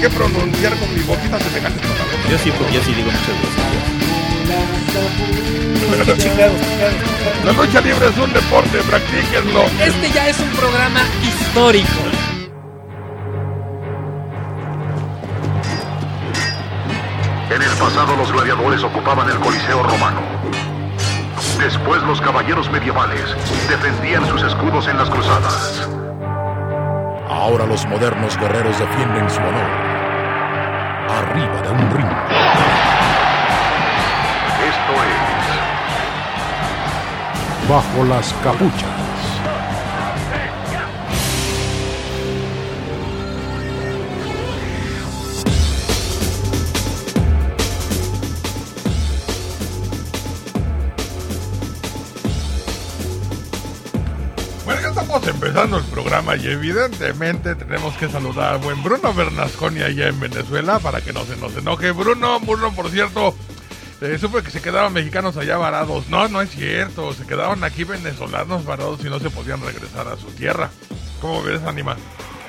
qué pronunciar con mi boquita semejante Yo sí, porque yo sí digo muchas veces. La lucha libre es un deporte, practíquenlo. Este ya es un programa histórico. En el pasado los gladiadores ocupaban el Coliseo romano. Después los caballeros medievales defendían sus escudos en las cruzadas. Ahora los modernos guerreros defienden su honor. Arriba de un ring. Esto es Bajo las capuchas. Y evidentemente tenemos que saludar a buen Bruno Bernasconi allá en Venezuela para que no se nos enoje. Bruno, Bruno, por cierto, eh, supe que se quedaban mexicanos allá varados. No, no es cierto, se quedaban aquí venezolanos varados y no se podían regresar a su tierra. ¿Cómo ves, Anima?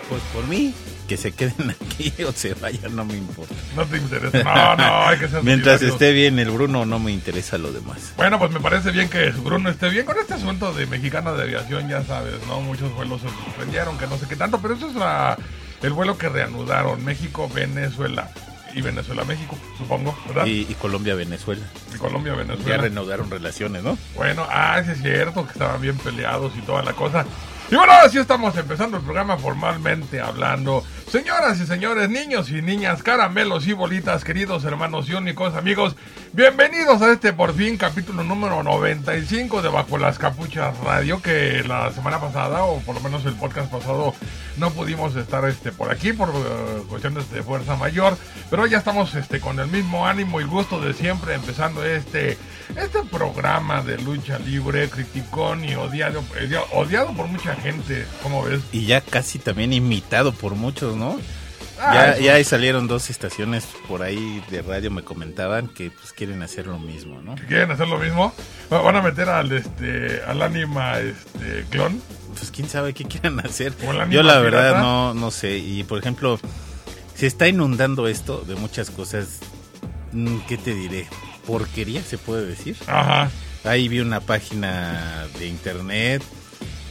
Pues por mí, que se queden aquí o se vayan, no me importa. No te interesa. No, no, hay que ser Mientras solidarios. esté bien el Bruno, no me interesa lo demás. Bueno, pues me parece bien que Bruno esté bien con este asunto de mexicana de aviación, ya sabes, ¿no? Muchos vuelos se suspendieron, que no sé qué tanto, pero eso es la, el vuelo que reanudaron, México-Venezuela. Y Venezuela-México, supongo, ¿verdad? Y, y Colombia, Venezuela. Y Colombia-Venezuela. Ya reanudaron relaciones, ¿no? Bueno, ah, sí es cierto, que estaban bien peleados y toda la cosa. Y bueno, ahora sí estamos empezando el programa formalmente hablando. Señoras y señores, niños y niñas, caramelos y bolitas, queridos hermanos y únicos amigos, bienvenidos a este por fin capítulo número 95 de Bajo las Capuchas Radio, que la semana pasada, o por lo menos el podcast pasado, no pudimos estar este por aquí por eh, cuestiones de fuerza mayor, pero ya estamos este con el mismo ánimo y gusto de siempre empezando este este programa de lucha libre, criticón y odiado, odiado, odiado por mucha gente, ¿cómo ves? Y ya casi también imitado por muchos, ¿no? Ah, ya, ya ahí salieron dos estaciones por ahí de radio, me comentaban que pues quieren hacer lo mismo, ¿no? ¿Quieren hacer lo mismo? Van a meter al este al anima este clon. Pues quién sabe qué quieran hacer. Yo la verdad pirata. no, no sé. Y por ejemplo, se está inundando esto de muchas cosas. mm, ¿Qué te diré? Porquería se puede decir. Ajá. Ahí vi una página de internet.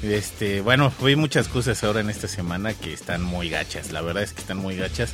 Este, bueno, vi muchas cosas ahora en esta semana que están muy gachas. La verdad es que están muy gachas.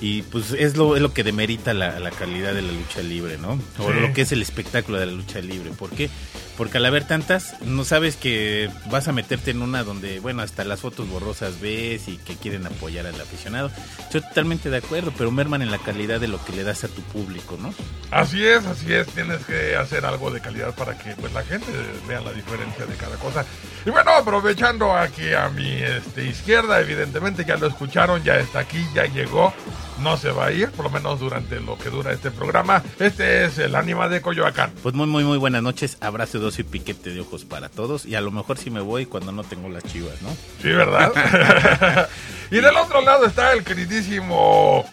Y pues es lo, es lo que demerita la, la calidad de la lucha libre, ¿no? O Sí. lo que es el espectáculo de la lucha libre. ¿Por qué? Porque al haber tantas, no sabes que vas a meterte en una donde, bueno, hasta las fotos borrosas ves y que quieren apoyar al aficionado. Yo totalmente de acuerdo, pero merman en la calidad de lo que le das a tu público, ¿no? Así es, así es, tienes que hacer algo de calidad para que pues la gente vea la diferencia de cada cosa. Y bueno, aprovechando aquí a mi este, izquierda, evidentemente ya lo escucharon, ya está aquí, ya llegó, no se va a ir, por lo menos durante lo que dura este programa. Este es el ánima de Coyoacán. Pues muy, muy, muy buenas noches. Abrazo, dos y piquete de ojos para todos. Y a lo mejor sí me voy cuando no tengo las chivas, ¿no? Sí, ¿verdad? y del otro lado está el queridísimo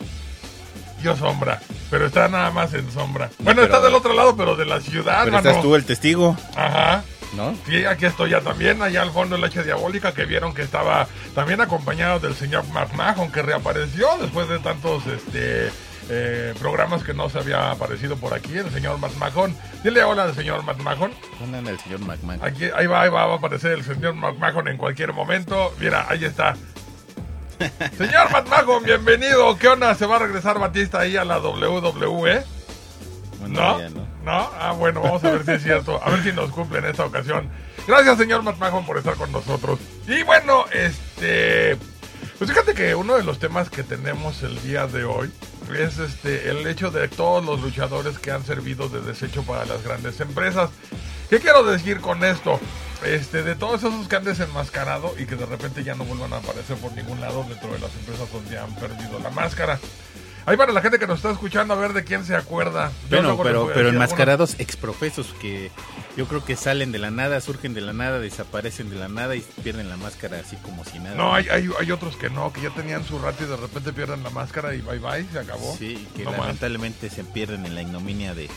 Yo Sombra, pero está nada más en sombra. Bueno, pero- está del otro lado, pero de la ciudad, Pero mano. estás tú el testigo, Ajá. ¿No? Sí, aquí estoy ya también, allá al fondo el H Diabólica, que vieron que estaba también acompañado del señor McMahon, que reapareció después de tantos este eh, programas que no se había aparecido por aquí, el señor McMahon. Dile hola al señor McMahon. ¿Dónde anda el señor McMahon? Aquí, ahí va, ahí va, va a aparecer el señor McMahon en cualquier momento. Mira, ahí está. Señor McMahon, bienvenido. ¿Qué onda? ¿Se va a regresar Batista ahí a la WWE? Bueno, ¿No? ¿no? ¿No? Ah, bueno, vamos a ver si es cierto. A ver si nos cumple en esta ocasión. Gracias, señor McMahon, por estar con nosotros. Y bueno, este. Pues fíjate que uno de los temas que tenemos el día de hoy es este el hecho de todos los luchadores que han servido de desecho para las grandes empresas. ¿Qué quiero decir con esto? Este, de todos esos que han desenmascarado y que de repente ya no vuelvan a aparecer por ningún lado dentro de las empresas donde han perdido la máscara. Ahí para la gente que nos está escuchando a ver de quién se acuerda. Yo Bueno, les pero, pero enmascarados exprofesos que yo creo que salen de la nada, surgen de la nada, desaparecen de la nada y pierden la máscara así como si nada. No, hay, hay, hay otros que no, que ya tenían su rato y de repente pierden la máscara y bye bye, se acabó. Sí, que No más. lamentablemente se pierden en la ignominia de,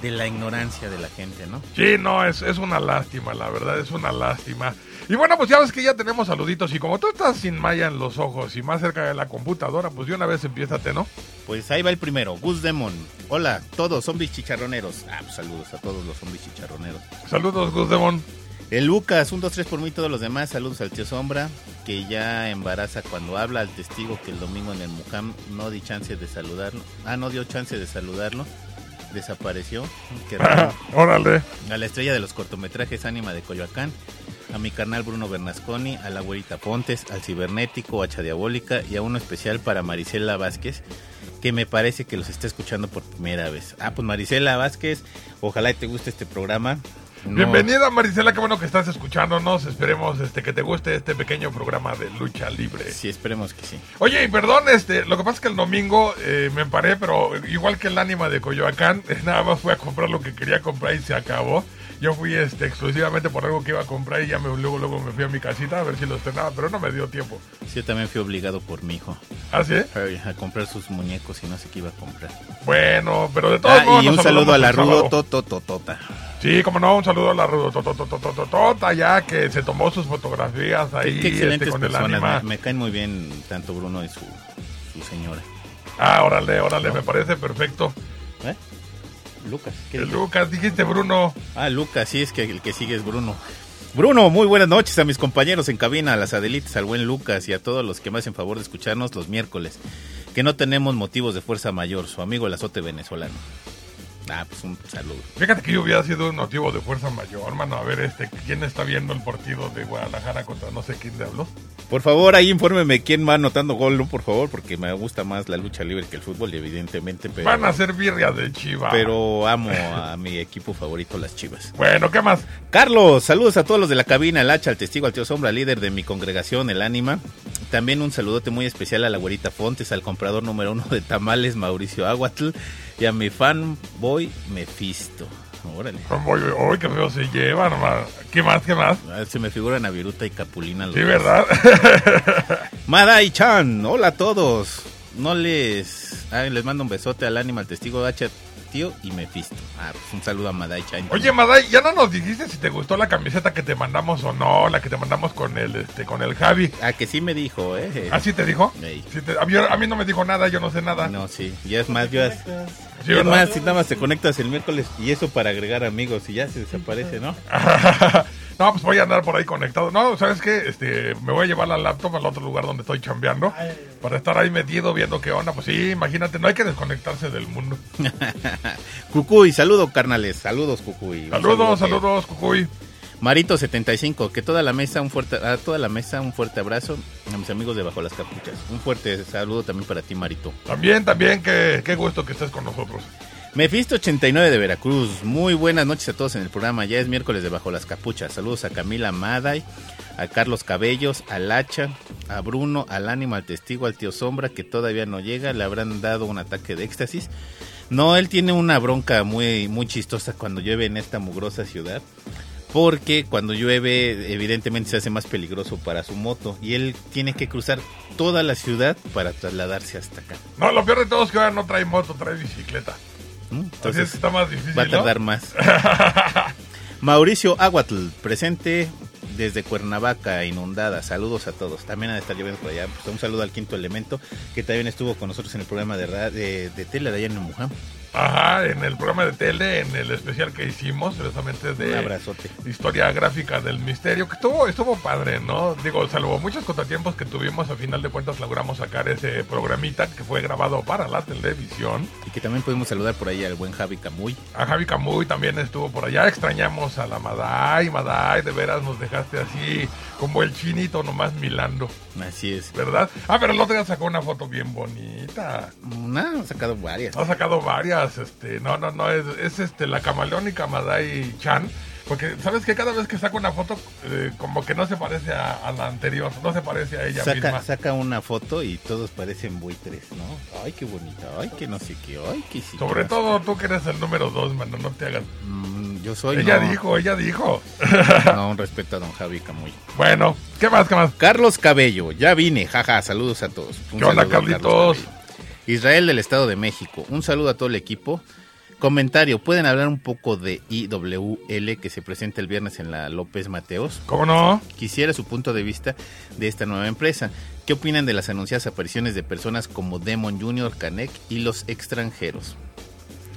de la ignorancia de la gente, ¿no? Sí, no, es, es una lástima, la verdad, es una lástima. Y bueno, pues ya ves que ya tenemos saluditos y como tú estás sin malla en los ojos y más cerca de la computadora, pues de una vez empiézate, ¿no? Pues ahí va el primero, Gus Demon. Hola, todos zombies chicharroneros. Ah, pues saludos a todos los zombies chicharroneros. Saludos, Gus Demon. El Lucas, un, dos, tres por mí, todos los demás. Saludos al tío Sombra, que ya embaraza cuando habla al testigo que el domingo en el Mujam no di chance de saludarlo. Ah, no dio chance de saludarlo. Desapareció. Raro. Órale. A la estrella de los cortometrajes Ánima de Coyoacán. A mi carnal Bruno Bernasconi, a la abuelita Pontes, al cibernético, Hacha Diabólica y a uno especial para Marisela Vázquez, que me parece que los está escuchando por primera vez. Ah, pues Marisela Vázquez, ojalá te guste este programa. No- Bienvenida Marisela, qué bueno que estás escuchándonos. Esperemos este que te guste este pequeño programa de lucha libre. Sí, esperemos que sí. Oye, y perdón, este, lo que pasa es que el domingo eh, me paré, pero igual que el ánima de Coyoacán, nada más fui a comprar lo que quería comprar y se acabó. Yo fui este, exclusivamente por algo que iba a comprar y ya me, luego, luego me fui a mi casita a ver si lo estrenaba, pero no me dio tiempo. Sí, yo también fui obligado por mi hijo ¿Ah, sí? a comprar sus muñecos y no sé qué iba a comprar. Bueno, pero de todos Ah, modos. y un saludo a la el Rudo. Totototota. Sí, como no, un saludo a la Rudo Tototototota, ya que se tomó sus fotografías ahí Qué excelentes este, con el personas. ánima. Me, me caen muy bien tanto Bruno y su, su señora. Ah, órale, órale, me parece perfecto. ¿Eh? Lucas. Lucas, dijiste Bruno. Ah, Lucas, sí, es que el que sigue es Bruno. Bruno, muy buenas noches a mis compañeros en cabina, a las Adelitas, al buen Lucas y a todos los que me hacen favor de escucharnos los miércoles. Que no tenemos motivos de fuerza mayor, su amigo el azote venezolano. Ah, pues un saludo. Fíjate que yo hubiera sido un motivo de fuerza mayor, hermano. A ver, este, ¿quién está viendo el partido de Guadalajara contra no sé quién diablos? Por favor, ahí infórmeme quién va anotando gol, ¿no? por favor, porque me gusta más la lucha libre que el fútbol, evidentemente, pero, Van a hacer birria de Chiva. pero amo a mi equipo favorito, las Chivas. Bueno, ¿qué más? Carlos, saludos a todos los de la cabina, el hacha, al testigo, al tío Sombra, líder de mi congregación, el ánima. También un saludote muy especial a la güerita Fontes, al comprador número uno de tamales, Mauricio Aguatl, y a mi fanboy Mefisto. Órale. Uy, uy, qué feo se llevan, hermano. ¿Qué más, qué más? Ah, Se me figuran a Viruta y Capulina. los Sí, dos. ¿verdad? Madai-chan, hola a todos. No les... ah, les mando un besote al ánima, al testigo hacha, tío y Mefisto. Ah, pues un saludo a Madai-chan. Oye, Maday, ya no nos dijiste si te gustó la camiseta que te mandamos o no, la que te mandamos con el, este, con el Javi. Ah, que sí me dijo, ¿eh? ¿Así te dijo? Ey. Sí te- a, mí, a mí no me dijo nada, yo no sé nada. No, sí, ya es más, yo... Sí, es ¿verdad? más, si nada más te conectas el miércoles y eso para agregar amigos y ya se desaparece, ¿no? no, pues voy a andar por ahí conectado. No, ¿sabes qué? Este, me voy a llevar la laptop al otro lugar donde estoy chambeando para estar ahí metido viendo qué onda. Pues sí, imagínate, no hay que desconectarse del mundo. Cucuy, saludo carnales, saludos Cucuy. Saludos, saludos, Cucuy. Marito 75, que toda la mesa un fuerte a toda la mesa un fuerte abrazo a mis amigos de bajo las capuchas. Un fuerte saludo también para ti, Marito. También, también, qué, qué gusto que estés con nosotros. Mefisto 89 de Veracruz. Muy buenas noches a todos en el programa. Ya es miércoles de Bajo las Capuchas. Saludos a Camila Maday, a Carlos Cabellos, al Hacha, a Bruno, al Ánimo, al Testigo, al Tío Sombra, que todavía no llega. Le habrán dado un ataque de éxtasis. No, él tiene una bronca muy, muy chistosa cuando llueve en esta mugrosa ciudad. Porque cuando llueve, evidentemente se hace más peligroso para su moto. Y él tiene que cruzar toda la ciudad para trasladarse hasta acá. No, lo peor de todo es que ahora no trae moto, trae bicicleta. Entonces, que está más difícil. Va a ¿no? tardar más. Mauricio Aguatl, presente desde Cuernavaca, inundada. Saludos a todos. También ha de estar lloviendo por allá. Pues un saludo al quinto elemento, que también estuvo con nosotros en el programa de, de, de tele de allá en Mujam. Ajá, en el programa de tele, en el especial que hicimos, precisamente Un de abrazote. historia gráfica del misterio, que estuvo, estuvo padre, ¿no? Digo, salvo muchos contratiempos que tuvimos, a final de cuentas logramos sacar ese programita que fue grabado para la televisión. Y que también podemos saludar por ahí al buen Javi Camuy. A Javi Camuy también estuvo por allá, extrañamos a la Maday, Maday, de veras nos dejaste así, como el chinito nomás milando, Así es. ¿verdad? Ah, pero el otro día sacó una foto bien bonita. Una, han sacado varias. Ha sacado varias, este, no, no, no, es, es este, la camaleónica Madai Chan. Porque, ¿sabes que Cada vez que saca una foto, eh, como que no se parece a, a la anterior, no se parece a ella Saca, misma. saca una foto y todos parecen buitres, ¿no? Ay, qué bonita, ay, que no sé qué, ay, que sí. Sobre todo tú que eres el número dos, mano, no te hagas. Mm, yo soy. ella no, dijo, ella dijo. No, un respeto a don Javi Camuy. bueno, ¿qué más, qué más? Carlos Cabello, ya vine, jaja, saludos a todos. Un ¿Qué onda, Carlitos? Israel del Estado de México, un saludo a todo el equipo. Comentario, ¿pueden hablar un poco de IWL que se presenta el viernes en la López Mateos? ¿Cómo no? Quisiera su punto de vista de esta nueva empresa. ¿Qué opinan de las anunciadas apariciones de personas como Demon Jr., Canek y los extranjeros?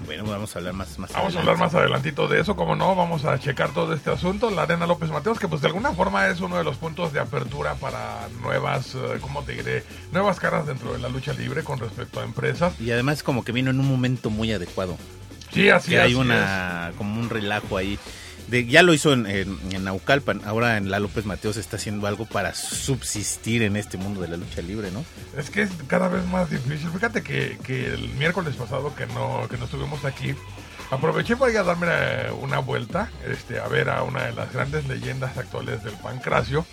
Bueno, vamos a hablar más, más Vamos a hablar más adelantito de eso, como no, vamos a checar todo este asunto. La Arena López Mateos, que pues de alguna forma es uno de los puntos de apertura para nuevas, eh, ¿cómo te diré? Nuevas caras dentro de la lucha libre con respecto a empresas. Y además como que vino en un momento muy adecuado. Sí, así que es. hay así una como un relajo ahí. De, ya lo hizo en, en, en Naucalpan, ahora en la López Mateos está haciendo algo para subsistir en este mundo de la lucha libre, ¿no? Es que es cada vez más difícil. Fíjate que, que el miércoles pasado que no, que no estuvimos aquí, aproveché para ir a darme eh, una vuelta, este, a ver a una de las grandes leyendas actuales del pancracio.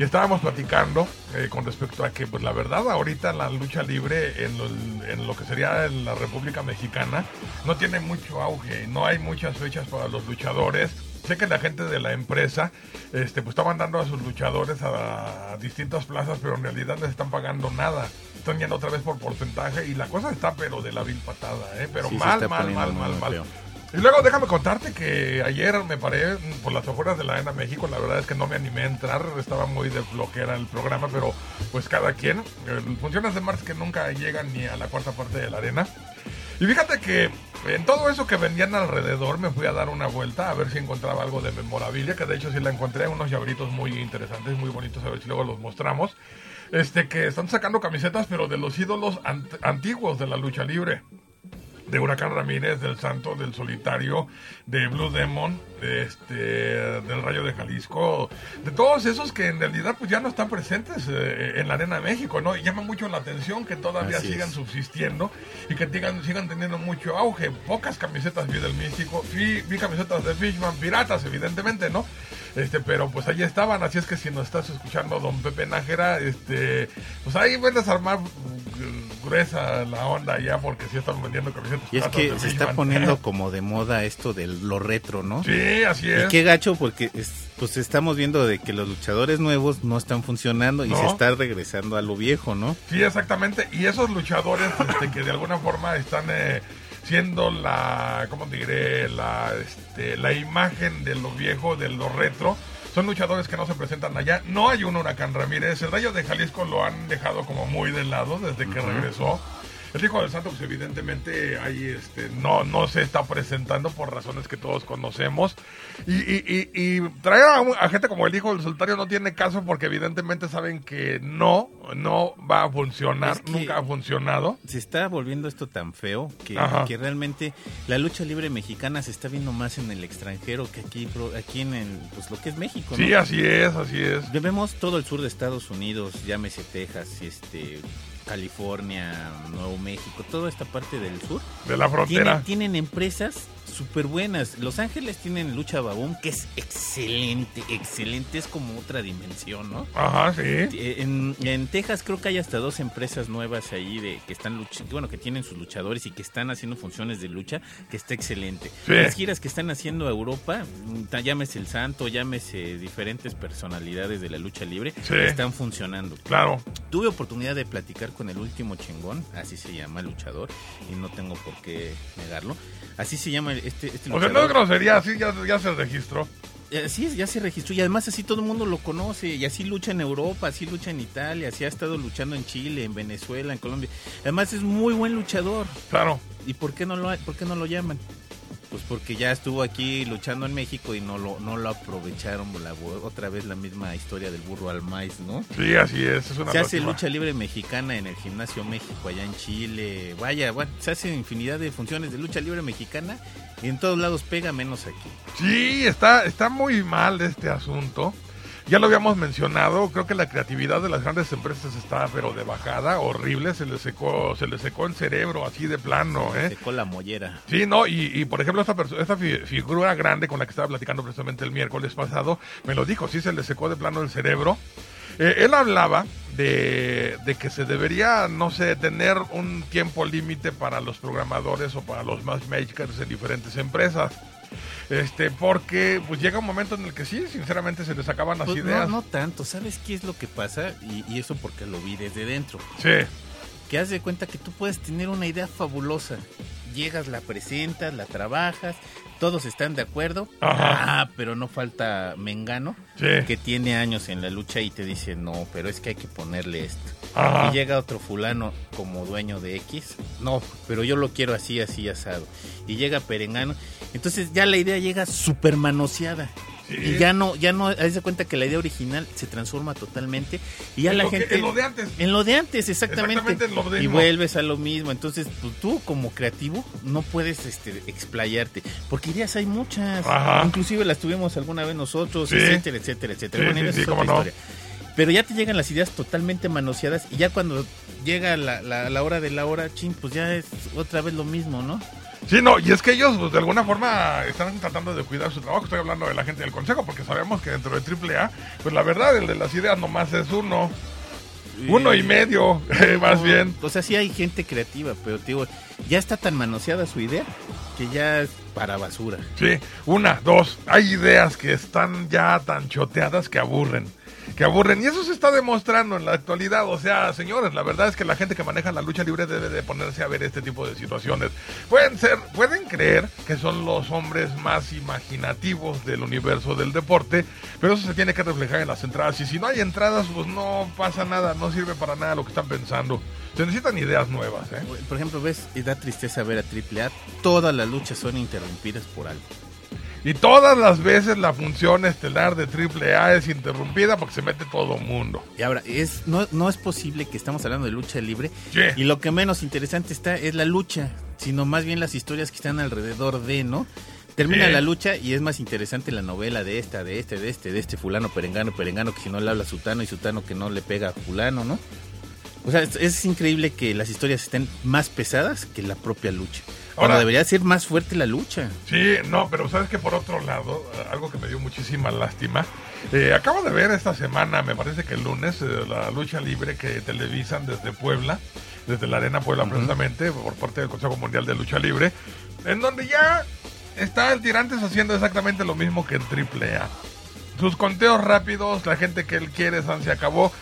Y estábamos platicando eh, con respecto a que, pues la verdad, ahorita la lucha libre en lo, en lo que sería en la República Mexicana no tiene mucho auge, no hay muchas fechas para los luchadores. Sé que la gente de la empresa este, pues está mandando a sus luchadores a, a distintas plazas, pero en realidad no les están pagando nada. Están yendo otra vez por porcentaje y la cosa está pero de la vil patada, ¿eh? pero Sí, mal, mal, mal, mal, mal. Y luego déjame contarte que ayer me paré por las afueras de la Arena México. La verdad es que no me animé a entrar, estaba muy de flojera el programa, pero pues cada quien. Eh, Funciones de martes que nunca llegan ni a la cuarta parte de la arena. Y fíjate que en todo eso que vendían alrededor me fui a dar una vuelta a ver si encontraba algo de memorabilia, que de hecho sí la encontré, unos llaveritos muy interesantes, muy bonitos, a ver si luego los mostramos. Este que están sacando camisetas, pero de los ídolos ant- antiguos de la lucha libre de Huracán Ramírez, del Santo, del Solitario, de Blue Demon, de este, del Rayo de Jalisco, de todos esos que en realidad pues ya no están presentes eh, en la Arena de México, ¿no? Y llama mucho la atención que todavía Así sigan es. subsistiendo y que sigan, sigan teniendo mucho auge. Pocas camisetas vi del Místico, vi, vi camisetas de Fishman, piratas evidentemente, ¿no? Este, pero pues ahí estaban, así es que si nos estás escuchando, don Pepe Nájera, este, pues ahí puedes armar mm, gruesa la onda ya porque sí están vendiendo camisetas. Y es que se está poniendo como de moda esto de lo retro, ¿no? Sí, así Y es. qué gacho porque es- pues estamos viendo de que los luchadores nuevos no están funcionando y se está regresando a lo viejo, ¿no? Sí, exactamente. Y esos luchadores este, que de alguna forma están eh, siendo la, ¿cómo te diré? La, este, la imagen de lo viejo, de lo retro. Son luchadores que no se presentan allá. No hay un Huracán Ramírez. El Rayo de Jalisco lo han dejado como muy de lado desde que regresó. El Hijo del Santo, pues evidentemente ahí este, no, no se está presentando por razones que todos conocemos. Y, y, y, y traer a, un- a gente como el Hijo del Solitario no tiene caso porque evidentemente saben que no, no va a funcionar, Es que- nunca ha funcionado. Se está volviendo esto tan feo que, realmente la lucha libre mexicana se está viendo más en el extranjero que aquí, aquí en el, pues lo que es México, ¿no? Sí, así es, así es. Vemos todo el sur de Estados Unidos, llámese Texas, este, California, Nuevo México, toda esta parte del sur. De la frontera. Tienen, tienen empresas súper buenas. Los Ángeles tienen Lucha Babón, que es excelente, excelente, es como otra dimensión, ¿no? Ajá, sí. Eh, En, en Texas creo que hay hasta dos empresas nuevas ahí de que están luch- bueno que tienen sus luchadores y que están haciendo funciones de lucha que está excelente. Sí. Las giras que están haciendo a Europa, mm, llámese el Santo, llámese diferentes personalidades de la lucha libre, Sí. están funcionando. Claro. Tuve oportunidad de platicar con el último chingón, así se llama luchador y no tengo por qué negarlo. Así se llama este, este O sea, no es grosería, así ya, ya se registró. Así es, ya se registró y además así todo el mundo lo conoce y así lucha en Europa, así lucha en Italia, así ha estado luchando en Chile, en Venezuela, en Colombia. Además es muy buen luchador. Claro. ¿Y por qué no lo, por qué no lo llaman? Pues porque ya estuvo aquí luchando en México y no lo, no lo aprovecharon. La, otra vez la misma historia del burro al maíz, ¿no? Sí, así es. Es una Se hace lucha libre mexicana en el Gimnasio México, allá en Chile. Vaya, bueno, se hace infinidad de funciones de lucha libre mexicana y en todos lados pega menos aquí. Sí, está, está muy mal este asunto. Ya lo habíamos mencionado, creo que la creatividad de las grandes empresas está pero de bajada, horrible, se les secó, se les secó el cerebro así de plano, ¿eh? Secó la mollera. Sí, no, y, y, por ejemplo, esta, esta fi- figura grande con la que estaba platicando precisamente el miércoles pasado, me lo dijo, sí se le secó de plano el cerebro. Eh, él hablaba de, de que se debería, no sé, tener un tiempo límite para los programadores o para los matchmakers en diferentes empresas. Este, porque pues llega un momento en el que sí, sinceramente se les acaban las Pues no, ideas. no tanto, ¿sabes qué es lo que pasa? Y, y eso porque lo vi desde dentro. Sí, Que haz de cuenta que tú puedes tener una idea fabulosa llegas, la presentas, la trabajas, todos están de acuerdo. Ajá. Ah, pero no falta Mengano, Sí. que tiene años en la lucha y te dice, no, pero es que hay que ponerle esto. Ajá. Y llega otro fulano como dueño de X, no, pero yo lo quiero así, así, asado. Y llega Perengano, entonces ya la idea llega súper manoseada. Sí. Y ya no, ya no, de cuenta que la idea original se transforma totalmente y ya En la que- gente... en lo de antes. En lo de antes, exactamente. Exactamente en lo de y vuelves a lo mismo. Entonces, pues, tú como creativo no puedes este, explayarte. Porque ideas hay muchas. Ajá. Inclusive las tuvimos alguna vez nosotros, Sí. etcétera, etcétera, etcétera. Bueno, es otra no. historia. Pero ya te llegan las ideas totalmente manoseadas y ya cuando llega la, la, la hora de la hora, chin, pues ya es otra vez lo mismo, ¿no? Sí, no, y es que ellos pues, de alguna forma están tratando de cuidar su trabajo. Estoy hablando de la gente del consejo, porque sabemos que dentro de AAA, pues la verdad, el de las ideas nomás es uno. Uno y medio, eh, más bien. O sea, sí hay gente creativa, pero te digo, ya está tan manoseada su idea que ya es para basura. Sí, una, dos. Hay ideas que están ya tan choteadas que aburren. Que aburren. Y eso se está demostrando en la actualidad. O sea, señores, la verdad es que la gente que maneja la lucha libre debe de ponerse a ver este tipo de situaciones. Pueden ser, pueden creer que son los hombres más imaginativos del universo del deporte, pero eso se tiene que reflejar en las entradas. Y si no hay entradas, pues no pasa nada, no sirve para nada lo que están pensando. Se necesitan ideas nuevas, ¿eh? Por ejemplo, ves, y da tristeza ver a AAA, todas las luchas son interrumpidas por algo. Y todas las veces la función estelar de AAA es interrumpida porque se mete todo mundo. Y ahora, es, no, no es posible que estamos hablando de lucha libre y lo que menos interesante está es la lucha, sino más bien las historias que están alrededor de, ¿no? Termina Sí. la lucha y es más interesante la novela de esta, de este, de este, de este fulano, perengano, perengano, que si no le habla a sutano y sutano que no le pega a fulano, ¿no? O sea, es, es increíble que las historias estén más pesadas que la propia lucha. Ahora debería ser más fuerte la lucha. Sí, no, pero sabes que por otro lado, algo que me dio muchísima lástima, eh, acabo de ver esta semana, me parece que el lunes, eh, la lucha libre que televisan desde Puebla, desde la Arena Puebla precisamente, por parte del Consejo Mundial de Lucha Libre, en donde ya está el Tirantes haciendo exactamente lo mismo que en AAA. Sus conteos rápidos, la gente que él quiere, San se acabó.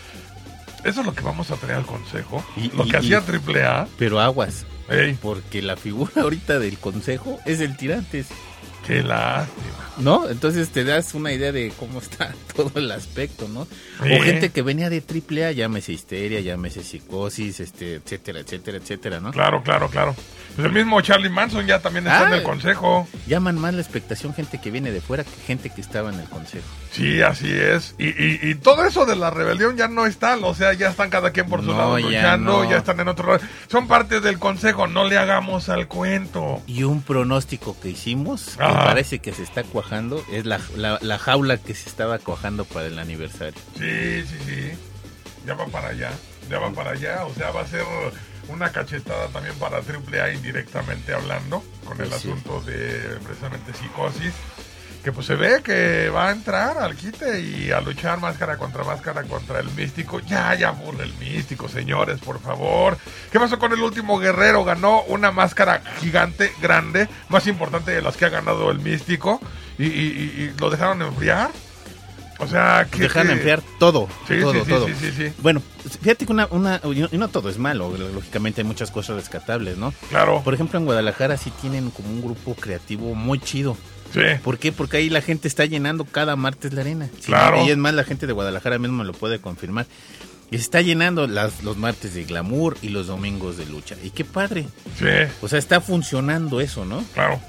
Eso es lo que vamos a traer al Consejo. Y- lo y- que hacía y- AAA. Pero aguas, Ey, porque la figura ahorita del consejo es el tirantes. qué lástima. ¿No? Entonces te das una idea de cómo está todo el aspecto, ¿no? O gente que venía de AAA, llámese histeria, llámese psicosis, este, etcétera, etcétera, etcétera, ¿no? Claro, claro, claro. Pues el mismo Charlie Manson ya también está en Ah. el consejo. Llaman más la expectación gente que viene de fuera que gente que estaba en el consejo. Sí, así es. Y, y, y todo eso de la rebelión ya no está. O sea, ya están cada quien por su No, lado ya luchando, no. ya están en otro lado. Son parte del consejo, no le hagamos al cuento. Y un pronóstico que hicimos, que parece que se está cuajando, es la, la, la jaula que se estaba cuajando para el aniversario. Sí, sí, sí. Ya va para allá. Ya va para allá. O sea, va a ser una cachetada también para AAA indirectamente hablando, con el Pues sí. asunto de precisamente psicosis. Que pues se ve que va a entrar al quite y a luchar máscara contra máscara contra el místico. Ya, ya aburre el místico, señores, por favor. ¿Qué pasó con el último guerrero? Ganó una máscara gigante, grande, más importante de las que ha ganado el místico. Y, y- y- y lo dejaron enfriar. O sea, que. Dejan que- enfriar todo, Sí, todo, sí, sí, todo. sí, sí, sí. Bueno, fíjate que una, una, y no todo es malo, lógicamente hay muchas cosas rescatables, ¿no? Claro. Por ejemplo, en Guadalajara sí tienen como un grupo creativo muy chido. Sí. ¿Por qué? Porque ahí la gente está llenando cada martes la arena. Sí, Claro. Y es más, la gente de Guadalajara mismo me lo puede confirmar. Y se está llenando las, los martes de glamour y los domingos de lucha. Y qué padre. Sí, O sea, está funcionando eso, ¿no? claro.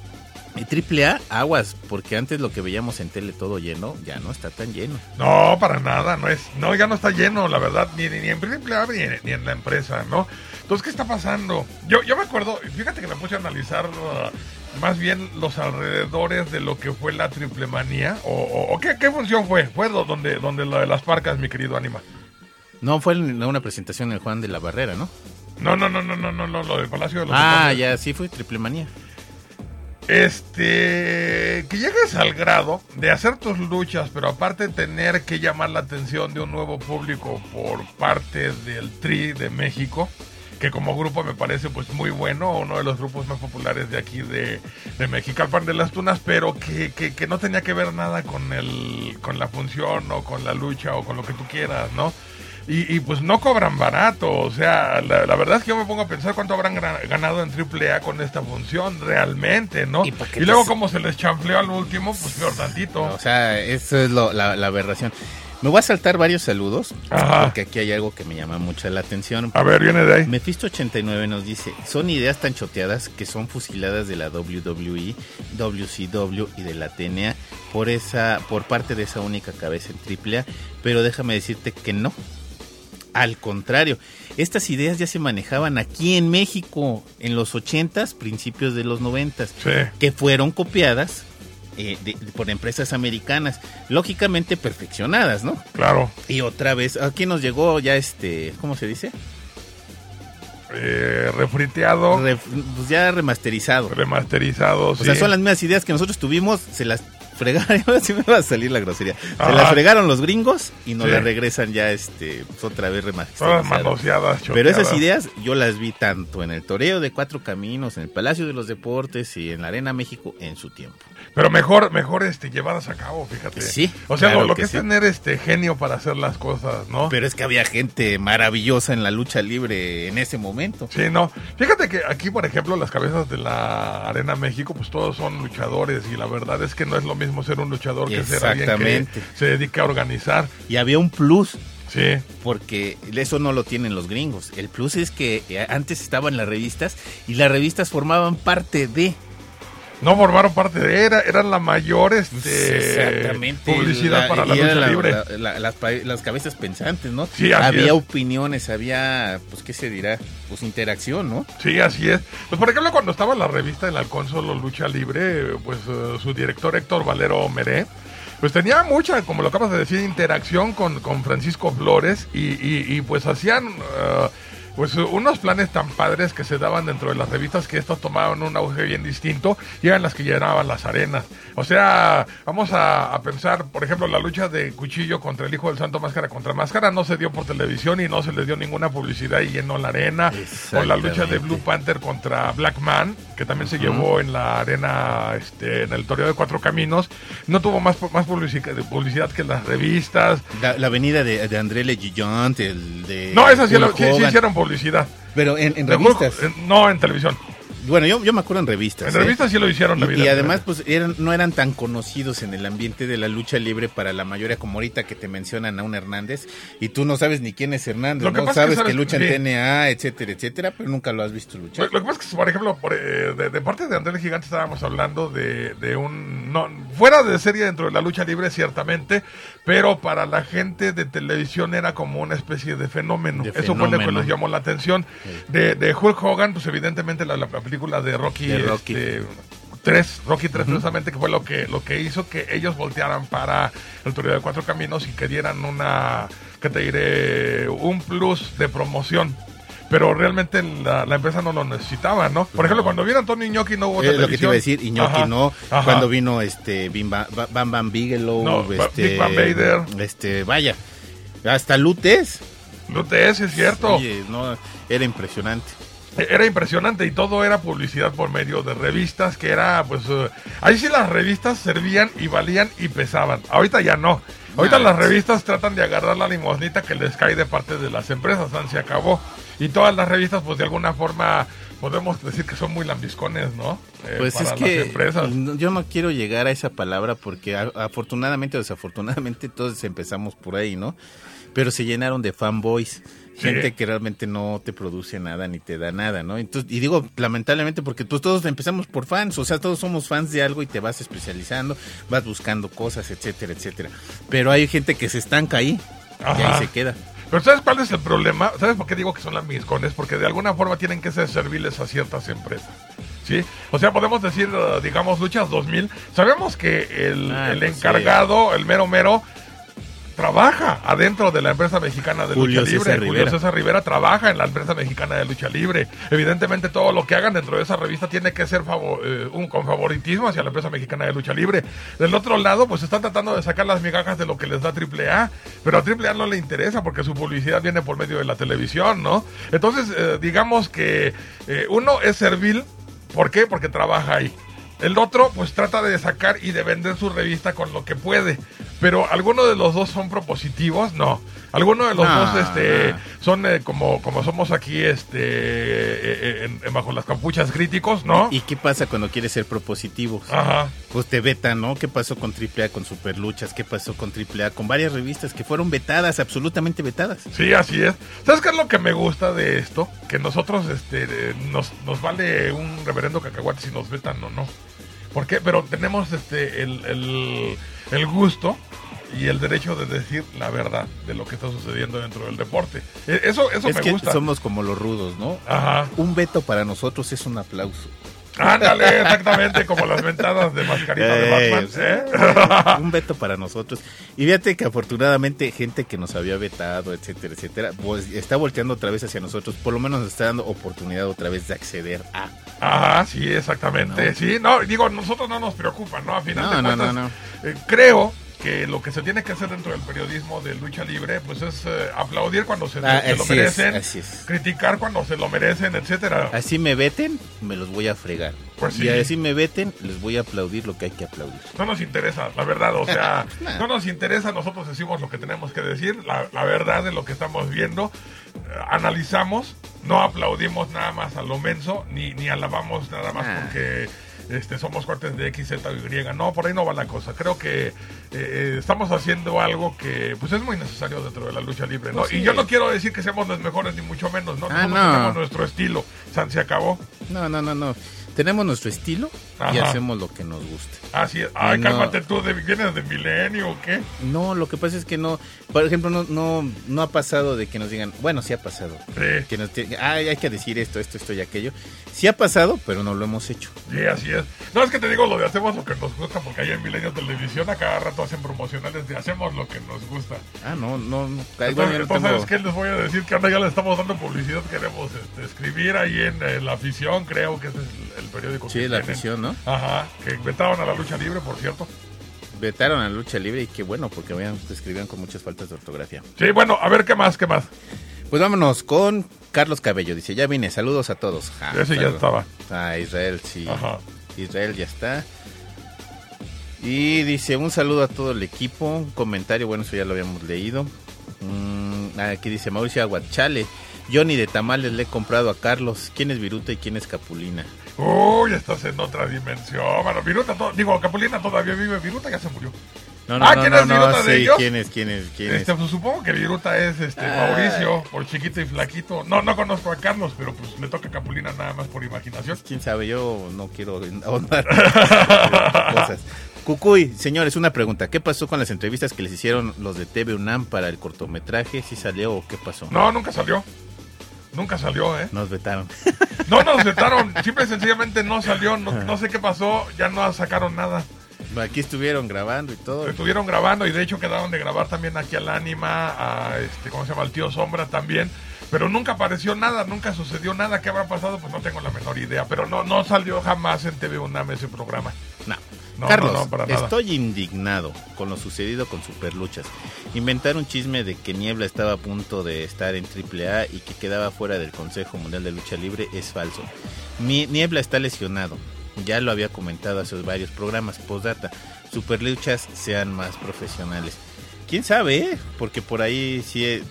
Y triple A, aguas, porque antes lo que veíamos en tele todo lleno, ya no está tan lleno. No, para nada, no es, no, ya no está lleno, la verdad, ni, ni, en AAA ni, en- ni en la empresa, ¿no? Entonces, ¿qué está pasando? Yo, yo me acuerdo, fíjate que me puse a analizar uh, más bien los alrededores de lo que fue la triple manía, o, o- o qué, qué función fue, fue donde, donde lo de las parcas, mi querido Anima. No fue en una presentación en el Juan de la Barrera, ¿no? No, no, no, no, no, no, no, lo del Palacio de los Ah, ya, sí fue triple manía. Este, que llegues al grado de hacer tus luchas, pero aparte tener que llamar la atención de un nuevo público por parte del Tri de México, que como grupo me parece pues muy bueno, uno de los grupos más populares de aquí de, de México, pan de las Tunas, pero que, que, que no tenía que ver nada con el, con la función o con la lucha o con lo que tú quieras, ¿no? Y, y, pues no cobran barato, o sea, la, la, verdad es que yo me pongo a pensar cuánto habrán ganado en AAA con esta función, realmente, ¿no? Y, y luego como se les chanfleó al último, pues peor tantito. O sea, eso es lo, la, la aberración. Me voy a saltar varios saludos, Ajá. porque aquí hay algo que me llama mucho la atención. A ver, viene de ahí. Mephisto89 nos dice, son ideas tan choteadas que son fusiladas de la WWE, WCW y de la TNA por, esa, por parte de esa única cabeza en AAA, pero déjame decirte que no. Al contrario, estas ideas ya se manejaban aquí en México en los 80s, principios de los 90s, sí. que fueron copiadas eh, de, por empresas americanas, lógicamente perfeccionadas, ¿no? Claro. Y otra vez, aquí nos llegó ya este, ¿cómo se dice? Eh, refriteado. Re, pues ya remasterizado. Remasterizado, sí. O sea, son las mismas ideas que nosotros tuvimos, se las fregaron, así me va a salir la grosería. Se las fregaron los gringos y nos sí. las regresan ya este pues, otra vez remasterizadas. Pero esas ideas yo las vi tanto en el Toreo de Cuatro Caminos, en el Palacio de los Deportes y en la Arena México en su tiempo. Pero mejor, mejor este, llevadas a cabo, fíjate. Sí. O sea, claro lo, lo que, que es sí. tener este genio para hacer las cosas, ¿no? Pero es que había gente maravillosa en la lucha libre en ese momento. Sí, no. Fíjate que aquí, por ejemplo, las cabezas de la Arena México, pues todos son luchadores y la verdad es que no es lo mismo ser un luchador que ser alguien que se dedica a organizar. Y había un plus. Sí. Porque eso no lo tienen los gringos. El plus es que antes estaban las revistas y las revistas formaban parte de no formaron parte de era eran la mayor este, publicidad la, para la lucha la, libre. la, las, las, cabezas pensantes no sí, había es. opiniones había pues qué se dirá pues interacción no sí así es. Pues por ejemplo cuando estaba la revista El Halcón Solo Lucha Libre pues uh, su director Héctor Valero Meré pues tenía mucha, como lo acabas de decir, interacción con, con Francisco Flores y, y, y pues hacían uh, pues unos planes tan padres que se daban dentro de las revistas que estos tomaban un auge bien distinto y eran las que llenaban las arenas. O sea, vamos a, a, pensar, por ejemplo, la lucha de Cuchillo contra el Hijo del Santo Máscara contra Máscara no se dio por televisión y no se les dio ninguna publicidad y llenó la arena. O la lucha de Blue Panther contra Black Man, que también se uh -huh. llevó en la arena, este, en el Toreo de Cuatro Caminos, no tuvo más, más publicidad, publicidad que las revistas. La, la avenida de, de André Le Gigant, el de... No, esas sí, sí, sí hicieron publicidad. Pero en, en revistas. Hulk, no, en televisión. Bueno, yo, yo me acuerdo en revistas. En ¿eh? revistas sí lo hicieron. Y, vida, y además, pues eran, no eran tan conocidos en el ambiente de la lucha libre para la mayoría, como ahorita que te mencionan a un Hernández, y tú no sabes ni quién es Hernández, lo no que sabes que, que, lucha sí. en TNA, etcétera, etcétera, pero nunca lo has visto luchar. Lo, lo que pasa es que, por ejemplo, por, eh, de, de, parte de Andrés el Gigante estábamos hablando de, de un... No, fuera de serie dentro de la lucha libre, ciertamente, pero para la gente de televisión era como una especie de fenómeno. De Eso fenómeno. fue lo que les llamó la atención. Sí. De, de, Hulk Hogan, pues evidentemente la, la película de Rocky, de Rocky. Este, 3, Rocky 3 uh -huh. precisamente, que fue lo que, lo que hizo que ellos voltearan para el Torneo de Cuatro Caminos y que dieran una, que te diré, un plus de promoción pero realmente la, la, empresa no lo necesitaba, ¿no? Por ejemplo, cuando vino Antonio Iñoki no hubo es lo que te iba a decir, Iñoki ajá, no, ajá. cuando vino este Bim Bam, Bam, Bam Bigelow, no, este, Big Bam Vader, este, vaya, hasta Lutes. Lutes, es cierto. Oye, no, era impresionante era impresionante y todo era publicidad por medio de revistas que era pues uh, ahí sí las revistas servían y valían y pesaban. Ahorita ya no. Ahorita no, las revistas tratan de agarrar la limosnita que les cae de parte de las empresas se acabó. Y todas las revistas pues de alguna forma podemos decir que son muy lambiscones no eh, pues es que yo no quiero llegar a esa palabra porque afortunadamente o desafortunadamente todos empezamos por ahí no pero se llenaron de fanboys gente sí. que realmente no te produce nada ni te da nada, ¿no? Entonces, y digo lamentablemente porque pues todos empezamos por fans, o sea, todos somos fans de algo y te vas especializando, vas buscando cosas, etcétera, etcétera. Pero hay gente que se estanca ahí Ajá. y ahí se queda. Pero ¿sabes cuál es el problema? ¿Sabes por qué digo que son las miscones? Porque de alguna forma tienen que ser serviles a ciertas empresas. ¿Sí? O sea, podemos decir, digamos, Luchas 2000. Sabemos que el, ah, el encargado, sí. el mero mero, trabaja adentro de la empresa mexicana de Julio lucha libre. César Julio César Rivera trabaja en la empresa mexicana de lucha libre. Evidentemente todo lo que hagan dentro de esa revista tiene que ser favor, eh, un, con favoritismo hacia la empresa mexicana de lucha libre. Del otro lado, pues están tratando de sacar las migajas de lo que les da AAA, pero a AAA no le interesa porque su publicidad viene por medio de la televisión, ¿no? Entonces, eh, digamos que eh, uno es servil, ¿por qué? Porque trabaja ahí. El otro, pues trata de sacar y de vender su revista con lo que puede. Pero ¿alguno de los dos son propositivos? No. ¿Alguno de los dos este, son eh, como, como somos aquí este, eh, en- en bajo las capuchas críticos? No. ¿Y qué pasa cuando quieres ser propositivo? Ajá. Pues te vetan, ¿no? ¿Qué pasó con AAA, con Superluchas? ¿Qué pasó con AAA? Con varias revistas que fueron vetadas, absolutamente vetadas. Sí, así es. ¿Sabes qué es lo que me gusta de esto? Que nosotros este, eh, nos, nos vale un reverendo cacahuate si nos vetan o no. ¿Por qué? Pero tenemos este, el, el, el gusto y el derecho de decir la verdad de lo que está sucediendo dentro del deporte. Eh, Eso, eso es me que gusta. somos como los rudos, ¿no? Ajá. Un veto para nosotros es un aplauso. Ándale, exactamente como las ventadas de mascarita de Batman. ¿eh? un veto para nosotros. Y fíjate que afortunadamente gente que nos había vetado, etcétera, etcétera, pues está volteando otra vez hacia nosotros. Por lo menos nos está dando oportunidad otra vez de acceder a. Ajá, sí, exactamente. No. Sí, no, digo, nosotros no nos preocupa, ¿no? A final No, de no, cuentas, no, no. eh, creo que lo que se tiene que hacer dentro del periodismo de lucha libre, pues es eh, aplaudir cuando se, Ah, se lo es, merecen, es. criticar cuando se lo merecen, etcétera. Así me veten, me los voy a fregar. Pues sí. Y así me veten, les voy a aplaudir lo que hay que aplaudir. No nos interesa, la verdad, o sea, Nah. no nos interesa, nosotros decimos lo que tenemos que decir, la, la verdad de lo que estamos viendo, eh, analizamos, no aplaudimos nada más a lo menso, ni, ni alabamos nada más porque este, somos cuates de X, Z Y. No, por ahí no va la cosa. Creo que eh, eh, estamos haciendo algo que pues es muy necesario dentro de la lucha libre. ¿no? Pues sí. Y yo no quiero decir que seamos los mejores, ni mucho menos, ¿no? Ah, no. tenemos nuestro estilo. San se acabó. No, no, no, no. Tenemos nuestro estilo y Ajá. hacemos lo que nos gusta. Así es. Ay, No. cálmate tú, de, ¿vienes de milenio o qué? No, lo que pasa es que no, por ejemplo, no, no, no ha pasado de que nos digan, bueno, sí ha pasado. Sí. Que nos ay, hay que decir esto, esto, esto y aquello. Sí ha pasado, pero no lo hemos hecho. Sí, así es. No, es que te digo lo de hacemos lo que nos gusta, porque ahí en Milenio Televisión a cada rato hacen promocionales de hacemos lo que nos gusta. Ah, no, no, Entonces, bueno, no entonces, tengo- ¿sabes qué les voy a decir? Que ahora ya le estamos dando publicidad, queremos este, escribir ahí en eh, La Afición, creo que es el periódico Sí, la tienen. afición, ¿no? Ajá, que vetaron a la lucha libre, por cierto. Vetaron a la lucha libre y qué bueno, porque vean, escribían con muchas faltas de ortografía. Sí, bueno, a ver qué más, qué más. Pues vámonos con Carlos Cabello. Dice, ya vine, saludos a todos. Ah, Ese ya estaba. Ah, Israel, sí. Ajá. Israel ya está. Y dice, un saludo a todo el equipo. Un comentario, bueno, eso ya lo habíamos leído. Mm, aquí dice Mauricio Aguachale. Johnny de Tamales le he comprado a Carlos. ¿Quién es Viruta y quién es Capulina? Uy, estás en otra dimensión. Bueno, Viruta, to- digo, Capulina todavía vive, Viruta ya se murió. No, no, Ah, no, ¿quién no, es Viruta de sí, ellos? ¿Quién es? ¿Quién es? ¿Quién es? Este, pues, supongo que Viruta es este Ah. Mauricio, por chiquito y flaquito. No, no conozco a Carlos, pero pues le toca Capulina nada más por imaginación. quién sabe, yo no quiero ahondar cosas. Cucuy, señores, una pregunta. ¿Qué pasó con las entrevistas que les hicieron los de TV UNAM para el cortometraje? ¿Si salió o qué pasó? No, nunca salió. Nunca salió, ¿eh? Nos vetaron. No nos vetaron, simple y sencillamente no salió, no, no sé qué pasó, ya no sacaron nada. Aquí estuvieron grabando y todo. Estuvieron grabando y de hecho quedaron de grabar también aquí al Ánima, a este, ¿cómo se llama? Al tío Sombra también. Pero nunca apareció nada, nunca sucedió nada. ¿Qué habrá pasado? Pues no tengo la menor idea. Pero no, no salió jamás en TV UNAM ese programa. No. No, Carlos, no, no, para nada. estoy indignado con lo sucedido con Superluchas. Inventar un chisme de que Niebla estaba a punto de estar en AAA y que quedaba fuera del Consejo Mundial de Lucha Libre es falso. Niebla está lesionado. Ya lo había comentado hace varios programas. Postdata, Superluchas sean más profesionales. ¿Quién sabe? eh? Porque por ahí sí... eh,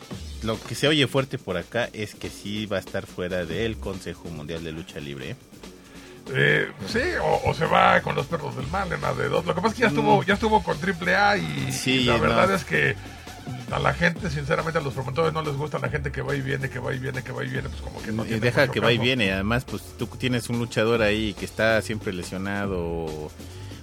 Lo que se oye fuerte por acá es que sí va a estar fuera del Consejo Mundial de Lucha Libre. ¿Eh? Sí, o, o se va con los perros del mal en la de dos. Lo que pasa es que ya estuvo, ya estuvo con y, Mm. Sí, y la no. verdad es que a la gente, sinceramente, a los promotores no les gusta la gente que va y viene, que va y viene, que va y viene, pues como que no y deja que va y viene. Además, pues tú tienes un luchador ahí que está siempre lesionado o,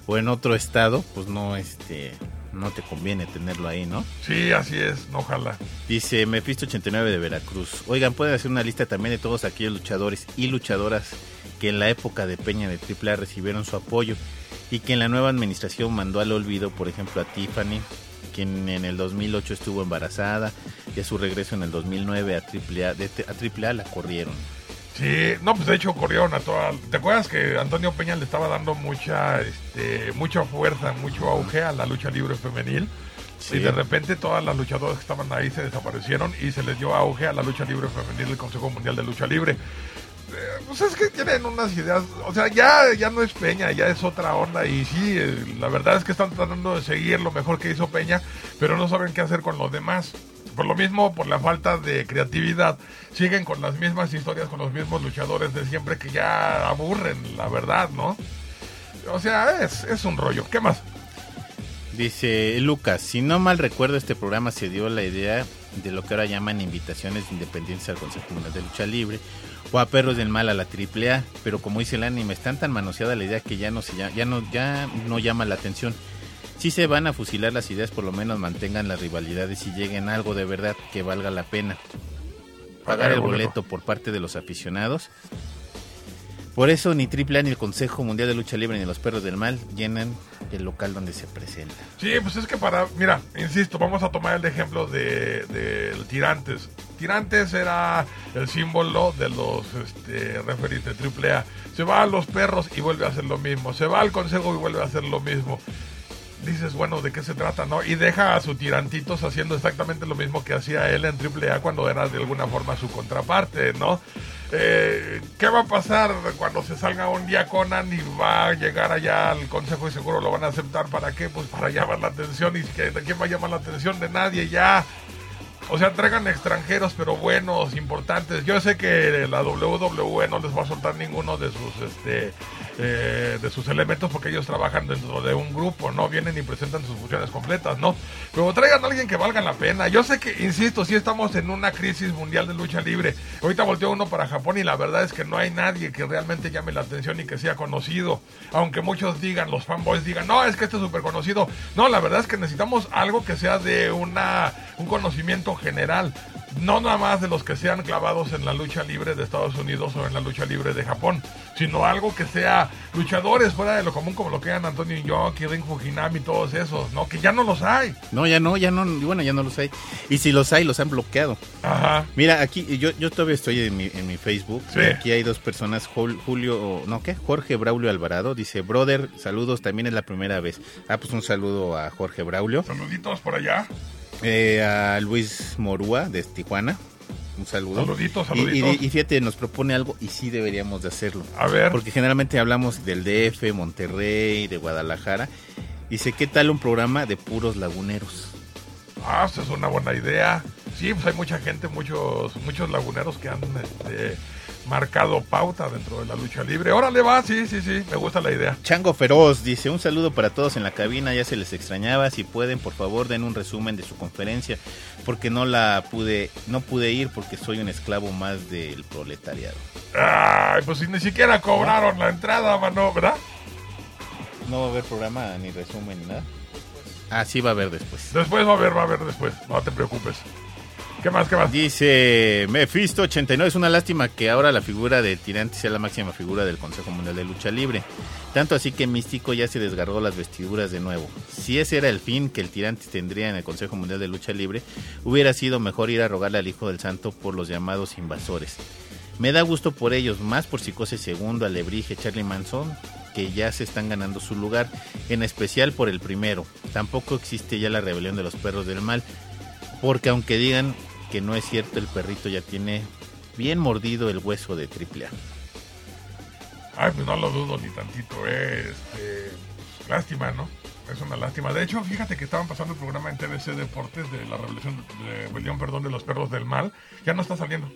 o en otro estado, pues no, este, no te conviene tenerlo ahí, ¿no? Sí, así es, no ojalá. Dice Mephisto 89 de Veracruz. Oigan, pueden hacer una lista también de todos aquellos luchadores y luchadoras que en la época de Peña de AAA recibieron su apoyo y que en la nueva administración mandó al olvido, por ejemplo, a Tiffany, quien en el 2008 estuvo embarazada y a su regreso en el 2009 a AAA, de, a AAA la corrieron. Sí, no, pues de hecho corrieron a toda... ¿Te acuerdas que Antonio Peña le estaba dando mucha, este, mucha fuerza, mucho auge a la lucha libre femenil? Sí. Y de repente todas las luchadoras que estaban ahí se desaparecieron y se les dio auge a la lucha libre femenil del Consejo Mundial de Lucha Libre. Eh, pues es que tienen unas ideas, o sea, ya, ya no es Peña, ya es otra onda y sí, eh, la verdad es que están tratando de seguir lo mejor que hizo Peña, pero no saben qué hacer con los demás. Por lo mismo, por la falta de creatividad, siguen con las mismas historias, con los mismos luchadores de siempre que ya aburren, la verdad, ¿no? O sea, es, es un rollo. ¿Qué más? Dice Lucas, si no mal recuerdo este programa se dio la idea de lo que ahora llaman invitaciones de independencia al Consejo Mundial de Lucha Libre o a Perros del Mal a la AAA, pero como dice el anime, están tan manoseada la idea que ya no se llama, ya no ya no llama la atención. Si se van a fusilar las ideas, por lo menos mantengan las rivalidades y lleguen a algo de verdad que valga la pena. Pagar el boleto por parte de los aficionados. Por eso ni AAA ni el Consejo Mundial de Lucha Libre ni los Perros del Mal llenan el local donde se presenta. Sí, pues es que para, mira, insisto, vamos a tomar el ejemplo de, de Tirantes. Tirantes era el símbolo de los este, referees de AAA. Se va a los perros y vuelve a hacer lo mismo. Se va al consejo y vuelve a hacer lo mismo. Dices, bueno, ¿de qué se trata, no? Y deja a su tirantitos haciendo exactamente lo mismo que hacía él en AAA cuando era de alguna forma su contraparte, ¿no? Eh, ¿Qué va a pasar cuando se salga un día Conan y va a llegar allá al consejo y seguro lo van a aceptar? ¿Para qué? Pues para llamar la atención y que, ¿de quién va a llamar la atención? De nadie ya. O sea, traigan extranjeros, pero buenos, importantes. Yo sé que la WWE no les va a soltar ninguno de sus este eh, de sus elementos porque ellos trabajan dentro de un grupo, no vienen y presentan sus funciones completas, ¿no? Pero traigan a alguien que valga la pena. Yo sé que, insisto, sí estamos en una crisis mundial de lucha libre. Ahorita volteó uno para Japón y la verdad es que no hay nadie que realmente llame la atención y que sea conocido. Aunque muchos digan, los fanboys digan, no, es que este es súper conocido. No, la verdad es que necesitamos algo que sea de una, un conocimiento general no nada más de los que sean clavados en la lucha libre de Estados Unidos o en la lucha libre de Japón, sino algo que sea luchadores fuera de lo común como lo que eran Antonio Inoki, Ring Fujinami, todos esos, ¿no? Que ya no los hay. No, ya no, ya no, bueno, ya no los hay. Y si los hay, los han bloqueado. Ajá. Mira, aquí yo, yo todavía estoy en mi, en mi Facebook. Sí. aquí hay dos personas, Jul- Julio, no, ¿qué? Jorge Braulio Alvarado. Dice, brother, saludos, también es la primera vez. Ah, pues un saludo a Jorge Braulio. Saluditos por allá. Eh, a Luis Morúa de Tijuana. Un saludo. Saluditos, Y- y, saluditos. y fíjate, nos propone algo y sí deberíamos de hacerlo. A ver. Porque generalmente hablamos del DF, Monterrey, de Guadalajara. Dice, ¿qué tal un programa de puros laguneros? Ah, esa es una buena idea. Sí, pues hay mucha gente, muchos, muchos laguneros que han este, marcado pauta dentro de la lucha libre. Órale, va, sí, sí, sí, me gusta la idea. Chango Feroz dice, un saludo para todos en la cabina, ya se les extrañaba, si pueden, por favor, den un resumen de su conferencia, porque no la pude, no pude ir porque soy un esclavo más del proletariado. Ay, pues si ni siquiera cobraron la entrada, mano, ¿verdad? No va a haber programa ni resumen ni nada. Ah, sí va a haber después. Después va a haber, va a haber después, no te preocupes. ¿Qué más, qué más? Dice Mephisto 89, es una lástima que ahora la figura de Tirante sea la máxima figura del Consejo Mundial de Lucha Libre. Tanto así que Místico ya se desgarró las vestiduras de nuevo. Si ese era el fin que el Tirante tendría en el Consejo Mundial de Lucha Libre, hubiera sido mejor ir a rogarle al Hijo del Santo por los llamados invasores. Me da gusto por ellos, más por Psicose Segundo, Alebrije, Charlie Manson, que ya se están ganando su lugar, en especial por el primero. Tampoco existe ya la rebelión de los perros del mal, porque aunque digan que no es cierto, el perrito ya tiene bien mordido el hueso de triple A. Ay, pues no lo dudo ni tantito, eh. Este, lástima, ¿no? Es una lástima. De hecho, fíjate que estaban pasando el programa en TVC Deportes de la de, rebelión, perdón, de los perros del mal. Ya no está saliendo.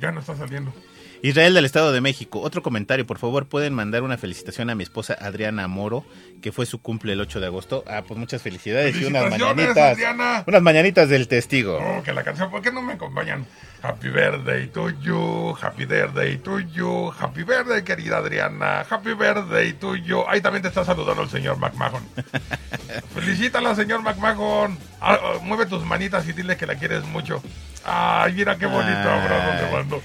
Ya no está saliendo. Israel del Estado de México, otro comentario, por favor, pueden mandar una felicitación a mi esposa Adriana Moro, que fue su cumple el 8 de agosto. Ah, pues muchas felicidades y unas mañanitas. Adriana. Unas mañanitas del testigo. Oh, que la canción, ¿por qué no me acompañan? Happy birthday to you, happy birthday to you, happy birthday querida Adriana, happy birthday to you. Ahí también te está saludando el señor McMahon. Felicítala, señor McMahon. Ah, ah, mueve tus manitas y dile que la quieres mucho. Ay, mira qué bonito abrazo te mando.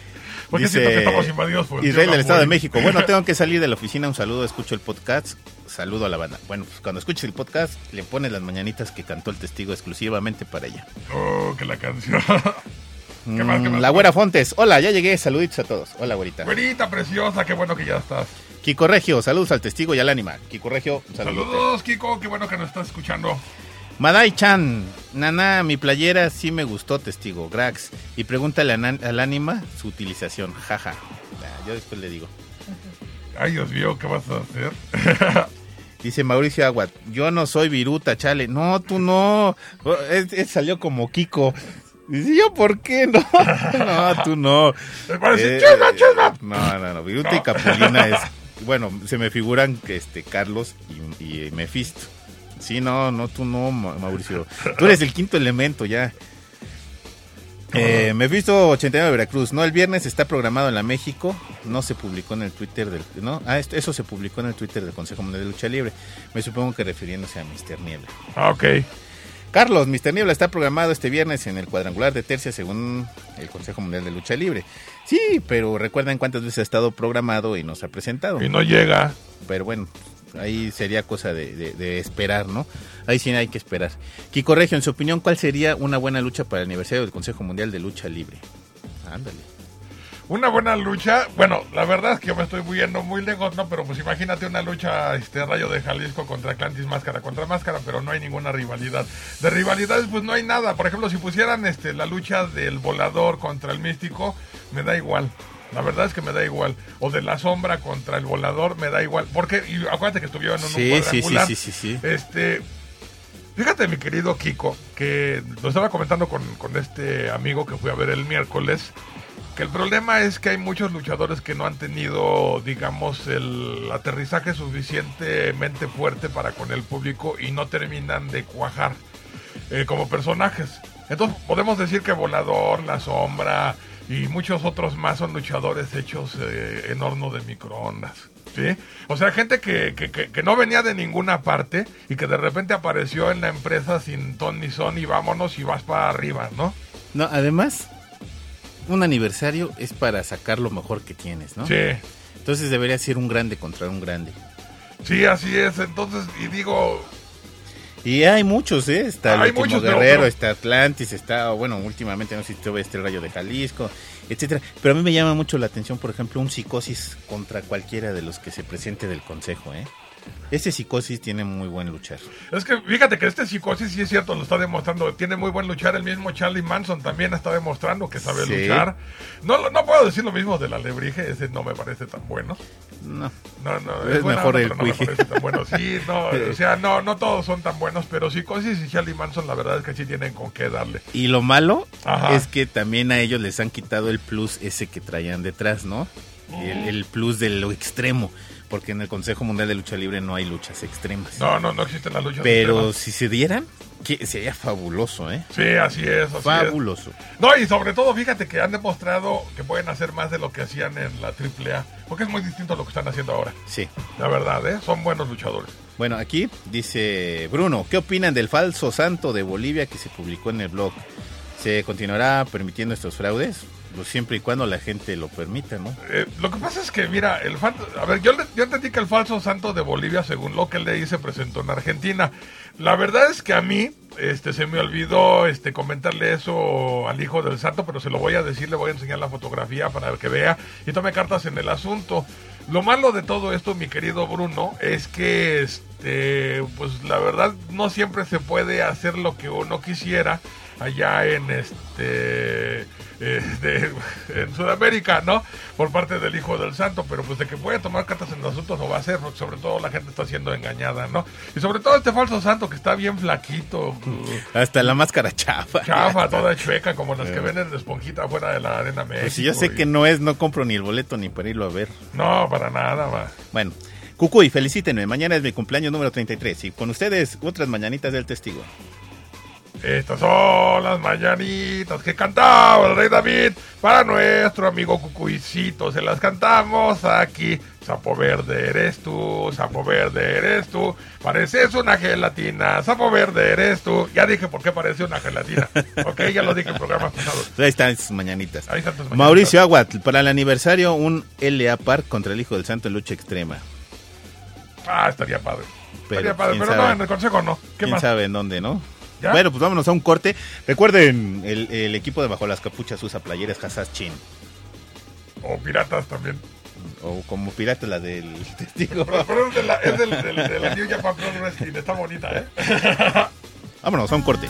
Porque Dice siento que estamos invadidos por el Israel del Estado de. México. Bueno, tengo que salir de la oficina. Un saludo, escucho el podcast. Saludo a la banda. Bueno, pues cuando escuches el podcast, le pones las mañanitas que cantó el testigo exclusivamente para ella. Oh, que la canción. ¿Qué más, qué Mm, más? la güera Fontes. Hola, ya llegué. Saluditos a todos. Hola, güerita. Güerita preciosa, qué bueno que ya estás. Kiko Regio, saludos al testigo y al ánima. Kiko Regio, saludos. Saludos, Kiko, qué bueno que nos estás escuchando. Madai Chan, Nana, mi playera sí me gustó, testigo. Grax. Y pregúntale al ánima su utilización. Jaja. Yo después le digo. Ay, Dios mío, ¿qué vas a hacer? Dice Mauricio Aguat, yo no soy viruta, chale. No, tú no. Es- es- salió como Kiko. Dice, ¿yo por qué no? No, tú no. Eh. No, no, no. Viruta y. Capulina es. Bueno, se me figuran que este Carlos y, y Mephisto. Sí, no, no, tú no, Ma- Mauricio. Tú eres el quinto elemento ya. Eh, Mephisto 89 de Veracruz. No, el viernes está programado en la México. No se publicó en el Twitter del. ¿no? Ah, esto- eso se publicó en el Twitter del Consejo Mundial de Lucha Libre. Me supongo que refiriéndose a Mr. Niebla. Ah, ok. Carlos, Mr. Niebla está programado este viernes en el cuadrangular de tercia según el Consejo Mundial de Lucha Libre. Sí, pero recuerden cuántas veces ha estado programado y no se ha presentado. Y no llega. Pero bueno, ahí sería cosa de, esperar, ¿no? Ahí sí hay que esperar. Kiko Regio, en su opinión, ¿cuál sería una buena lucha para el aniversario del Consejo Mundial de Lucha Libre? Ándale. Una buena lucha, bueno, la verdad es que yo me estoy yendo muy lejos, ¿no? Pero pues imagínate una lucha, este, Rayo de Jalisco contra Atlantis Máscara contra Máscara, pero no hay ninguna rivalidad. De rivalidades, pues no hay nada. Por ejemplo, si pusieran este, la lucha del volador contra el místico, me da igual. La verdad es que me da igual. O de la sombra contra el volador, me da igual. Porque, y acuérdate que estuvieron en un Sí, sí, sí, cuadrangular. sí, sí, sí. Este, fíjate, mi querido Kiko, que lo estaba comentando con, con este amigo que fui a ver el miércoles, que el problema es que hay muchos luchadores que no han tenido, digamos, el aterrizaje suficientemente fuerte para con el público y no terminan de cuajar eh, como personajes. Entonces podemos decir que Volador, La Sombra y muchos otros más son luchadores hechos eh, en horno de microondas. ¿Sí? O sea, gente que, que, que- que no venía de ninguna parte y que de repente apareció en la empresa sin ton ni son y vámonos y vas para arriba, ¿no? No, además, un aniversario es para sacar lo mejor que tienes, ¿no? Sí, Entonces debería ser un grande contra un grande. sí, así es. Entonces, y digo, Y hay muchos, ¿eh? Está el Hay último muchos, guerrero, está Atlantis, está, bueno, últimamente no sé si tuve este rayo de Jalisco, etcétera. Pero a mí me llama mucho la atención, por ejemplo, un psicosis contra cualquiera de los que se presente del consejo, ¿eh? Ese psicosis tiene muy buen luchar. Es que fíjate que este psicosis sí es cierto, lo está demostrando. Tiene muy buen luchar. El mismo Charlie Manson también está demostrando que sabe Sí. luchar. No, no puedo decir lo mismo del alebrije, ese no me parece tan bueno. No. No, no, Es buena mejor onda, el no me parece tan bueno. Sí, no, o sea, no, no todos son tan buenos, pero psicosis y Charlie Manson la verdad es que sí tienen con qué darle. Y lo malo Ajá. es que también a ellos les han quitado el plus ese que traían detrás, ¿no? El, el plus de lo extremo, porque en el Consejo Mundial de Lucha Libre no hay luchas extremas. No, no, no existen las luchas Pero extremas. si se dieran, que sería fabuloso, ¿eh? Sí, así es, así es. Fabuloso. No, y sobre todo, fíjate que han demostrado que pueden hacer más de lo que hacían en la AAA, porque es muy distinto a lo que están haciendo ahora. Sí. La verdad, ¿eh? Son buenos luchadores. Bueno, aquí dice Bruno, ¿qué opinan del falso santo de Bolivia que se publicó en el blog? ¿Se continuará permitiendo estos fraudes? Pues siempre y cuando la gente lo permita, ¿no? Eh, lo que pasa es que, mira, el fan- a ver, yo, yo entendí que el falso santo de Bolivia, según lo que leí, se presentó en Argentina. La verdad es que a mí, este, se me olvidó, este, comentarle eso al hijo del santo, pero se lo voy a decir, le voy a enseñar la fotografía para que vea y tome cartas en el asunto. Lo malo de todo esto, mi querido Bruno, es que, este, pues la verdad, no siempre se puede hacer lo que uno quisiera allá en este eh, en Sudamérica, ¿no? Por parte del Hijo del Santo, pero pues de que puede tomar cartas en los asuntos no va a ser, porque sobre todo la gente está siendo engañada, ¿no? Y sobre todo este falso santo que está bien flaquito, Hasta la máscara chafa. chafa, toda chueca, como las que venden de esponjita afuera de la arena México. Pues si yo sé y- que no es, no compro ni el boleto ni para irlo a ver. No, para nada, va. Bueno, Cucuy, felicítenme. Mañana es mi cumpleaños número 33 y con ustedes otras mañanitas del testigo. Estas son las mañanitas que cantaba el rey David para nuestro amigo Cucuicito. Se las cantamos aquí. Sapo verde eres tú, sapo verde eres tú. Pareces una gelatina, sapo verde eres tú. Ya dije por qué parece una gelatina. Ok, ya lo dije en programas pasados. Ahí están sus mañanitas. Ahí están tus mañanitas. Mauricio Aguat, para el aniversario, un LA Park contra el Hijo del Santo en lucha extrema. Ah, estaría padre. Pero, estaría padre, ¿quién pero sabe? no, en el consejo no. ¿Qué ¿Quién más? sabe en dónde, no? ¿Ya? Bueno, pues vámonos a un corte. Recuerden, el, el equipo de Bajo las Capuchas usa playeras Hassas Chin. O piratas también. O como pirata la del testigo. Pero, pero es de la, es del, del, de la New Japan Pro Wrestling. Está bonita, ¿eh? Vámonos a un corte.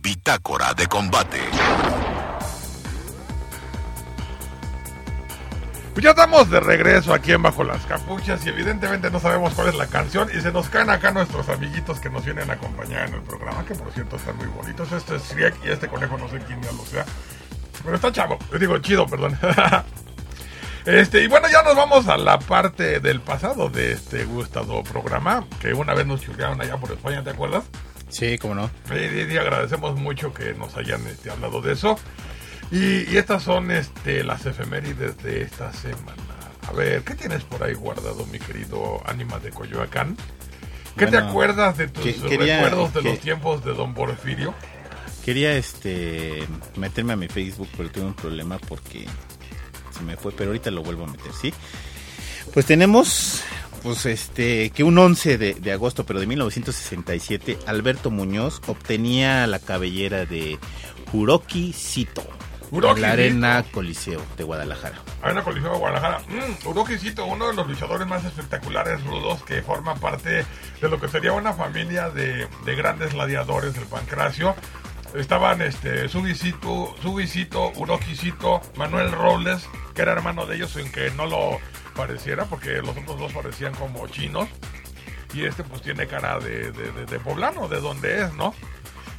Bitácora de combate. Pues ya estamos de regreso aquí en Bajo las Capuchas y evidentemente no sabemos cuál es la canción y se nos caen acá nuestros amiguitos que nos vienen a acompañar en el programa, que por cierto están muy bonitos. Este es Riek y este conejo no sé quién ya lo sea. Pero está chavo, digo chido, perdón. Este, y bueno, ya nos vamos a la parte del pasado de este gustado programa, que una vez nos churrearon allá por España, ¿te acuerdas? Sí, cómo no. Y, agradecemos mucho que nos hayan este, hablado de eso. Y, y estas son este, las efemérides de esta semana. A ver, ¿qué tienes por ahí guardado, mi querido Ánima de Coyoacán? ¿Qué te acuerdas de tus que- quería- recuerdos de que- los tiempos de Don Porfirio? Quería este meterme a mi Facebook, pero tuve un problema porque se me fue, pero ahorita lo vuelvo a meter, ¿sí? Pues tenemos pues este que un 11 de, de agosto, pero de 1967, Alberto Muñoz obtenía la cabellera de Uroki Cito Uroki en la Arena. Coliseo de Guadalajara. Arena Coliseo de Guadalajara. Mm, Uroki uno de los luchadores más espectaculares rudos que forma parte de lo que sería una familia de, de grandes gladiadores del Pancracio. Estaban este, Subicito, Subicito, Manuel Robles, que era hermano de ellos, en que no lo pareciera, porque los otros dos parecían como chinos. Y este pues tiene cara de, de, de- poblano, de donde es, ¿no?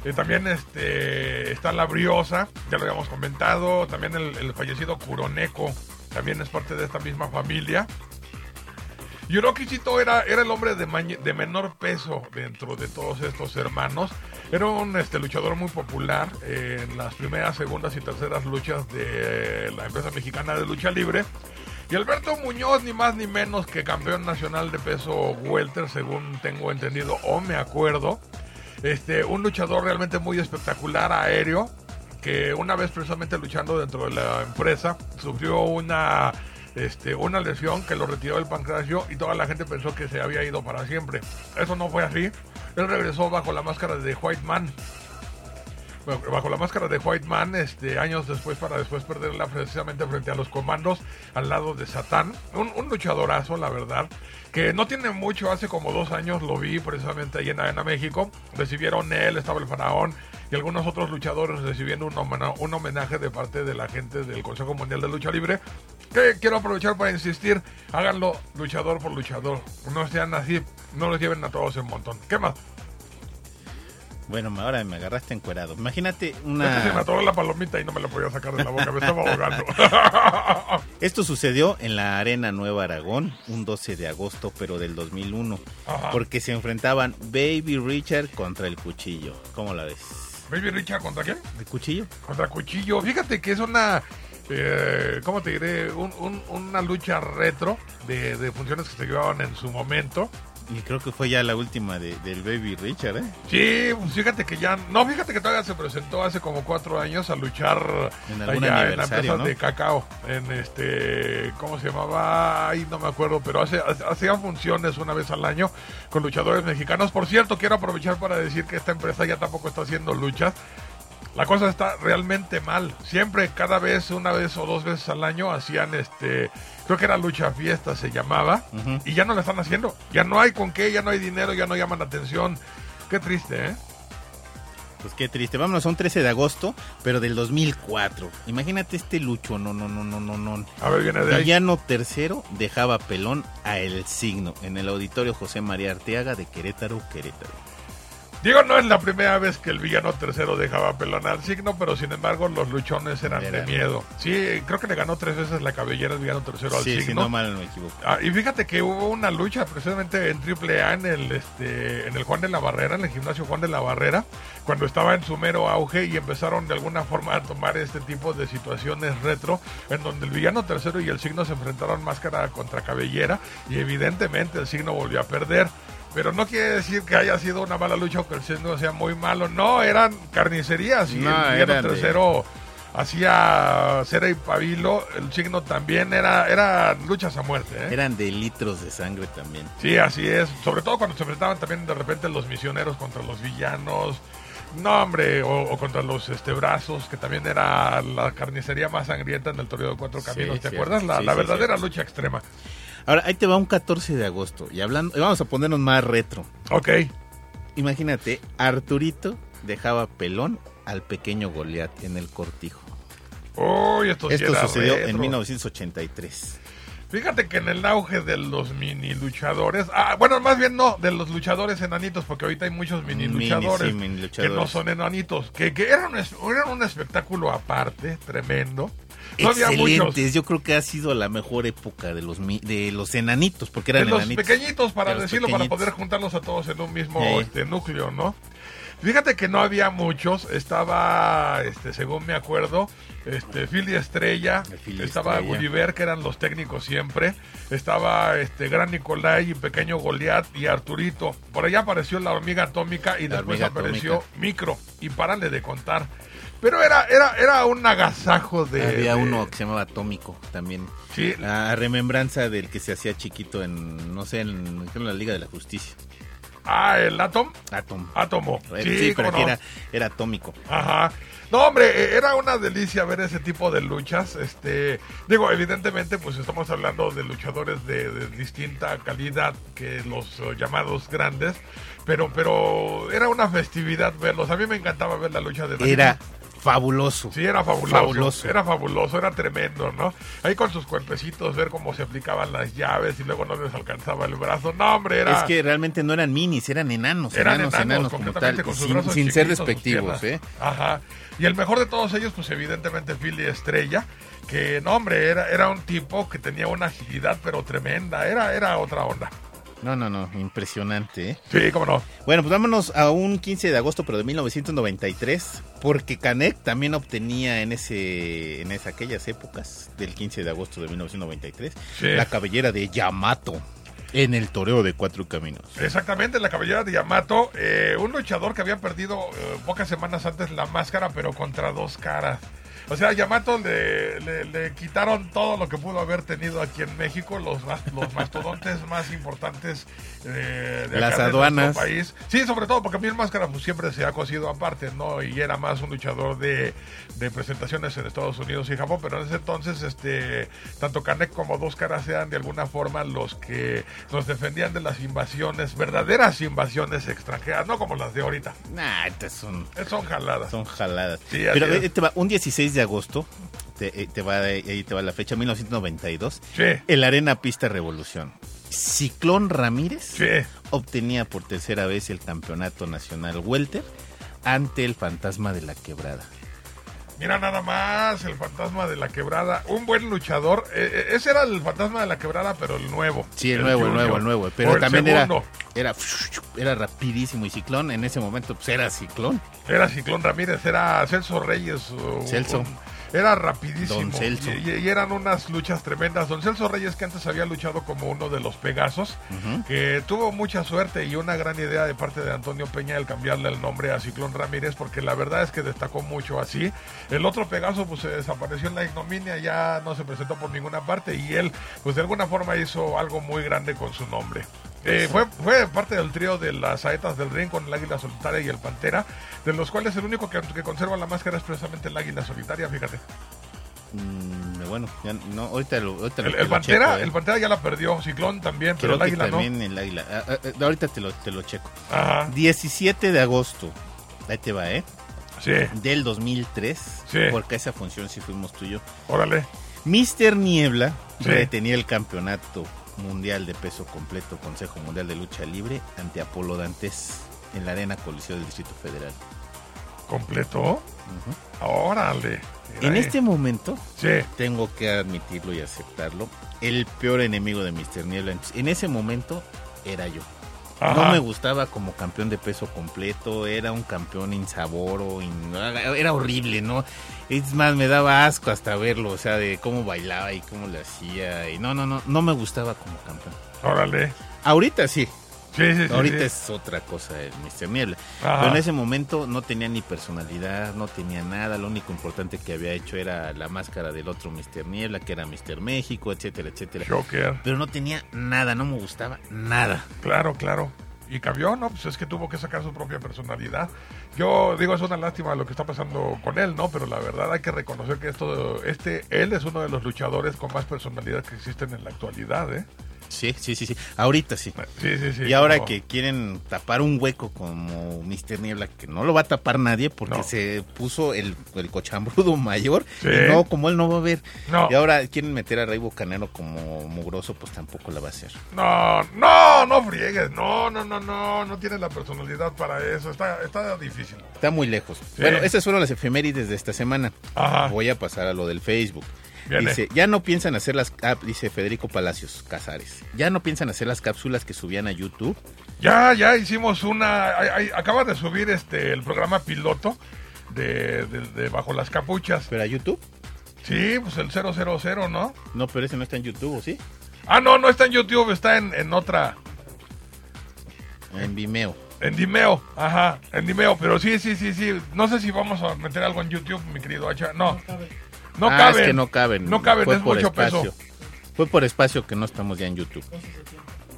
Eh, también este, está la Briosa, ya lo habíamos comentado. También el, fallecido Kuroneko, también es parte de esta misma familia. Yuroki Chito era, era el hombre de menor peso dentro de todos estos hermanos. Era un este, luchador muy popular en las primeras, segundas y terceras luchas de la empresa mexicana de lucha libre. Y Alberto Muñoz, ni más ni menos que campeón nacional de peso welter, según tengo entendido o me acuerdo. Este, un luchador realmente muy espectacular, aéreo, que una vez precisamente luchando dentro de la empresa, sufrió una, este, una lesión que lo retiró del pancracio y toda la gente pensó que se había ido para siempre. Eso no fue así. Él regresó bajo la máscara de White Man. Bajo la máscara de White Man, este, años después, para después perderla precisamente frente a los comandos al lado de Satán. Un, un luchadorazo, la verdad, que no tiene mucho, hace como dos años lo vi precisamente ahí en Arena México. Recibieron él, estaba el faraón y algunos otros luchadores recibiendo un, homena- un homenaje de parte de la gente del Consejo Mundial de Lucha Libre. Que quiero aprovechar para insistir, háganlo luchador por luchador. No sean así, no los lleven a todos en montón. ¿Qué más? Bueno, ahora me agarraste encuerado. Imagínate Es que se me una atoró la palomita y no me la podía sacar de la boca, me estaba ahogando. Esto sucedió en la Arena Nueva Aragón un 12 de agosto, pero del 2001, Ajá. porque se enfrentaban Baby Richard contra el Cuchillo. ¿Cómo la ves? Baby Richard, ¿contra quién? ¿El Cuchillo? Contra Cuchillo. Fíjate que es una, eh, ¿cómo te diré? Un- un- una lucha retro de, de funciones que se llevaban en su momento. Y creo que fue ya la última de, del Baby Richard, ¿eh? Sí, pues fíjate que ya, no, fíjate que todavía se presentó hace como cuatro años a luchar En allá en la empresa ¿no? de cacao, en este, ¿cómo se llamaba? Ay, no me acuerdo, pero hace, hace- hacían funciones una vez al año con luchadores mexicanos. Por cierto, quiero aprovechar para decir que esta empresa ya tampoco está haciendo luchas. La cosa está realmente mal. Siempre, cada vez, una vez o dos veces al año, hacían este. Creo que era lucha fiesta, se llamaba. Y ya no la están haciendo. Ya no hay con qué, ya no hay dinero, ya no llaman atención. Qué triste, ¿eh? Pues qué triste. Vámonos un 13 de agosto, pero del 2004. Imagínate este lucho, no, no, no, no, no, no. A ver, viene de ahí. Villano tercero dejaba pelón a El Signo en el auditorio José María Arteaga de Querétaro, Querétaro. Digo, no es la primera vez que el villano tercero dejaba pelón al signo, pero sin embargo los luchones eran de miedo. Sí, creo que le ganó tres veces la cabellera el villano tercero al Sí, si signo. no mal no me equivoco. Ah, y fíjate que hubo una lucha precisamente en AAA en el este en el Juan de la Barrera, en el gimnasio Juan de la Barrera, cuando estaba en su mero auge y empezaron de alguna forma a tomar este tipo de situaciones retro, en donde el villano tercero y el signo se enfrentaron máscara contra cabellera y evidentemente el signo volvió a perder. Pero no quiere decir que haya sido una mala lucha o que el signo sea muy malo. No, eran carnicerías y No, el eran de- tercero hacía cera y pabilo. El signo también era, era luchas a muerte. ¿eh? Eran de litros de sangre también. Sí, así es. Sobre todo cuando se enfrentaban también de repente los misioneros contra los villanos. No, hombre, o, o contra los este, brazos, que también era la carnicería más sangrienta en el Toreo de Cuatro Sí, Caminos. ¿Te cierto. acuerdas? La, Sí, la sí, verdadera lucha extrema. Ahora, ahí te va un 14 de agosto. Y hablando, y vamos a ponernos más retro. Ok. Imagínate, Arturito dejaba pelón al pequeño Goliat en el cortijo. Uy, esto, sí Esto era sucedió retro. en 1983. Fíjate que en el auge de los mini luchadores, ah, bueno, más bien no, de los luchadores enanitos, porque ahorita hay muchos mini Mini, luchadores, sí, mini que luchadores. no son enanitos, que, que eran, eran un espectáculo aparte, tremendo. No. Excelentes, yo creo que ha sido la mejor época de los de los enanitos, porque De eran los enanitos. pequeñitos, para De los decirlo, para poder juntarlos a todos en un mismo Sí. este, núcleo, ¿no? Fíjate que no había muchos, estaba, este, según me acuerdo, este, Philly Estrella, El Philly estaba Estrella. Gulliver, que eran los técnicos siempre, estaba este Gran Nicolai y Pequeño Goliat y Arturito. Por allá apareció la hormiga atómica y La después apareció atómica. Micro, y párale de contar. Pero era, era, era un agasajo de... Había de- uno que se llamaba Atómico también. Sí, A remembranza del que se hacía chiquito en, no sé, en, en la Liga de la Justicia. ah, el Atom, Atom. Átomo. Sí, Sí, pero no. era, era atómico. Ajá. No, hombre, eh, era una delicia ver ese tipo de luchas. Este, digo, evidentemente, pues estamos hablando de luchadores de, de distinta calidad que los eh, llamados grandes, pero, pero era una festividad verlos. A mí me encantaba ver la lucha de Era fabuloso. Sí, era fabuloso, Fabuloso. Era fabuloso, era tremendo, ¿no? Ahí con sus cuerpecitos, ver cómo se aplicaban las llaves y luego no les alcanzaba el brazo. No, hombre, era. Es que realmente no eran minis, eran enanos, Eran enanos, enanos, como tal, con sus sin, sin ser despectivos, ¿eh? Ajá. Y el mejor de todos ellos, pues evidentemente Philly Estrella, que no, hombre, era, era un tipo que tenía una agilidad, pero tremenda. Era, era otra onda. No, no, no, impresionante, ¿eh? Sí, cómo no. Bueno, pues vámonos a un 15 de agosto, pero de 1993, porque Canek también obtenía en ese, en esa, aquellas épocas del 15 de agosto de 1993 Sí. la cabellera de Yamato en el toreo de cuatro caminos. Exactamente, la cabellera de Yamato, eh, un luchador que había perdido eh, pocas semanas antes la máscara, pero contra dos caras. O sea, Yamato le, le- le quitaron todo lo que pudo haber tenido aquí en México, los, los mastodontes más importantes eh, de Las de aduanas. nuestro país. Sí, sobre todo porque a mí el máscara pues, siempre se ha cosido aparte, ¿no? Y era más un luchador de, de presentaciones en Estados Unidos y Japón, pero en ese entonces, este, tanto Canek como Dos Caras eran de alguna forma los que nos defendían de las invasiones, verdaderas invasiones extranjeras, no como las de ahorita. Nah, estas son, Son jaladas. son jaladas. Sí, Pero es. eh, un 16 de agosto, te, eh, te va, eh, ahí te va la fecha, 1992, Sí, el Arena Pista Revolución. Ciclón Ramírez sí. obtenía por tercera vez el campeonato nacional welter ante el fantasma de la quebrada. Mira nada más, el fantasma de la quebrada. Un buen luchador. Eh, eh, ese era el fantasma de la quebrada, pero el nuevo. Sí, el, nuevo, el nuevo, el nuevo. Pero el también era, segundo. era era rapidísimo y Ciclón en ese momento pues era Ciclón. Era Ciclón Ramírez, era Celso Reyes. Celso. un- era rapidísimo. Don Celso. Y, eran unas luchas tremendas. Don Celso Reyes, que antes había luchado como uno de los Pegasos, que tuvo mucha suerte y una gran idea de parte de Antonio Peña el cambiarle el nombre a Ciclón Ramírez, porque la verdad es que destacó mucho así. El otro Pegaso, pues se desapareció en la ignominia, ya no se presentó por ninguna parte y él, pues de alguna forma hizo algo muy grande con su nombre. Eh, fue, fue parte del trío de las saetas del ring con el águila solitaria y el pantera, de los cuales el único que, que conserva la máscara es precisamente el águila solitaria, fíjate. Mm, bueno, ya no, ahorita lo, ahorita El, lo- el lo pantera, checo, ¿eh? el pantera ya la perdió, Ciclón también, pero Creo el águila también el águila. Ah, ah, ah, ahorita te lo, te lo checo. no. Ajá, 17 de agosto. Ahí te va, ¿eh? sí, Del 2003. Sí. Porque esa función sí fuimos tú y yo. órale. Mister Niebla Sí. retenía el campeonato mundial de peso completo Consejo Mundial de Lucha Libre ante Apolo Dantes en la Arena Coliseo del Distrito Federal. ¿Completo? Órale. En ahí. este momento, Sí, tengo que admitirlo y aceptarlo, el peor enemigo de Mister Niebla en ese momento era yo. Ajá. No me gustaba como campeón de peso completo, era un campeón insaboro, in- era horrible, ¿no? Es más, me daba asco hasta verlo, o sea, de cómo bailaba y cómo le hacía, y no, no, no, no me gustaba como campeón. órale. Ahorita sí, Sí, sí, sí. ahorita sí. es otra cosa el Mr. Niebla, Ajá. pero en ese momento no tenía ni personalidad, no tenía nada, lo único importante que había hecho era la máscara del otro Mr. Niebla, que era Mr. México, etcétera, etcétera. Joker. Pero no tenía nada, no me gustaba nada. Claro, claro. Y cambió, ¿no? Pues es que tuvo que sacar su propia personalidad. Yo digo, es una lástima lo que está pasando con él, ¿no? Pero la verdad hay que reconocer que esto, este, él es uno de los luchadores con más personalidad que existen en la actualidad, ¿eh? Sí, sí, sí, sí. Ahorita sí. Sí, sí, sí. y ahora como- que quieren tapar un hueco como Mr. Niebla, que no lo va a tapar nadie porque No. se puso el, el cochambrudo mayor. Sí. Y no, como él no va a ver. No. Y ahora quieren meter a Rey Bocanero como mugroso, pues tampoco la va a hacer. No, no, no friegues. No, no, no, no. No tiene la personalidad para eso. Está, está difícil. Está muy lejos. Bueno, esas fueron las efemérides de esta semana. Ajá. Voy a pasar a lo del Facebook. Viene. Dice, ya no piensan hacer las, ah, dice Federico Palacios Casares, ya no piensan hacer las cápsulas que subían a YouTube. Ya, ya hicimos una. ay, ay, acaba de subir este el programa piloto de, de- de Bajo las Capuchas. ¿Pero a YouTube? Sí, pues el 000, ¿no? No, pero ese no está en YouTube, ¿o sí? Ah, no, no está en YouTube, está en, en otra. En Vimeo. En Dimeo, ajá, en Dimeo, pero sí, sí, sí, sí. No sé si vamos a meter algo en YouTube, mi querido Hacha. No, no ah, caben. es que no caben. No caben, Fue es por mucho espacio. peso. Fue por espacio que no estamos ya en YouTube.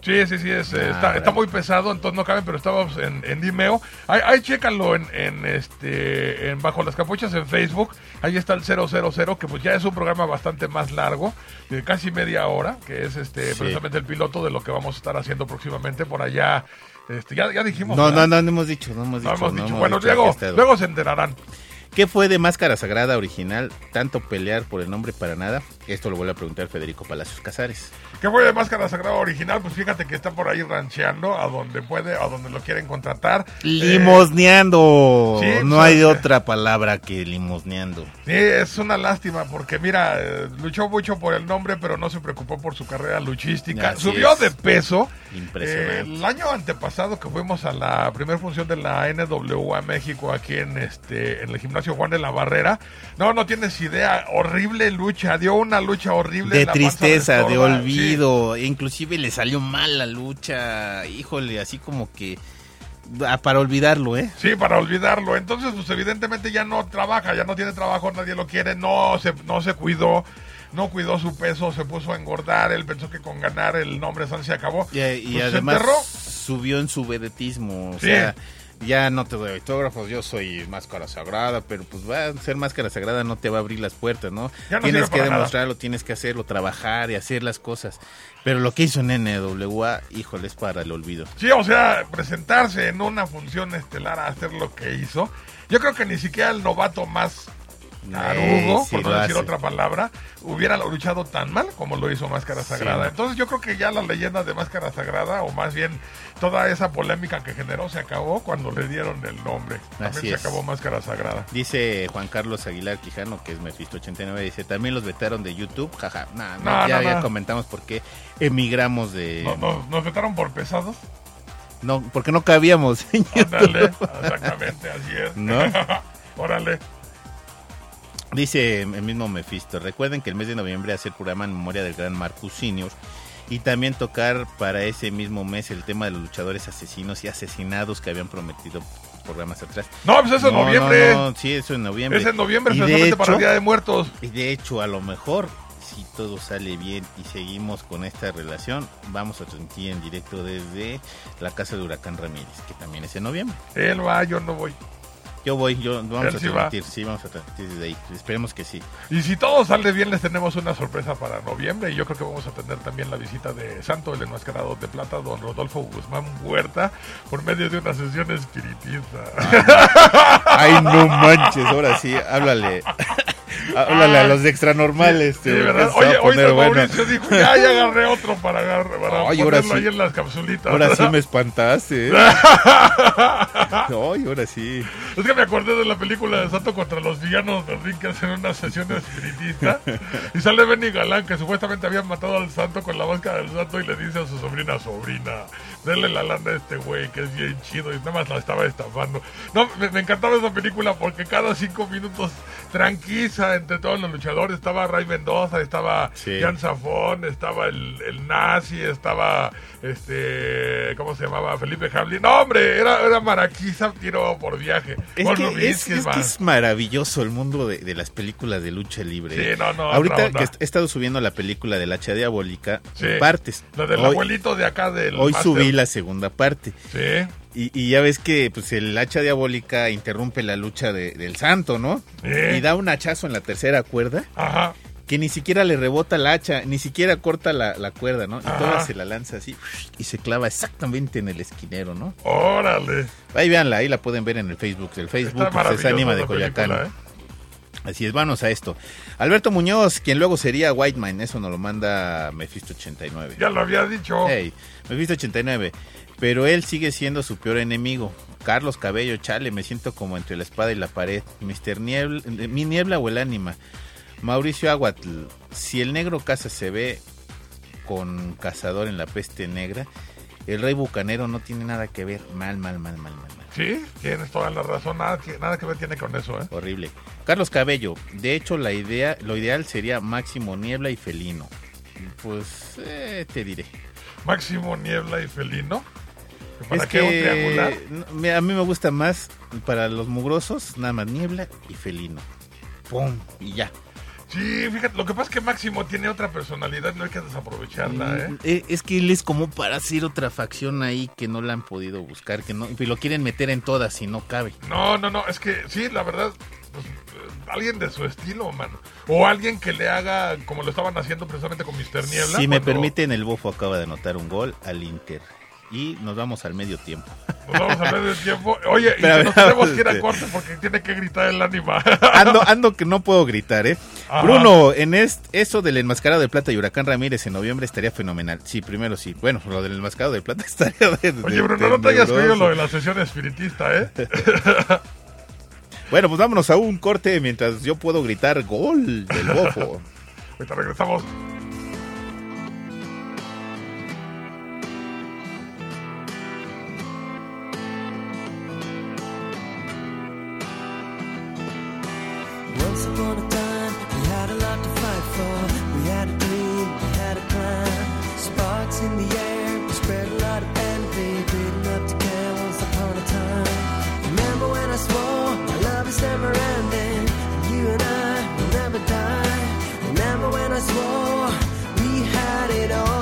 Sí, sí, sí, es, Ah, está, está muy pesado, entonces no caben, pero estábamos en, en Vimeo. Ahí, ahí chécalo en, en, este, en Bajo las Capuchas en Facebook. Ahí está el 000, que pues ya es un programa bastante más largo, de casi media hora, que es este Sí. precisamente el piloto de lo que vamos a estar haciendo próximamente por allá. Este, ya, ya dijimos. No, ¿verdad? no, no, no hemos dicho, no hemos No dicho. no hemos Bueno, dicho luego se enterarán. ¿Qué fue de Máscara Sagrada original? Tanto pelear por el nombre para nada. Esto lo vuelve a preguntar Federico Palacios Casares. ¿Qué fue de Máscara Sagrada original? Pues fíjate que está por ahí rancheando a donde puede, a donde lo quieren contratar. Eh, Limosneando. sí, no hay eh. otra palabra que limosneando. Sí, es una lástima porque mira, eh, luchó mucho por el nombre, pero no se preocupó por su carrera luchística. Así Subió es. de peso. Impresionante. Eh, el año antepasado que fuimos a la primera función de la NWA México aquí en este en el gimnasio Juan de la Barrera. No, no tienes idea, horrible lucha, dio una lucha horrible. De la tristeza, de olvido. Inclusive le salió mal la lucha. Híjole, así como que... ah, Para olvidarlo, ¿eh? Sí, para olvidarlo. Entonces, pues evidentemente ya no trabaja, ya no tiene trabajo, nadie lo quiere, no se, no se cuidó, no cuidó su peso, se puso a engordar, él pensó que con ganar el nombre San se acabó. Y, y Pues, además subió en su vedetismo. O Sí. sea, ya no te doy autógrafos, yo soy máscara sagrada, pero pues va a ser máscara sagrada no te va a abrir las puertas, ¿no? Ya no tienes que nada. demostrarlo, tienes que hacerlo, trabajar y hacer las cosas. Pero lo que hizo en NWA, híjole, es para el olvido. Sí, o sea, presentarse en una función estelar a hacer lo que hizo. Yo creo que ni siquiera el novato más tarugo, Eh, sí por no decir hace. otra palabra, hubiera luchado tan mal como lo hizo Máscara Sagrada. Entonces yo creo que ya la leyenda de Máscara Sagrada, o más bien toda esa polémica que generó, se acabó cuando le dieron el nombre. También Así se es. acabó Máscara Sagrada. Dice Juan Carlos Aguilar Quijano, que es Mephisto89, dice, también los vetaron de YouTube, jaja. Nah, no, No, ya, ya comentamos por qué emigramos de... Nos, vetaron por pesados. No, porque no cabíamos en Ándale, exactamente, así es. ¿No? Órale. Dice el mismo Mephisto, recuerden que el mes de noviembre hace el programa en memoria del gran Marcus Senior y también tocar para ese mismo mes el tema de los luchadores asesinos y asesinados que habían prometido programas atrás. No, pues eso en No, noviembre. no, no, sí, eso en noviembre. Es en noviembre, precisamente para el Día de Muertos. Y de hecho, a lo mejor, si todo sale bien y seguimos con esta relación, vamos a transmitir en directo desde la casa de Huracán Ramírez, que también es en noviembre. Él va, yo no voy. Yo voy, yo vamos a sí va. transmitir, sí, vamos a transmitir desde ahí. Esperemos que sí. Y si todo sale bien, les tenemos una sorpresa para noviembre. Y yo creo que vamos a tener también la visita de Santo, el enmascarado de plata, don Rodolfo Guzmán Huerta, por medio de una sesión espiritista. Ay, no manches, ahora sí, háblale. háblale a los extranormales. Sí, te ¿verdad? vas a Oye, hoy bueno. Mauricio dijo, ya, ya agarré otro para, agarrar, para Ay, ahora ponerlo sí. ahí en las capsulitas. Ahora sí me espantaste. ¿eh? Ay, ahora sí. Es que me acordé de la película de Santo contra los villanos de que hacen una sesión espiritista y sale Benny Galán que supuestamente habían matado al santo con la máscara del santo y le dice a su sobrina, sobrina, denle la lana a este güey que es bien chido y nada más la estaba estafando. No, me, me encantaba esa película porque cada cinco minutos tranquiza entre todos los luchadores. Estaba Ray Mendoza, estaba Sí. Jan Zafón, estaba el, el nazi, estaba este, ¿cómo se llamaba? Felipe Hamlin. No, hombre, era, era Maraquiza tiro por viaje. Es que es, Rubinsky, es que man. es maravilloso el mundo de, de las películas de lucha libre. Sí, no, no, otra Ahorita que he estado subiendo la película de la hacha diabólica Sí. en partes. La del Hoy- abuelito de acá del Hoy subí la segunda parte. Sí, Y, y ya ves que pues el hacha diabólica interrumpe la lucha de- del santo, ¿no? Sí. Y da un hachazo en la tercera cuerda ajá. que ni siquiera le rebota la hacha, ni siquiera corta la, la cuerda, ¿no? Y Ajá. toda se la lanza así y se clava exactamente en el esquinero, ¿no? Órale. Ahí véanla, ahí la pueden ver en el Facebook, el Facebook Está pues, es Ánima de Coyacán. película, ¿eh? Así es, vamos a esto. Alberto Muñoz, quien luego sería Whiteman, eso nos lo manda Mephisto 89. Ya lo había dicho. Hey, Mephisto 89. Pero él sigue siendo su peor enemigo. Carlos Cabello, chale, me siento como entre la espada y la pared. Mr. Niebla, eh, mi niebla o el ánima. Mauricio Aguatl, si el negro casa se ve con cazador en la peste negra, el rey bucanero no tiene nada que ver. Mal, mal, mal, mal, mal, mal. Sí, tienes toda la razón. Nada que, nada que ver tiene con eso, ¿eh? Horrible. Carlos Cabello, de hecho la idea, lo ideal sería Máximo Niebla y Felino. Pues eh, te diré. Máximo Niebla y Felino. ¿Para es qué un triangular? me- a mí me gusta más para los mugrosos, nada más Niebla y Felino. Pum, y ya. Sí, fíjate, lo que pasa es que Máximo tiene otra personalidad, no hay que desaprovecharla, ¿eh? Mm, eh, Es que él es como para hacer otra facción ahí que no la han podido buscar, que no, y lo quieren meter en todas y no cabe. No, no, no, es que sí, la verdad, pues, eh, alguien de su estilo, mano. O alguien que le haga como lo estaban haciendo precisamente con Mr. Niebla. si me cuando permiten, el Bofo acaba de anotar un gol al Inter. Y nos vamos al medio tiempo. Nos vamos a ver del tiempo. Oye, y nos tenemos que ir a este- corte porque tiene que gritar el ánima. ando, ando que no puedo gritar, ¿eh? Ajá. Bruno, en est- eso del enmascarado de plata y Huracán Ramírez en noviembre estaría fenomenal. Sí, primero sí. Bueno, lo del enmascarado de plata estaría de, de- Oye, Bruno, no te hayas neuroso. lo de la sesión espiritista, ¿eh? Bueno, pues vámonos a un corte mientras yo puedo gritar gol del bofo. Ahorita regresamos. Once upon a time, we had a lot to fight for. We had a dream, we had a plan. Sparks in the air, we spread a lot of envy. Didn't to care once upon a time. Remember when I swore our love is never ending? And You and I will never die. Remember when I swore we had it all?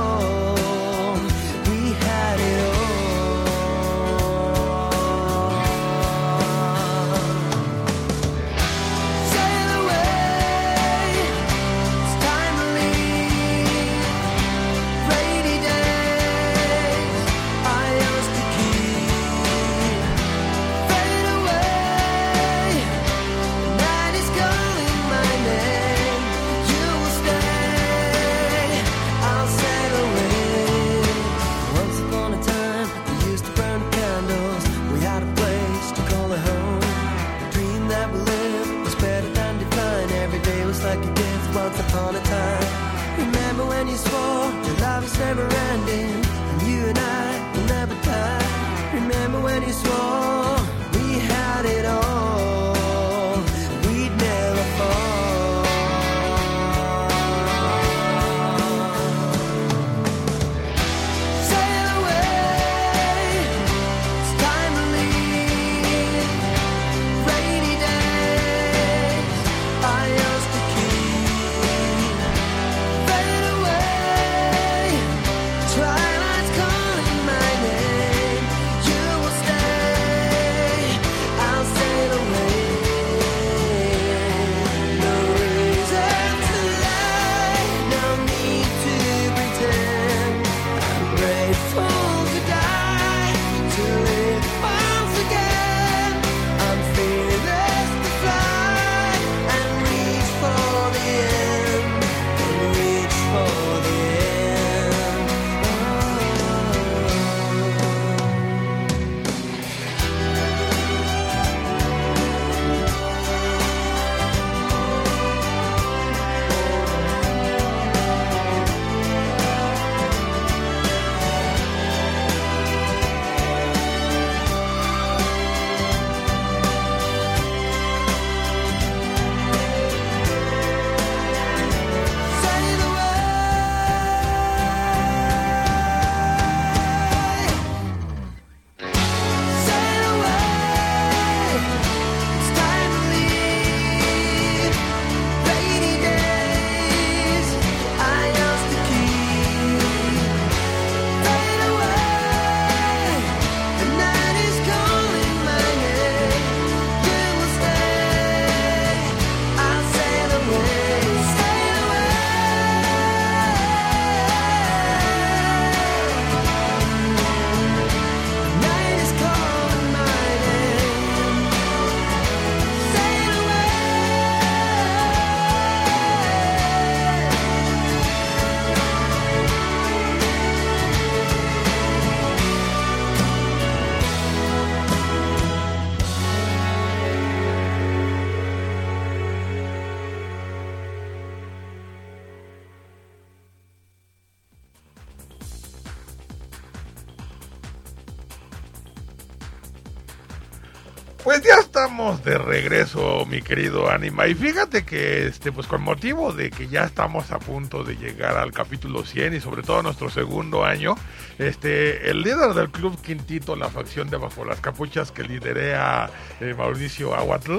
Estamos de regreso, mi querido Anima. Y fíjate que, este, pues con motivo de que ya estamos a punto de llegar al capítulo 100 y sobre todo nuestro segundo año, este, el líder del club Quintito, la facción de Bajo las Capuchas que liderea eh, Mauricio Aguatl,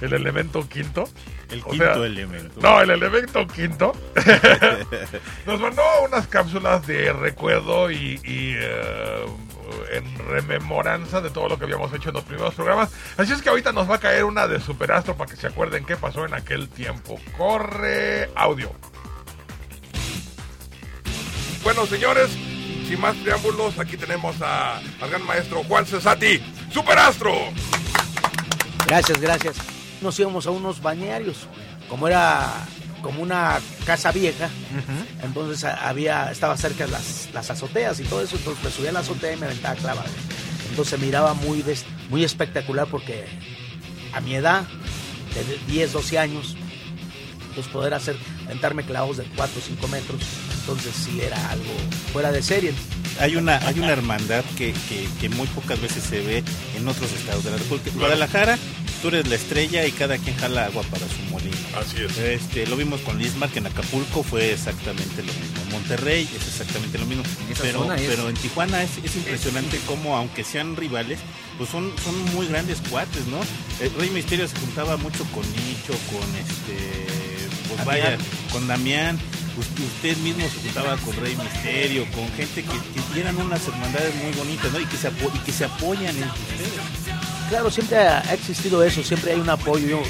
el elemento quinto. El O quinto sea, elemento. No, el elemento quinto. Nos mandó unas cápsulas de recuerdo y, y, eh, rememoranza de todo lo que habíamos hecho en los primeros programas. Así es que ahorita nos va a caer una de Superastro para que se acuerden qué pasó en aquel tiempo. Corre audio. Bueno, señores, sin más preámbulos, aquí tenemos a- al gran maestro Juan Cesati, Superastro. Gracias, gracias. Nos íbamos a unos bañarios. Como era como una casa vieja, entonces había, estaba cerca las, las azoteas y todo eso, entonces me subía a la azotea y me aventaba clavado. Entonces se miraba muy, des- muy espectacular porque a mi edad, de 10, 12 años, pues poder hacer, aventarme clavos de 4 o 5 metros, entonces sí era algo fuera de serie. Hay una, hay una hermandad que, que, que muy pocas veces se ve en otros estados de la República. Guadalajara, tú eres la estrella y cada quien jala agua para su molino. Así es. Este, lo vimos con Lismar, que en Acapulco fue exactamente lo mismo. En Monterrey es exactamente lo mismo. Pero, pero en Tijuana es, es impresionante cómo, aunque sean rivales, pues son, son muy grandes cuates, ¿no? El Rey Misterio se juntaba mucho con Nicho, con este, pues Damián. vaya, con Damián. Us- Usted mismo se juntaba con Rey Misterio, con gente que, que eran unas hermandades muy bonitas, ¿no? Y que se, apo- y que se apoyan entre ustedes. Claro, siempre ha existido eso, siempre hay un apoyo. Yo,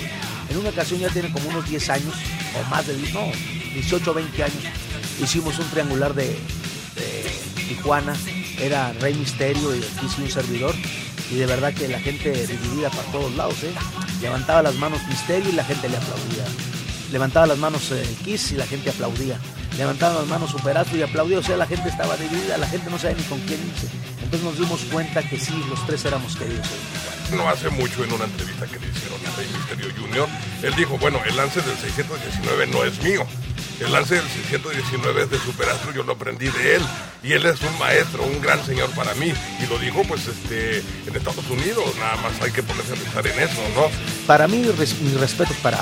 en una ocasión ya tiene como unos 10 años, o más de 10, no, 18 o 20 años, hicimos un triangular de, Tijuana, era Rey Misterio y sí un servidor, y de verdad que la gente dividida para todos lados, ¿eh? levantaba las manos Misterio y la gente le aplaudía, levantaba las manos eh, Kiss y la gente aplaudía, levantaba las manos Superastro y aplaudía, o sea, la gente estaba dividida, la gente no sabía ni con quién irse. Entonces nos dimos cuenta que sí, los tres éramos queridos. no hace mucho en una entrevista que le hicieron a Rey Misterio Jr., él dijo, bueno, el lance del 619 no es mío. El lance del 619 es de Superastro, yo lo aprendí de él. Y él es un maestro, un gran señor para mí. Y lo dijo, pues, este, en Estados Unidos. Nada más hay que ponerse a pensar en eso, ¿no? para mí res- mis respetos para,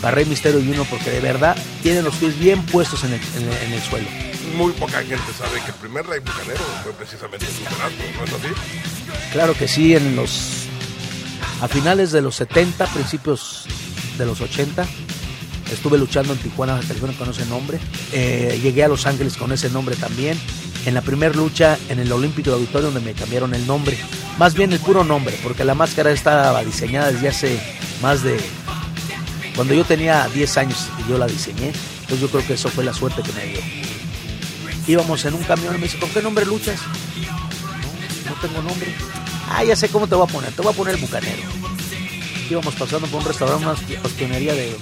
para Rey Misterio uno porque de verdad tienen los pies bien puestos en el, en el- en el suelo. Muy poca gente sabe que el primer rey bucanero fue precisamente Superastro, ¿no es así? Claro que sí, en los a finales de los 70, principios de los 80, estuve luchando en Tijuana, California con ese nombre. Eh, llegué a Los Ángeles con ese nombre también. En la primera lucha en el Olímpico de Auditorio donde me cambiaron el nombre. Más bien el puro nombre, porque la máscara estaba diseñada desde hace más de... Cuando yo tenía 10 años y yo la diseñé, entonces yo creo que eso fue la suerte que me dio. Íbamos en un camión y me dice, ¿con qué nombre luchas? No, no tengo nombre. Ah, ya sé cómo te voy a poner. Te voy a poner el bucanero. Íbamos pasando por un restaurante, una hostionería de,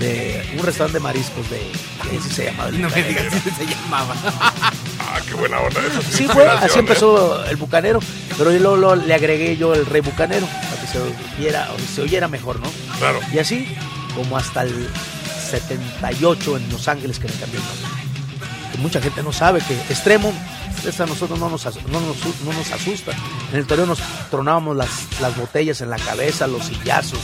de un restaurante de mariscos de, de ese se llamaba. el No me digas si se llamaba. Ah, qué buena onda. Eso es Sí fue, así ¿eh? empezó el bucanero, pero yo luego, luego le agregué yo el rey bucanero para que se oyera, o se oyera mejor, ¿no? Claro. Y así, como hasta el 78 en Los Ángeles que me cambié el nombre. Que mucha gente no sabe que extremo, esta a nosotros no nos, no nos, no nos asusta. En el toreo nos tronábamos las, las botellas en la cabeza, los sillazos.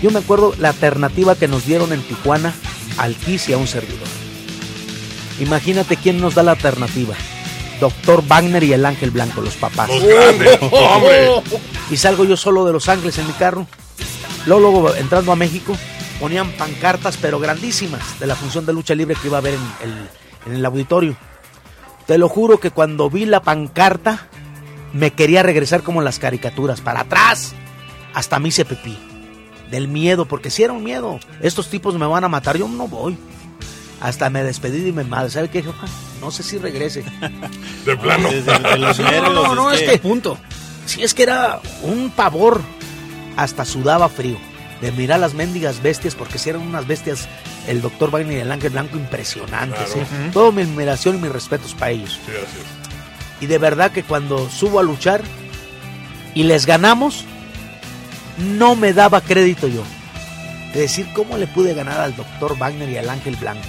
Yo me acuerdo la alternativa que nos dieron en Tijuana al Kiss y a un servidor. Imagínate quién nos da la alternativa. Doctor Wagner y el Ángel Blanco, los papás. Los grandes, hombre. Y salgo yo solo de Los Ángeles en mi carro. Luego, luego, entrando a México, ponían pancartas, pero grandísimas, de la función de lucha libre que iba a haber en el, en el auditorio. Te lo juro que cuando vi la pancarta, me quería regresar como en las caricaturas, para atrás. Hasta me hice pipí. Del miedo, porque si era un miedo. Estos tipos me van a matar, yo no voy. Hasta me despedí de mi madre. ¿Sabe qué, jefa? No sé si regrese. De plano. Desde de los No, no, no, no, es que- que punto. Sí, es que era un pavor. Hasta sudaba frío. De mirar las mendigas bestias, porque si eran unas bestias, el doctor Wagner y el Ángel Blanco impresionantes. Claro. ¿eh? Toda mi admiración y mis respetos para ellos. Sí. Y de verdad que cuando subo a luchar y les ganamos, no me daba crédito yo. De decir cómo le pude ganar al doctor Wagner y al Ángel Blanco.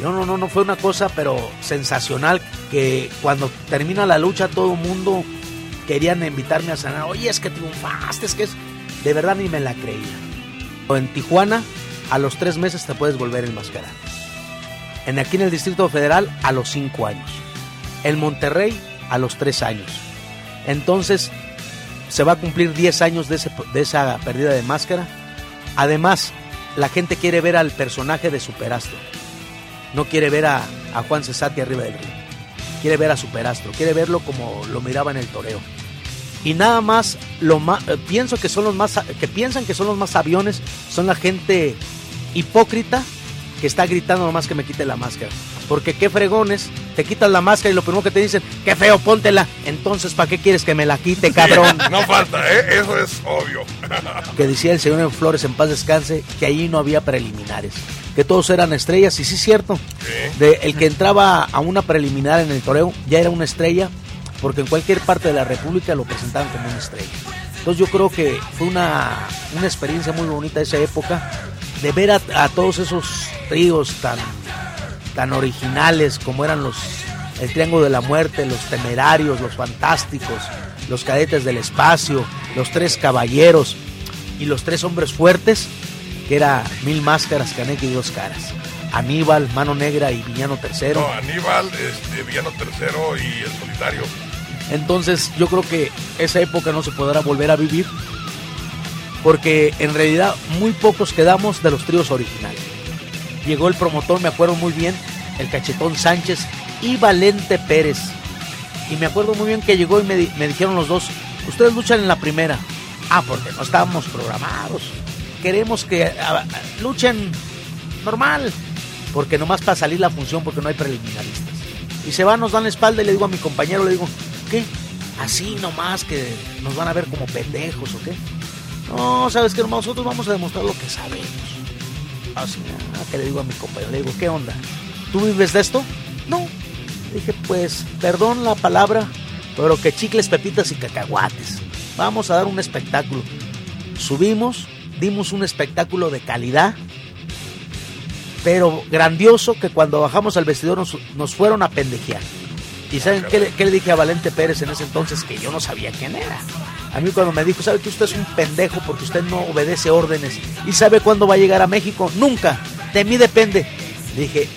No, no, no, no fue una cosa, pero sensacional que cuando termina la lucha todo el mundo querían invitarme a cenar. Oye, es que triunfaste, es que es... De verdad ni me la creía. O En Tijuana, a los tres meses te puedes volver el mascarado. En aquí en el Distrito Federal, a los cinco años. En Monterrey, a los tres años. Entonces, se va a cumplir 10 años de esa pérdida de máscara. Además, la gente quiere ver al personaje de Superastro. No quiere ver a, a Juan Cesati arriba del río. Quiere ver a Superastro. Quiere verlo como lo miraba en el toreo. Y nada más, lo más, eh, pienso que son los más, que piensan que son los más aviones, son la gente hipócrita que está gritando nomás que me quite la máscara. Porque qué fregones, te quitas la máscara y lo primero que te dicen, qué feo, póntela. Entonces, ¿para qué quieres que me la quite, cabrón? No falta, ¿eh? Eso es obvio. que decía el señor en Flores en paz descanse que allí no había preliminares, que todos eran estrellas y sí es cierto. De el que entraba a una preliminar en el toreo ya era una estrella porque en cualquier parte de la República lo presentaban como una estrella. Entonces yo creo que fue una, una experiencia muy bonita esa época de ver a, todos esos ríos tan, tan originales como eran los el Triángulo de la Muerte, los Temerarios, los Fantásticos, los Cadetes del Espacio, los Tres Caballeros y los Tres Hombres Fuertes, que era Mil Máscaras, Caneque y Dos Caras. Aníbal, Mano Negra y Villano Tercero. No, Aníbal, este, Villano Tercero y el Solitario. Entonces yo creo que esa época no se podrá volver a vivir porque en realidad muy pocos quedamos de los tríos originales. Llegó el promotor, me acuerdo muy bien, el Cachetón Sánchez y Valente Pérez. Y me acuerdo muy bien que llegó y me, di- me dijeron los dos, ustedes luchan en la primera. Ah, porque no estábamos programados. Queremos que luchen normal. Porque nomás para salir la función porque no hay preliminaristas. Y se van, nos dan la espalda y le digo a mi compañero, le digo, ¿qué? Así nomás que nos van a ver como pendejos o qué. No, sabes que nosotros vamos a demostrar lo que sabemos. Así, ah, que le digo a mi compañero, le digo, ¿qué onda? ¿Tú vives de esto? No. Dije, pues, perdón la palabra, pero que chicles, pepitas y cacahuates. Vamos a dar un espectáculo. Subimos, dimos un espectáculo de calidad, pero grandioso que cuando bajamos al vestidor nos, nos fueron a pendejear. ¿Y saben qué le, qué le dije a Valente Pérez en ese entonces? Que yo no sabía quién era. A mí cuando me dijo, ¿sabe que usted es un pendejo porque usted no obedece órdenes? ¿Y sabe cuándo va a llegar a México? Nunca. De mí depende. Le dije,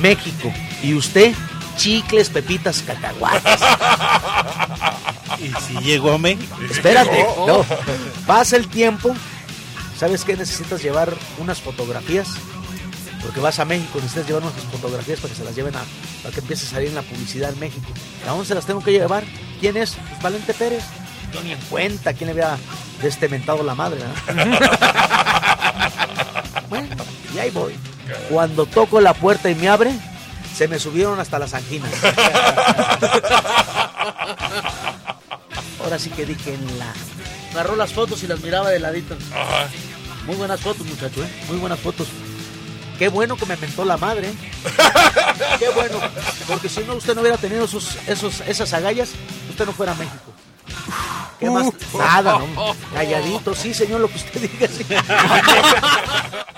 México. ¿Y usted? Chicles, pepitas, cacahuates. Y si llegó a México. Espérate, no. Pasa el tiempo. ¿Sabes qué? Necesitas llevar unas fotografías. Porque vas a México, necesitas llevar unas fotografías para que se las lleven a. para que empiece a salir en la publicidad en México. ¿A dónde se las tengo que llevar? ¿Quién es? Pues Valente Pérez. Yo ni en cuenta quién le había destementado la madre, bueno, y ahí voy. Cuando toco la puerta y me abre, se me subieron hasta las anginas. Ahora sí que dije en la. Agarró las fotos y las miraba de ladito. Muy buenas fotos, muchacho, ¿eh? Muy buenas fotos. Qué bueno que me mentó la madre. Qué bueno. Porque si no, usted no hubiera tenido esos, esos, esas agallas, usted no fuera a México. ¿Qué más? Nada, ¿no? Calladito, sí, señor, lo que usted diga. sí.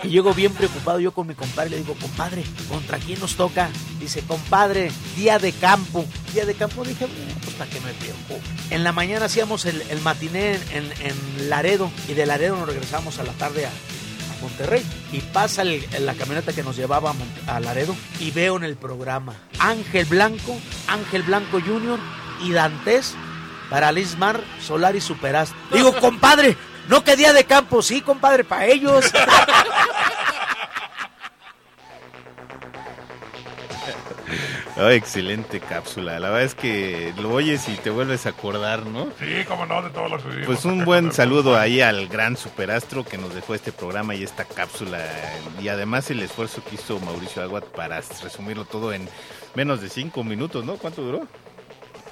Y llego bien preocupado yo con mi compadre. Le digo, compadre, ¿contra quién nos toca? Dice, compadre, día de campo. Día de campo. Dije, "Bueno, pues para qué me preocupo. En la mañana hacíamos el, el matiné en, en- Laredo. Y de Laredo nos regresamos a la tarde a Monterrey. Y pasa el- la camioneta que nos llevaba a, Laredo. Y veo en el programa Ángel Blanco, Ángel Blanco Jr. y Dantes para Lismar, Solar y Superast. Digo, compadre, no que día de campo, sí, compadre, para ellos. Oh, excelente cápsula. La verdad es que lo oyes y te vuelves a acordar, ¿no? Sí, como no, de todos los que Pues un buen saludo ahí al gran superastro que nos dejó este programa y esta cápsula. Y además el esfuerzo que hizo Mauricio Aguat para resumirlo todo en menos de cinco minutos, ¿no? ¿Cuánto duró?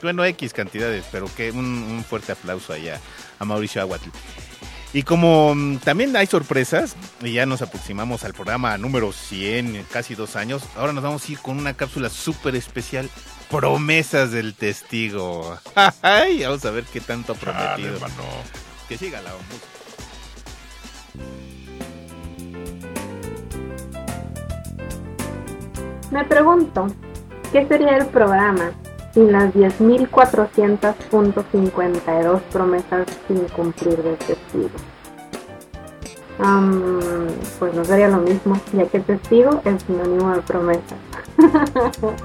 Bueno, X cantidades, pero que un, un fuerte aplauso allá a Mauricio Aguat. Y como mm, también hay sorpresas, y ya nos aproximamos al programa número 100, casi dos años, ahora nos vamos a ir con una cápsula súper especial, Promesas del Testigo. Ay, vamos a ver qué tanto ha prometido. mano. Que siga la música. Me pregunto, ¿qué sería el programa y las 10.400.52 promesas sin cumplir del testigo. Pues no sería lo mismo, ya que testigo es sinónimo de promesa.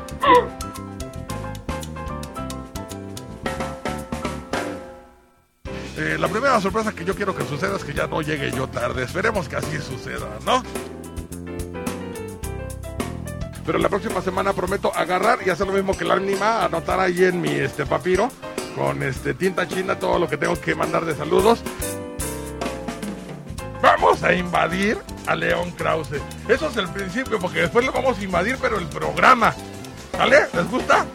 Eh, la primera sorpresa que yo quiero que suceda es que ya no llegue yo tarde. Esperemos que así suceda, ¿no? Pero la próxima semana prometo agarrar y hacer lo mismo que la ánima, anotar ahí en mi este papiro con este tinta china todo lo que tengo que mandar de saludos. Vamos a invadir a León Krause. Eso es el principio, porque después lo vamos a invadir, pero el programa. ¿Vale? ¿Les gusta?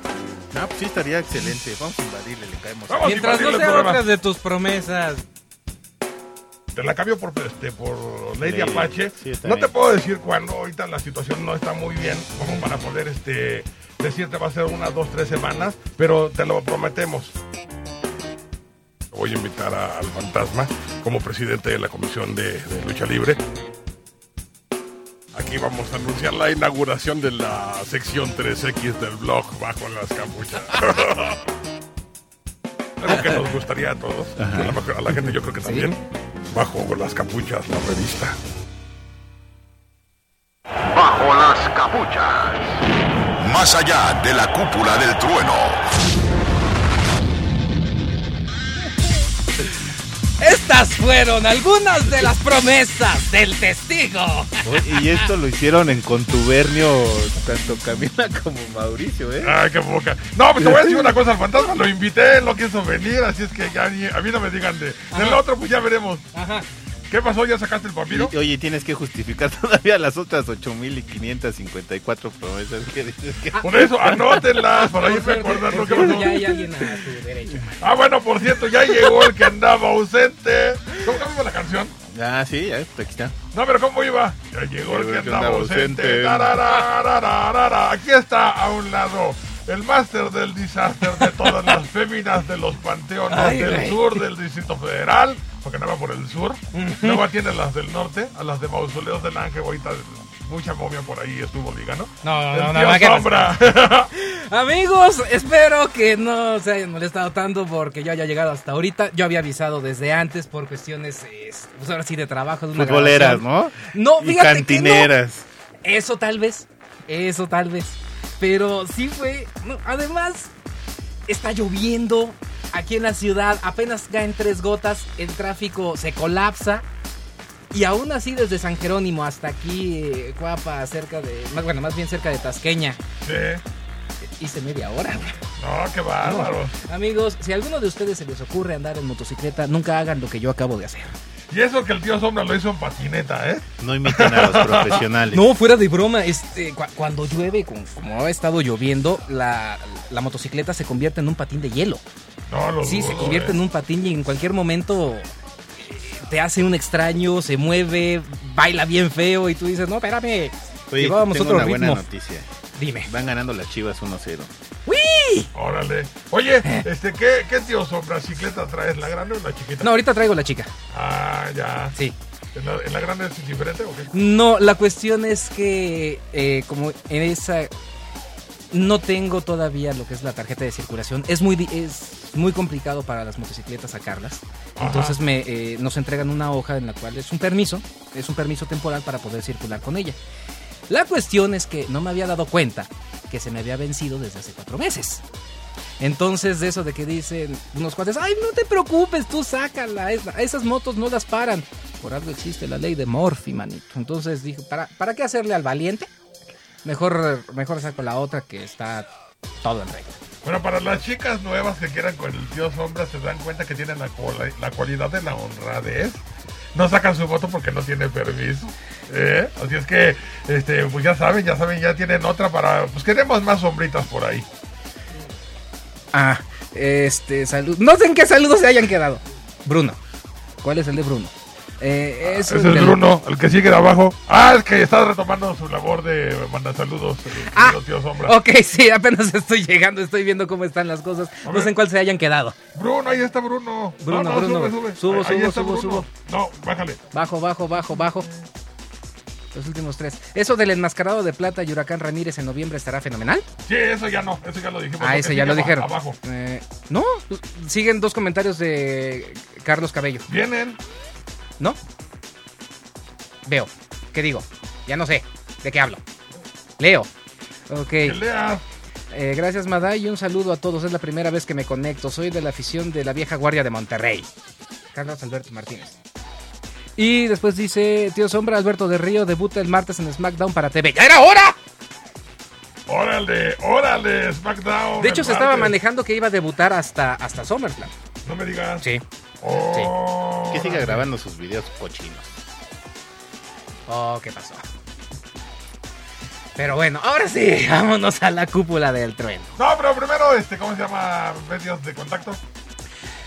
Ah, pues sí estaría excelente. Vamos a invadirle, le caemos. Vamos a Mientras no invadirle el sean otras de tus promesas. Te la cambio por, este, por Lady Lady, Apache. sí, no bien. te puedo decir cuándo, ahorita la situación no está muy bien, como para poder este, decirte va a ser unas dos, tres semanas, pero te lo prometemos. Voy a invitar a- al fantasma como presidente de la Comisión de, de Lucha Libre. Aquí vamos a anunciar la inauguración de la sección 3X del blog Bajo las Capuchas. Algo que nos gustaría a todos, a la, a la gente yo creo que también. Bajo las Capuchas, la revista. Bajo las capuchas. Más allá de la cúpula del trueno. Estas fueron algunas de las promesas del testigo. Y esto lo hicieron en contubernio tanto Camila como Mauricio, ¿eh? Ay, qué boca. No, pues te voy a decir una cosa, al fantasma lo invité, él no quiso venir, así es que ya ni- a mí no me digan de... Del otro, pues ya veremos. Ajá. ¿Qué pasó? ¿Ya sacaste el papiro? Y- oye, tienes que justificar todavía las otras 8.554 promesas que dices que... Por eso, anótenlas, para irme acordando qué pasó. Ya hay alguien a tu derecha. Ah, bueno, por cierto, ya llegó el que andaba ausente. ¿Cómo iba la canción? Ah, sí, ya, aquí está. No, pero ¿cómo iba? Ya llegó el que andaba andaba ausente. Aquí está a un lado el máster del disaster de todas las féminas de los panteones Ay, del sur del Distrito Federal, porque no va por el sur. Luego tiene las del norte, a las de Mausoleos del Ángel, ahorita mucha momia por ahí estuvo ligando. No, no, no, no, ¿qué Sombra. Amigos, espero que no se hayan molestado tanto porque yo haya llegado hasta ahorita. Yo había avisado desde antes por cuestiones, pues ahora sí, de trabajo. De una Futboleras, grabación. ¿no? No, Y fíjate que no. cantineras. Eso tal vez, eso tal vez. Pero sí fue. no, además, está lloviendo aquí en la ciudad. Apenas caen tres gotas. El tráfico se colapsa. Y aún así, desde San Jerónimo hasta aquí, Cuapa, cerca de. Bueno, más bien cerca de Tasqueña. Sí. Hice media hora. No, qué bárbaro. Amigos, si a alguno de ustedes se les ocurre andar en motocicleta, nunca hagan lo que yo acabo de hacer. Y eso que el tío Sombra lo hizo en patineta, ¿eh? No imiten a los profesionales. No, fuera de broma, este, cu- cuando llueve, como, ha estado lloviendo, la, la motocicleta se convierte en un patín de hielo. No, lo Sí, se convierte ¿eh? en un patín y en cualquier momento eh, te hace un extraño, se mueve, baila bien feo y tú dices, no, espérame, Oye, llevábamos tengo otro una buena noticia. Dime. Van ganando las chivas 1-0. Órale. Oye, este, ¿qué, qué tío Sombra cicleta traes? ¿La grande o la chiquita? No, ahorita traigo la chica. Ah, ya. Sí. ¿En la, en la grande es diferente o qué? No, la cuestión es que eh, como en esa no tengo todavía lo que es la tarjeta de circulación. Es muy es muy complicado para las motocicletas sacarlas. Ajá. Entonces me, eh, nos entregan una hoja en la cual es un permiso, es un permiso temporal para poder circular con ella. La cuestión es que no me había dado cuenta que se me había vencido desde hace cuatro meses. Entonces, de eso de que dicen unos cuates, ay, no te preocupes, tú sácala, es- esas motos no las paran. Por algo existe la ley de Morphy, manito. Entonces dije, ¿para, ¿para qué hacerle al valiente? Mejor, mejor saco la otra que está todo en regla. Bueno, para las chicas nuevas que quieran con el tío Sombra, se dan cuenta que tienen la, la cualidad de la honradez. No sacan su voto porque no tiene permiso. ¿eh? Así es que, este, pues ya saben, ya saben, ya tienen otra para. Pues queremos más sombritas por ahí. Ah, este, salud. No sé en qué saludos se hayan quedado. Bruno. ¿Cuál es el de Bruno? Eh, es Ese es Bruno, el que sigue de abajo. Ah, el que está retomando su labor de mandar saludos, el Ah, tío Sombra. Ok, sí, apenas estoy llegando, estoy viendo cómo están las cosas. No sé en cuál se hayan quedado. Bruno, ahí está Bruno. Bruno, no, no, Bruno. sube, sube. Subo, Ahí- ahí subo, subo, Bruno. No, bájale. Bajo, bajo, bajo, bajo. Los últimos tres. Eso del enmascarado de plata y Huracán Ramírez en noviembre estará fenomenal. Sí, eso ya no, eso ya lo dijimos. Ah, que ese ya lo dijeron. Abajo. Eh, no, siguen dos comentarios de Carlos Cabello. Vienen. ¿No? Veo. ¿Qué digo? Ya no sé. ¿De qué hablo? Leo. Ok. Eh, gracias, Maday, y un saludo a todos. Es la primera vez que me conecto. Soy de la afición de la vieja guardia de Monterrey. Carlos Alberto Martínez. Y después dice, tío Sombra, Alberto de Río debuta el martes en SmackDown para TV. ¡Ya era hora! Órale, órale, SmackDown. De hecho, se estaba manejando que iba a debutar hasta, hasta SummerSlam. No me digas. Sí. Oh, Que siga grabando sus videos cochinos. Oh, ¿qué pasó? Pero bueno, ahora sí, vámonos a la cúpula del trueno. No, pero primero, este, ¿cómo se llama? Medios de contacto.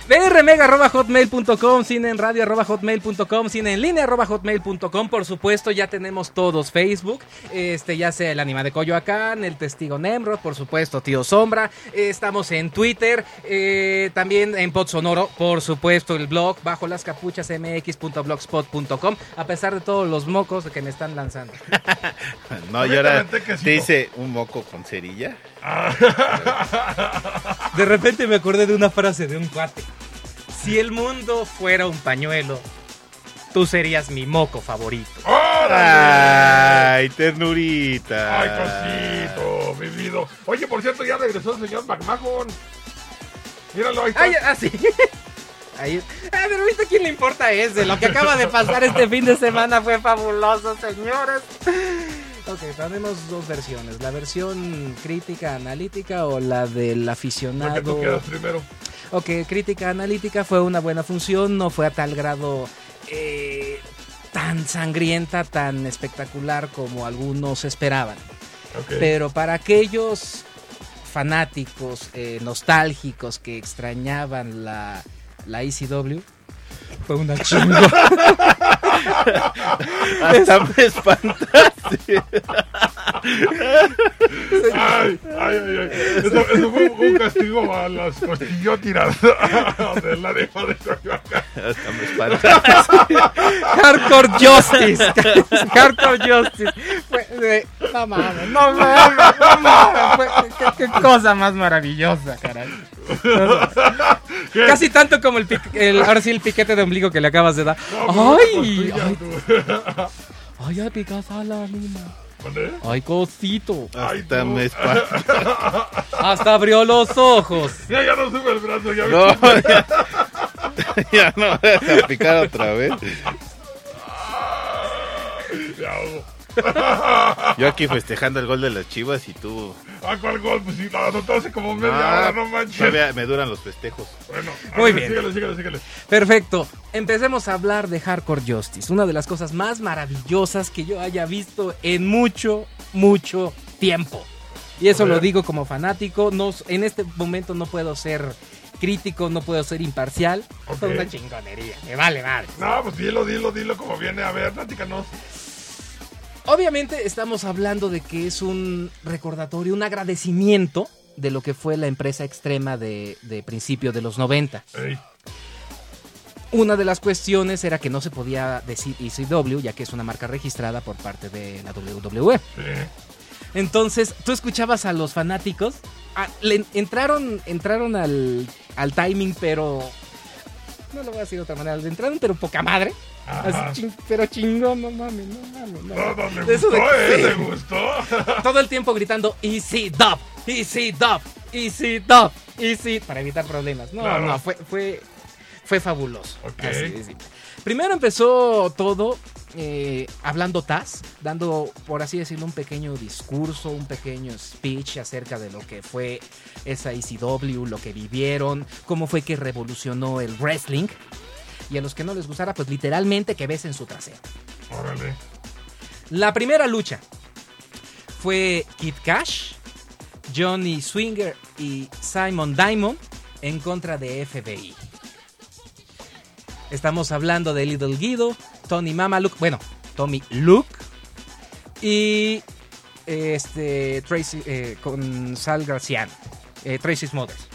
drmega.hotmail.com, cine en radio arroba hotmail.com, cine en línea arroba hotmail.com. Por supuesto, ya tenemos todos Facebook, este ya sea el anima de Coyoacán, el testigo Nemrod, por supuesto, tío Sombra. eh, estamos en Twitter, eh, también en Pod Sonoro, por supuesto, el blog bajo las capuchas mx.blogspot.com, a pesar de todos los mocos que me están lanzando. No, y ahora dice un moco con cerilla. De repente me acordé de una frase de un cuate. Si el mundo fuera un pañuelo, tú serías mi moco favorito. ¡Órale! Ay, ternurita. Ay, cosito, mi vida. Oye, por cierto, ya regresó el señor McMahon. Míralo, ahí está. Ay, así. Ahí. Ah, pero ahorita quién le importa ese. Lo que acaba de pasar este fin de semana fue fabuloso, señores. Ok, tenemos dos versiones. La versión crítica analítica o la del La que aficionado. tú quieras primero. Ok, crítica analítica fue una buena función, no fue a tal grado eh, tan sangrienta, tan espectacular como algunos esperaban. Pero para aquellos fanáticos eh, nostálgicos que extrañaban la, la ECW, fue una chingo. Hasta me espantaste. Ay, ay, ay, ay. Eso, eso fue un castigo a las costillotiras de la de de Coyoacán. Hasta me espantaste. Hardcore Justice. Hardcore Justice. Fue de- no mames, no mames, no mames. Fue- qué, qué cosa más maravillosa, caray. Casi tanto como el, el- ahora sí el piquete de ombligo que le acabas de dar. No, Ay, ay, ay, ay, picas a la mina. ¿Dónde? Ay, cosito. Ay, Hasta me espantaste. Hasta abrió los ojos. Ya, ya no sube el brazo, ya No, ves. ya, ya no a picar otra vez. Ya, hago. Yo aquí festejando el gol de las chivas y tú. Ah, ¿cuál gol? Pues sí, lo anotó hace como media Ah, hora, no manches. Todavía me duran los festejos. Bueno, a Muy ver, bien. Síguele, síguele, síguele. Perfecto. Empecemos a hablar de Hardcore Justice, una de las cosas más maravillosas que yo haya visto en mucho, mucho tiempo. Y eso lo digo como fanático. No, en este momento no puedo ser crítico, no puedo ser imparcial. Ok. Es una chingonería. Me vale madre. No, pues dilo, dilo, dilo como viene. A ver, platícanos. Obviamente estamos hablando de que es un recordatorio, un agradecimiento de lo que fue la empresa extrema de, de principio de los 90. Ey, Una de las cuestiones era que no se podía decir ECW, ya que es una marca registrada por parte de la WWE. Entonces, tú escuchabas a los fanáticos, le entraron, entraron al, al timing, pero... No lo voy a decir de otra manera, le entraron pero poca madre. Así, pero chingón, no mames, no mames. No. No, no, me eso gustó, de- ¿eh? sí. ¿Te gustó? Todo el tiempo gritando Easy Dub, Easy Dub, Easy Dub, Easy para evitar problemas. No, Claro. no, fue, fue, fue fabuloso. Así de. Primero empezó todo eh, hablando Taz, dando, por así decirlo, un pequeño discurso, un pequeño speech acerca de lo que fue esa ECW, lo que vivieron, cómo fue que revolucionó el wrestling. Y a los que no les gustara, pues literalmente que besen su trasero. Órale. La primera lucha fue Kid Cash, Johnny Swinger y Simon Diamond en contra de FBI. Estamos hablando de Little Guido, Tony Mamaluke, bueno, Tommy Luke y este Tracy eh, con Sal Garciano, eh, Tracy Smothers.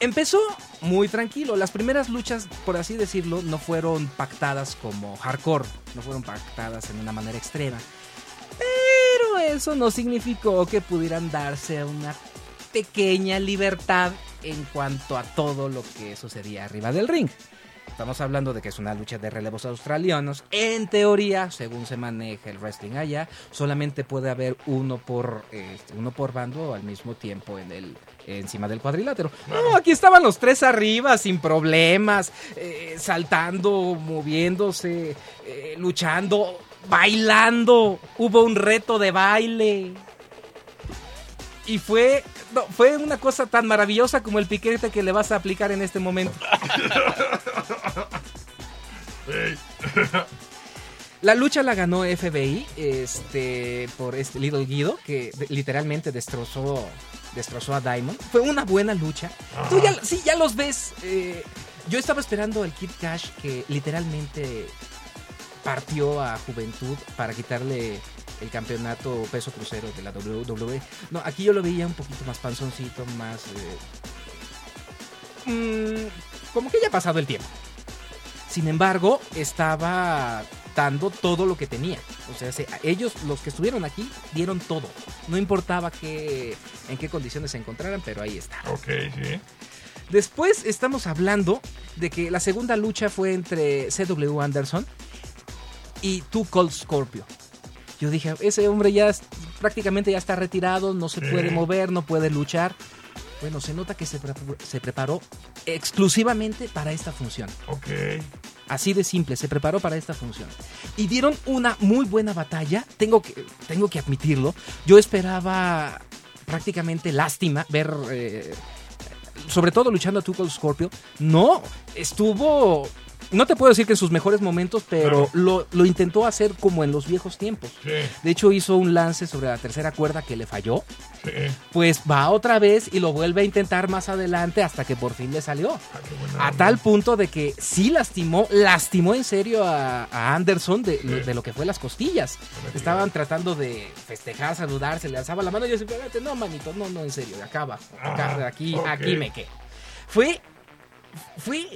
Empezó muy tranquilo. Las primeras luchas, por así decirlo, no fueron pactadas como hardcore. No fueron pactadas en una manera extrema. Pero eso no significó que pudieran darse una pequeña libertad en cuanto a todo lo que sucedía arriba del ring. Estamos hablando de que es una lucha de relevos australianos. En teoría, según se maneja el wrestling allá, solamente puede haber uno por este, uno por bando al mismo tiempo en el encima del cuadrilátero. No, aquí estaban los tres arriba sin problemas, eh, saltando, moviéndose, eh, luchando, bailando. Hubo un reto de baile. Y fue, no, fue una cosa tan maravillosa como el piquete que le vas a aplicar en este momento. La lucha la ganó FBI este, por este Little Guido, que de- literalmente destrozó, destrozó a Diamond. Fue una buena lucha. Tú ya, sí, ya los ves. eh, yo estaba esperando el Kid Cash que literalmente partió a Juventud para quitarle el campeonato peso crucero de la WWE. No, aquí yo lo veía un poquito más panzoncito, más... eh, mm, como que ya ha pasado el tiempo. Sin embargo, estaba dando todo lo que tenía. O sea, se- ellos, los que estuvieron aquí, dieron todo. No importaba qué, en qué condiciones se encontraran, pero ahí está. Ok, sí. Después estamos hablando de que la segunda lucha fue entre CW Anderson y Two Cold Scorpio. Yo dije, ese hombre ya es- prácticamente ya está retirado, no se Sí. puede mover, no puede luchar. Bueno, se nota que se, pre- se preparó exclusivamente para esta función. Ok. Así de simple, se preparó para esta función. Y dieron una muy buena batalla, tengo que, tengo que admitirlo. Yo esperaba prácticamente lástima ver, eh, sobre todo luchando a Tuchel Scorpio. No, estuvo... No te puedo decir que en sus mejores momentos, pero lo, lo intentó hacer como en los viejos tiempos. Sí, De hecho, hizo un lance sobre la tercera cuerda que le falló. sí. Pues va otra vez y lo vuelve a intentar más adelante hasta que por fin le salió. Ah, A onda. tal punto de que sí lastimó, lastimó en serio a, a Anderson de, de lo que fue las costillas. Estaban tratando de festejar, saludarse, le alzaba la mano y yo decía, "Espérate, no, manito, no, no, en serio, acá abajo, acá, Ah, aquí, aquí me quedo. Fue, fue,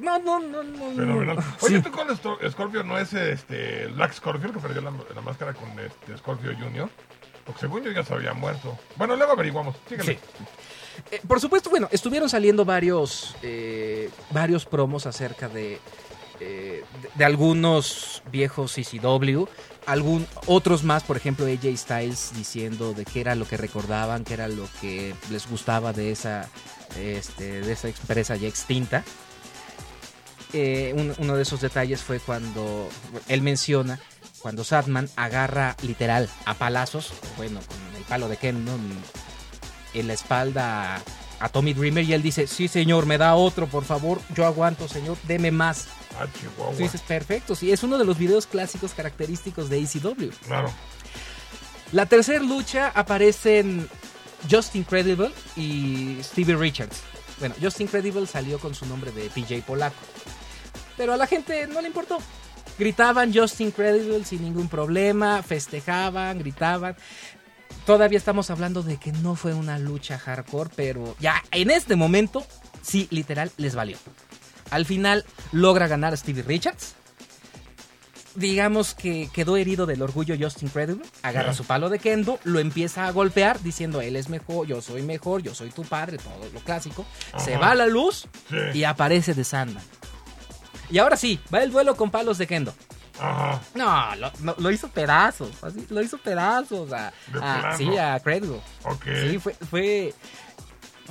no, no, no, no. Fenomenal. no. Oye, Sí. ¿tú con Scorpio no es este Black Scorpio que perdió la, la máscara con este Scorpio Jr.? Porque según yo ya se había muerto. Bueno, luego averiguamos. Síguele. Sí. Eh, por supuesto, bueno, estuvieron saliendo varios, eh, varios promos acerca de, eh, de, de algunos viejos CCW, algún, otros más, por ejemplo AJ Styles diciendo de qué era lo que recordaban, qué era lo que les gustaba de esa, este, de esa empresa ya extinta. Eh, un- uno de esos detalles fue cuando él menciona cuando Sadman agarra literal a palazos, bueno, con el palo de Ken, ¿no? en la espalda a, Tommy Dreamer y él dice, sí señor, me da otro, por favor, yo aguanto señor, deme más. Ah, Chihuahua. Tú dices, perfecto, sí, es uno de los videos clásicos característicos de ECW. Claro. La tercera lucha aparecen Just Incredible y Stevie Richards. Bueno, Just Incredible salió con su nombre de PJ Polaco. Pero a la gente no le importó. Gritaban Just Incredible sin ningún problema, festejaban, gritaban. Todavía estamos hablando de que no fue una lucha hardcore, pero ya en este momento, sí, literal, les valió. Al final logra ganar a Stevie Richards. Digamos que quedó herido del orgullo Just Incredible. Agarra su palo de kendo, lo empieza a golpear diciendo él es mejor, yo soy mejor, yo soy tu padre, todo lo clásico. Se va a la luz Sí. y aparece de Sandman. Y ahora sí, va el duelo con palos de kendo. Ajá. No, lo, no, lo hizo pedazos, así, lo hizo pedazos a, sí, a Credible. Ok. Sí, fue, fue,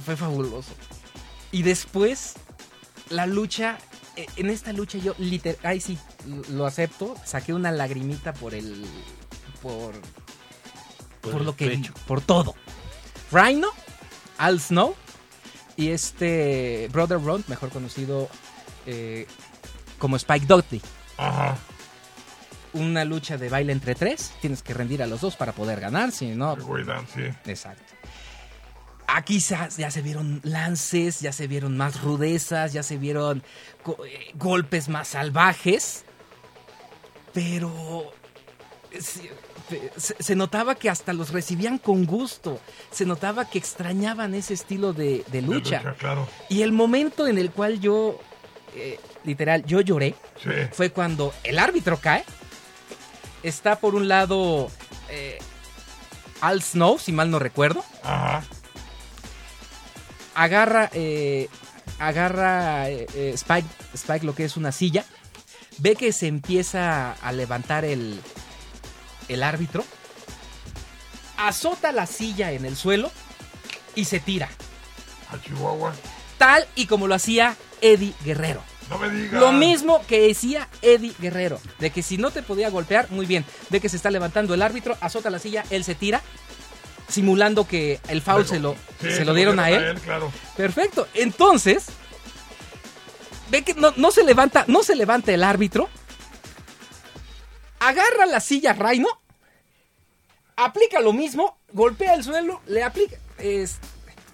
fue fabuloso. Y después, la lucha, eh, en esta lucha yo literal, ay sí, lo acepto, saqué una lagrimita por el, por, por, el lo que pecho. por todo. Rhino, Al Snow y este Brother Ron, mejor conocido eh, como Spike Dudley Ajá. una lucha de baile entre tres. Tienes que rendir a los dos para poder ganar, si no. Sí. Exacto. Aquí ya, se vieron lances, ya se vieron más rudezas, ya se vieron eh, golpes más salvajes. Pero se, notaba que hasta los recibían con gusto. Se notaba que extrañaban ese estilo de, de De lucha. claro. Y el momento en el cual yo, eh, literal, yo lloré, Sí. fue cuando el árbitro cae. Está por un lado eh, Al Snow, si mal no recuerdo. Ajá. Agarra, eh, agarra eh, eh, Spike, Spike lo que es una silla. Ve que se empieza a levantar el, el árbitro. Azota la silla en el suelo y se tira. A Chihuahua. Tal y como lo hacía Eddie Guerrero. No me digas. Lo mismo que decía Eddie Guerrero, de que si no te podía golpear, muy bien, ve que se está levantando el árbitro, azota la silla, él se tira, simulando que el foul se lo, Sí, se lo dieron a él. claro. Perfecto. Entonces, ve que no, no se levanta, no se levanta el árbitro, agarra la silla Reino, aplica lo mismo, golpea el suelo, le aplica, es-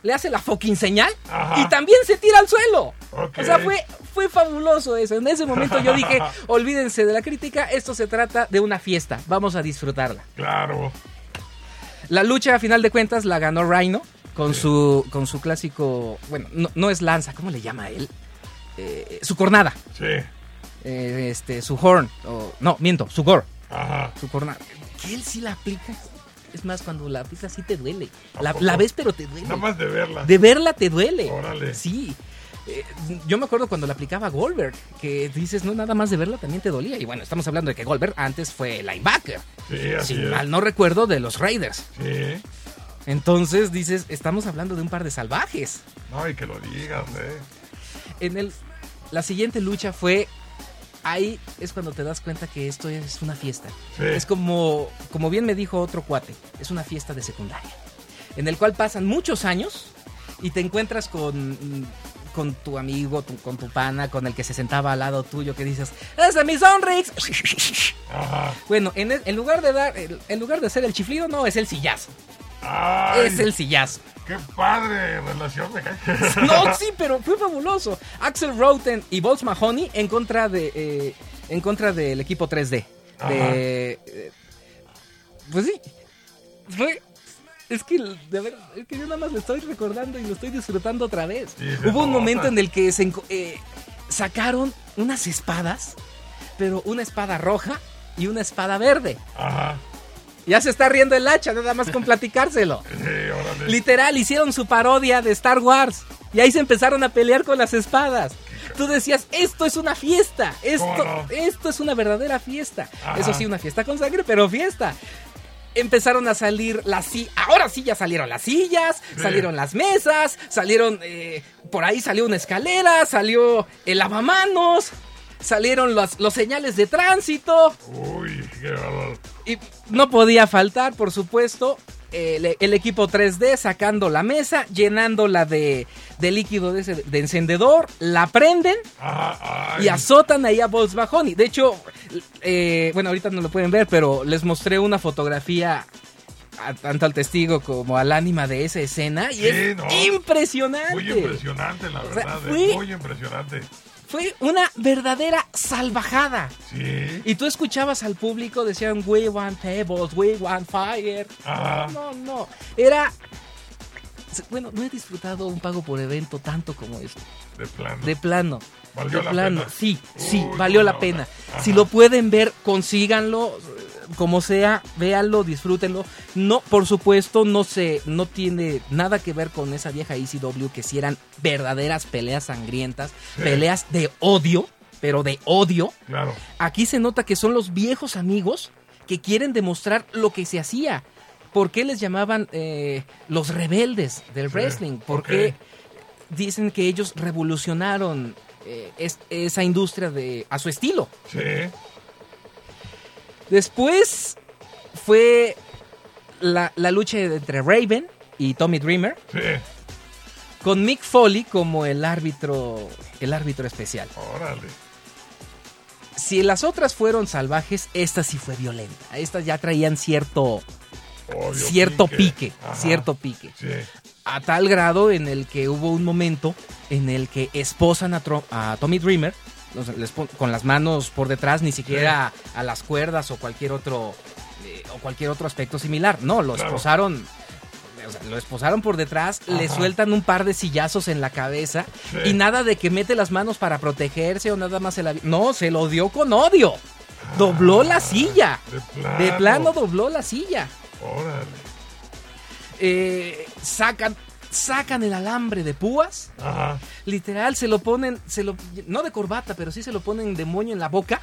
le hace la fucking señal Ajá. y también se tira al suelo. O sea, fue, fue fabuloso eso. En ese momento yo dije, olvídense de la crítica, esto se trata de una fiesta, vamos a disfrutarla. Claro. La lucha, a final de cuentas, la ganó Rhino con su con su clásico, bueno, no, no es lanza, ¿cómo le llama él? Eh, su cornada, Sí. eh, este, su horn, o, no, miento, su gore, Ajá. su cornada. Que él sí la aplica. Es más, cuando la aplicas sí te duele. ¿A La, la ves, pero te duele. Nada más de verla. De verla te duele. Órale. Sí. Eh, yo me acuerdo cuando la aplicaba Goldberg, que dices, no, nada más de verla también te dolía. Y bueno, estamos hablando de que Goldberg antes fue linebacker. Sí, así Si es. mal no recuerdo, de los Raiders. Sí. Entonces dices, estamos hablando de un par de salvajes. No, y que lo digas, eh. En el, la siguiente lucha fue. Ahí es cuando te das cuenta que esto es una fiesta. Sí. Es como, como bien me dijo otro cuate, es una fiesta de secundaria. En el cual pasan muchos años y te encuentras con, con tu amigo, tu- con tu pana, con el que se sentaba al lado tuyo, que dices, ¡Ese es mi Sonrix! Ajá. Bueno, en, el- en lugar de dar, en lugar de hacer el chiflido, no, es el sillazo. Ay, Es el sillazo. Qué padre relación. No, sí, pero fue fabuloso. Axel Roten y Bolts Mahoney en contra de eh, en contra del equipo 3D. Ajá. De, eh, pues sí. Fue es que de ver, es que yo nada más lo estoy recordando y lo estoy disfrutando otra vez. Sí, Hubo un momento en el que se eh, sacaron unas espadas, pero una espada roja y una espada verde. Ajá. Ya se está riendo el hacha, nada más con platicárselo. Sí, órale. Literal, hicieron su parodia de Star Wars. Y ahí se empezaron a pelear con las espadas. Tú decías, esto es una fiesta. Esto, esto es una verdadera fiesta. Ajá. Eso sí, una fiesta con sangre, pero fiesta. Empezaron a salir las sillas. Ahora sí ya salieron las sillas, salieron las mesas, salieron. eh, por ahí salió una escalera, salió el lavamanos, salieron los, los señales de tránsito. Uy, qué. Y no podía faltar, por supuesto, el, el equipo 3D sacando la mesa, llenándola de, de líquido de, ese- de encendedor, la prenden ay. y azotan ahí a Mahoney. De hecho, eh, bueno, ahorita no lo pueden ver, pero les mostré una fotografía a- tanto al testigo como al ánima de esa escena y Sí, es no. impresionante. Muy impresionante, la O sea, verdad. eh, Muy impresionante. Fue una verdadera salvajada. Sí. Y tú escuchabas al público, decían, we want tables, we want fire. Ajá. No, no, no. Era... Bueno, no he disfrutado un pago por evento tanto como esto. De plano. De plano. Valió de la plano. pena. Sí, sí, Uy, valió la pena. Si lo pueden ver, consíganlo. Como sea, véanlo, disfrútenlo. No, por supuesto, no se, no tiene nada que ver con esa vieja ECW que si eran verdaderas peleas sangrientas, peleas de odio, pero de odio. Claro. Aquí se nota que son los viejos amigos que quieren demostrar lo que se hacía. ¿Por qué les llamaban eh, los rebeldes del Sí, wrestling? Porque ok. dicen que ellos revolucionaron eh, es- esa industria de, a su estilo. Sí. Después fue la, la lucha entre Raven y Tommy Dreamer Sí. con Mick Foley como el árbitro, el árbitro especial. Órale. Si las otras fueron salvajes, esta sí fue violenta. Estas ya traían cierto, Obvio, cierto pique, cierto pique. Sí. A tal grado en el que hubo un momento en el que esposan a, Tro- a Tommy Dreamer les con las manos por detrás, ni siquiera a las cuerdas o cualquier otro eh, o cualquier otro aspecto similar. No, lo Claro. esposaron. o sea, lo esposaron por detrás, le sueltan un par de sillazos en la cabeza Sí. y nada de que mete las manos para protegerse o nada más se la... No, se lo dio con odio. Dobló la silla. De plano. De plano dobló la silla. Órale. Eh, sacan, sacan el alambre de púas. Ajá. Literal, se lo ponen, se lo, no de corbata, pero sí se lo ponen de moño en la boca.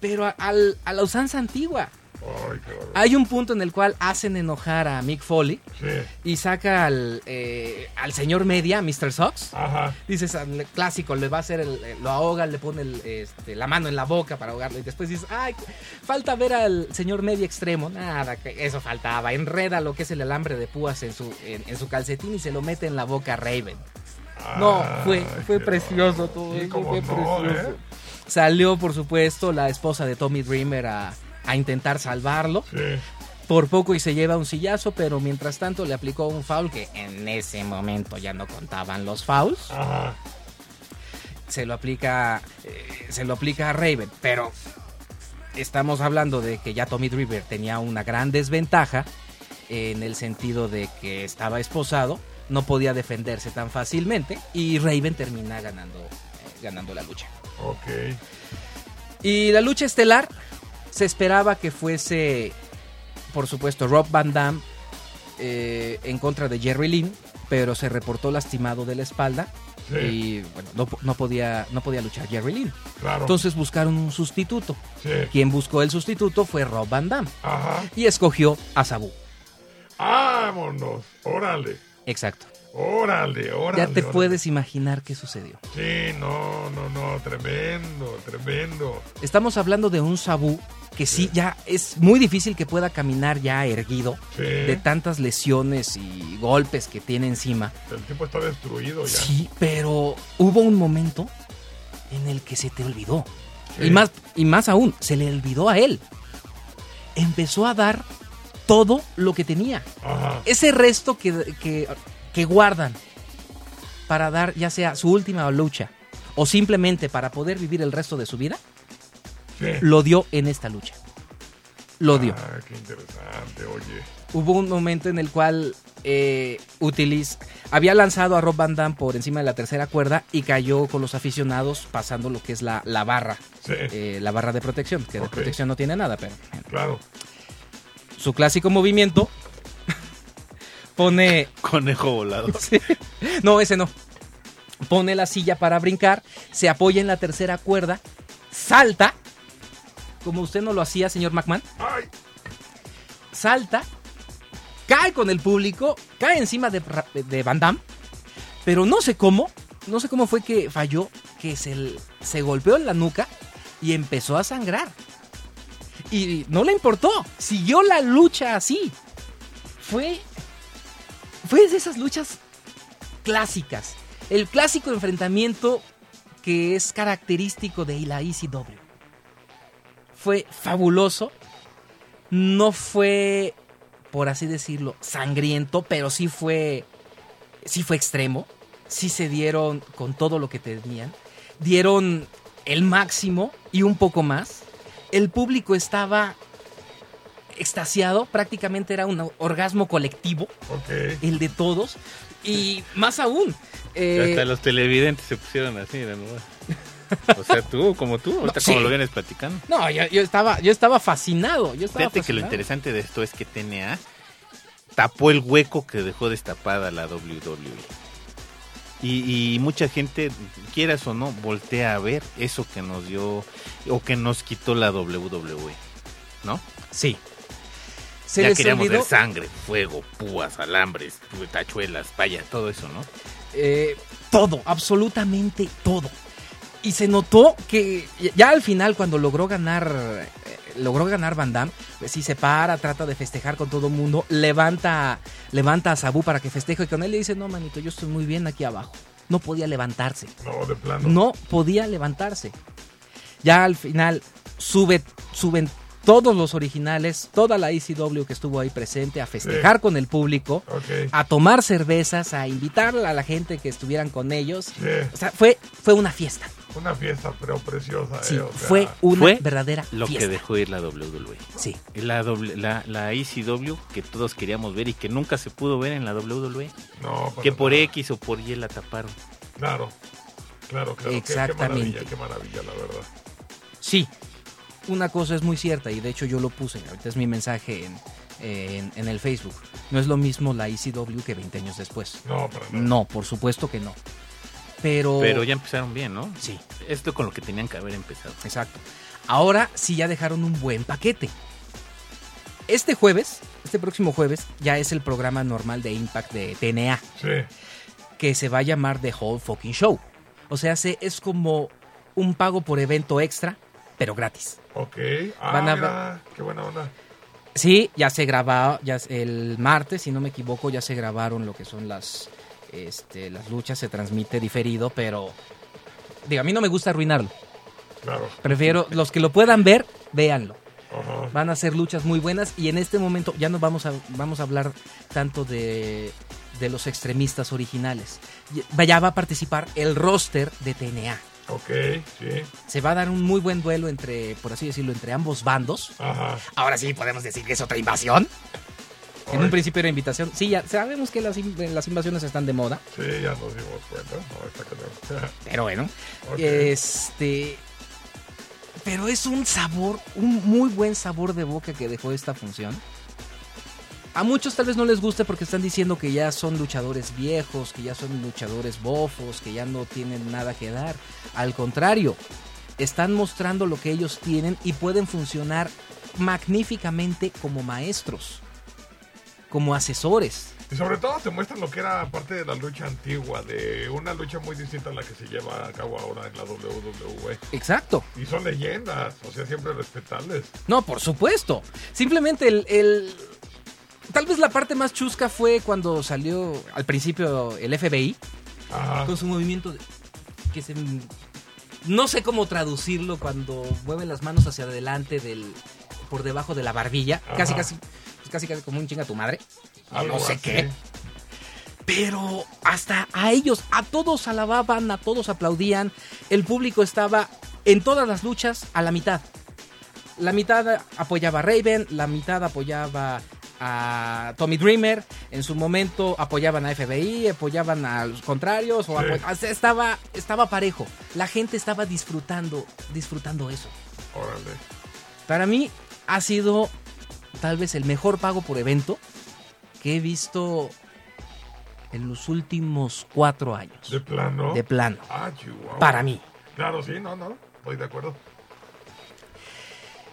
Pero a, a la usanza antigua. Ay, qué bárbaro. Hay un punto en el cual hacen enojar a Mick Foley Sí. y saca al, eh, al señor media, Mr. Sox. Ajá. Dices, al clásico, le va a hacer, el, lo ahoga, le pone el, este, la mano en la boca para ahogarlo. Y después dices, ay, falta ver al señor media extremo. Nada, eso faltaba. Enreda lo que es el alambre de púas en su, en, en su calcetín y se lo mete en la boca a Raven. No, fue, Ay, fue qué precioso todo Sí, eso, cómo fue no, precioso. ¿eh? Salió, por supuesto, la esposa de Tommy Dreamer a, a intentar salvarlo. Sí. Por poco y se lleva un sillazo, pero mientras tanto le aplicó un foul que en ese momento ya no contaban los fouls. Ajá. Se lo aplica, eh, se lo aplica a Raven, pero estamos hablando de que ya Tommy Dreamer tenía una gran desventaja en el sentido de que estaba esposado, no podía defenderse tan fácilmente y Raven termina ganando, eh, ganando la lucha. Ok. Y la lucha estelar se esperaba que fuese, por supuesto, Rob Van Damme eh, en contra de Jerry Lynn, pero se reportó lastimado de la espalda Sí. y bueno, no, po- no podía, no podía luchar Jerry Lynn. Claro. Entonces buscaron un sustituto. Sí. Quien buscó el sustituto fue Rob Van Damme Ajá. y escogió a Sabu. Vámonos. Órale. Exacto. Órale, órale. Ya te órale. puedes imaginar qué sucedió. Sí, no, no, no. Tremendo, tremendo. Estamos hablando de un Sabu que sí, ya es muy difícil que pueda caminar ya erguido Sí. de tantas lesiones y golpes que tiene encima. El tipo está destruido ya. Sí, pero hubo un momento en el que se te olvidó. Sí. Y, más, y más aún, se le olvidó a él. Empezó a dar todo lo que tenía. Ajá. Ese resto que, que, que guardan para dar ya sea su última lucha o simplemente para poder vivir el resto de su vida, Sí. lo dio en esta lucha. Lo dio. Ah, qué interesante, oye. Hubo un momento en el cual eh, utiliz- había lanzado a Rob Van Damme por encima de la tercera cuerda y cayó con los aficionados pasando lo que es la, la barra, Sí. eh, la barra de protección, que de Ok. protección no tiene nada, pero Claro. su clásico movimiento pone Conejo volado. Sí. No, ese no. Pone la silla para brincar, se apoya en la tercera cuerda, salta, como usted no lo hacía, señor McMahon, Ay. salta, cae con el público, cae encima de, de Van Damme, pero no sé cómo, no sé cómo fue que falló, que se, se golpeó en la nuca y empezó a sangrar. Y no le importó, siguió la lucha así. Fue, fue de esas luchas clásicas. El clásico enfrentamiento que es característico de la ECW. Fue fabuloso. No fue, por así decirlo, sangriento, pero sí fue, sí fue extremo. Sí se dieron con todo lo que tenían. Dieron el máximo y un poco más. El público estaba extasiado, prácticamente era un orgasmo colectivo Ok. el de todos. Y más aún. Eh, Hasta los televidentes se pusieron así, nuevo. O sea, tú, como tú, ahorita No, como sí. lo vienes platicando. no, yo, yo estaba, yo estaba fascinado. Yo estaba Fíjate que lo interesante de esto es que TNA tapó el hueco que dejó destapada la WWE. Y, y mucha gente, quieras o no, voltea a ver eso que nos dio o que nos quitó la WWE. ¿No? Sí. Se ya les queríamos olvidó, ver sangre, fuego, púas, alambres, tachuelas, vaya, todo eso, ¿no? eh, todo, absolutamente todo. Y se notó que ya al final cuando logró ganar, eh, logró ganar Van Damme, pues sí se para, trata de festejar con todo el mundo, levanta, levanta a Sabu para que festeje y con él le dice, no manito, yo estoy muy bien aquí abajo. No podía levantarse. No, de plano. no podía levantarse. Ya al final sube, suben todos los originales, toda la ECW que estuvo ahí presente a festejar Sí. con el público, a tomar cervezas, a invitar a la gente que estuvieran con ellos. Sí. O sea, fue, fue una fiesta. Una fiesta, pero preciosa, Sí, eh, o sea, fue una fue verdadera Lo fiesta. que dejó ir la WWE. Sí, La, doble- la, la ECW que todos queríamos ver y que nunca se pudo ver en la WWE. No, para Que por nada. X o por Y la taparon. Claro, claro, claro. Qué- Qué, Exactamente. maravilla, qué maravilla, la verdad. sí. Una cosa es muy cierta y de hecho yo lo puse, ahorita es mi mensaje en, en, en el Facebook. No es lo mismo la ECW que 20 años después. No, para nada. No, por supuesto que no. Pero... Pero ya empezaron bien, ¿no? Sí, Esto con lo que tenían que haber empezado. exacto. Ahora sí ya dejaron un buen paquete. Este jueves, este próximo jueves, ya es el programa normal de Impact de TNA. Sí, que se va a llamar The Whole Fucking Show. O sea, se, es como un pago por evento extra, pero gratis. Ok. Ah, Van a- mira, qué buena onda. Sí, ya se grabó, ya el martes, si no me equivoco, ya se grabaron lo que son las, este, las luchas, se transmite diferido, pero digo, a mí no me gusta arruinarlo. Claro. Prefiero, los que lo puedan ver, véanlo. Ajá. Van a ser luchas muy buenas y en este momento ya no vamos a, vamos a hablar tanto de, de los extremistas originales. Ya va a participar el roster de TNA. Ok, sí. se va a dar un muy buen duelo entre, por así decirlo, entre ambos bandos. Ajá. Ahora sí podemos decir que es otra invasión. En un principio era invitación. Sí, ya sabemos que las, in- las invasiones están de moda, Sí, ya nos dimos cuenta. No, está claro. pero bueno. Este. Pero es un sabor, un muy buen sabor de boca que dejó esta función. A muchos tal vez no les guste porque están diciendo que ya son luchadores viejos, que ya son luchadores bofos, que ya no tienen nada que dar. Al contrario, están mostrando lo que ellos tienen y pueden funcionar magníficamente como maestros, como asesores. Y sobre todo te muestran lo que era parte de la lucha antigua, de una lucha muy distinta a la que se lleva a cabo ahora en la WWE. Exacto. Y son leyendas, o sea, siempre respetables. No, por supuesto. Simplemente el, el- Tal vez la parte más chusca fue cuando salió al principio el FBI Ajá. con su movimiento de- que se... No sé cómo traducirlo cuando mueve las manos hacia adelante del por debajo de la barbilla, casi Ajá. casi pues casi casi como un chinga tu madre. Algo no sé así. qué. Pero hasta a ellos, a todos alababan, a todos aplaudían. El público estaba en todas las luchas a la mitad. La mitad apoyaba a Raven, la mitad apoyaba a Tommy Dreamer, en su momento apoyaban a FBI, apoyaban a los contrarios, o Sí. apo- o sea, estaba, estaba parejo. La gente estaba disfrutando, disfrutando eso. Órale. Para mí ha sido tal vez el mejor pago por evento que he visto en los últimos cuatro años. ¿De plano? De plano. Ah. Para mí. Claro, sí, no, no. Estoy de acuerdo.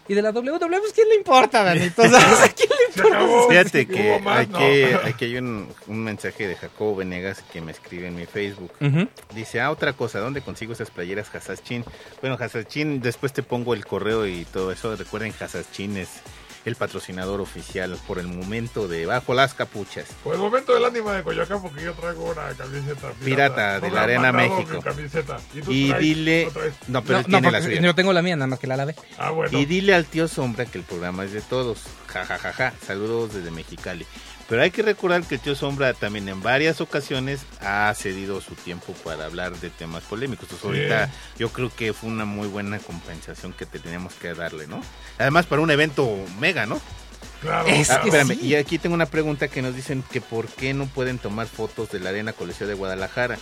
Y de la WWE, pues ¿quién le importa, Danito? O sea, ¿quién le acabó. Fíjate que más, aquí, no. aquí hay un, un mensaje de Jacobo Venegas que me escribe en mi Facebook. Dice, ah, otra cosa, ¿dónde consigo esas playeras Hasachin? Bueno, Hasachin, después te pongo el correo y todo eso. Recuerden, Hasachin es el patrocinador oficial por el momento de Bajo las Capuchas. Por el momento del ánima de Coyoacán, porque yo traigo una camiseta Pirata de No la Arena México. ¿Y, Y traes? dile... ¿No pero No, él no, tiene la suya. yo tengo la mía, nada más que la lavé. Ah, bueno. Y dile al tío Sombra que el programa es de todos. Ja, ja, ja, ja. Saludos desde Mexicali. Pero hay que recordar que el tío Sombra también en varias ocasiones ha cedido su tiempo para hablar de temas polémicos. Entonces ahorita yo creo que fue una muy buena compensación que teníamos que darle, ¿no? Además para un evento mega, ¿no? Claro. Es Ah, claro. que espérame, sí. y aquí tengo una pregunta que nos dicen que por qué no pueden tomar fotos de la Arena Coliseo de Guadalajara.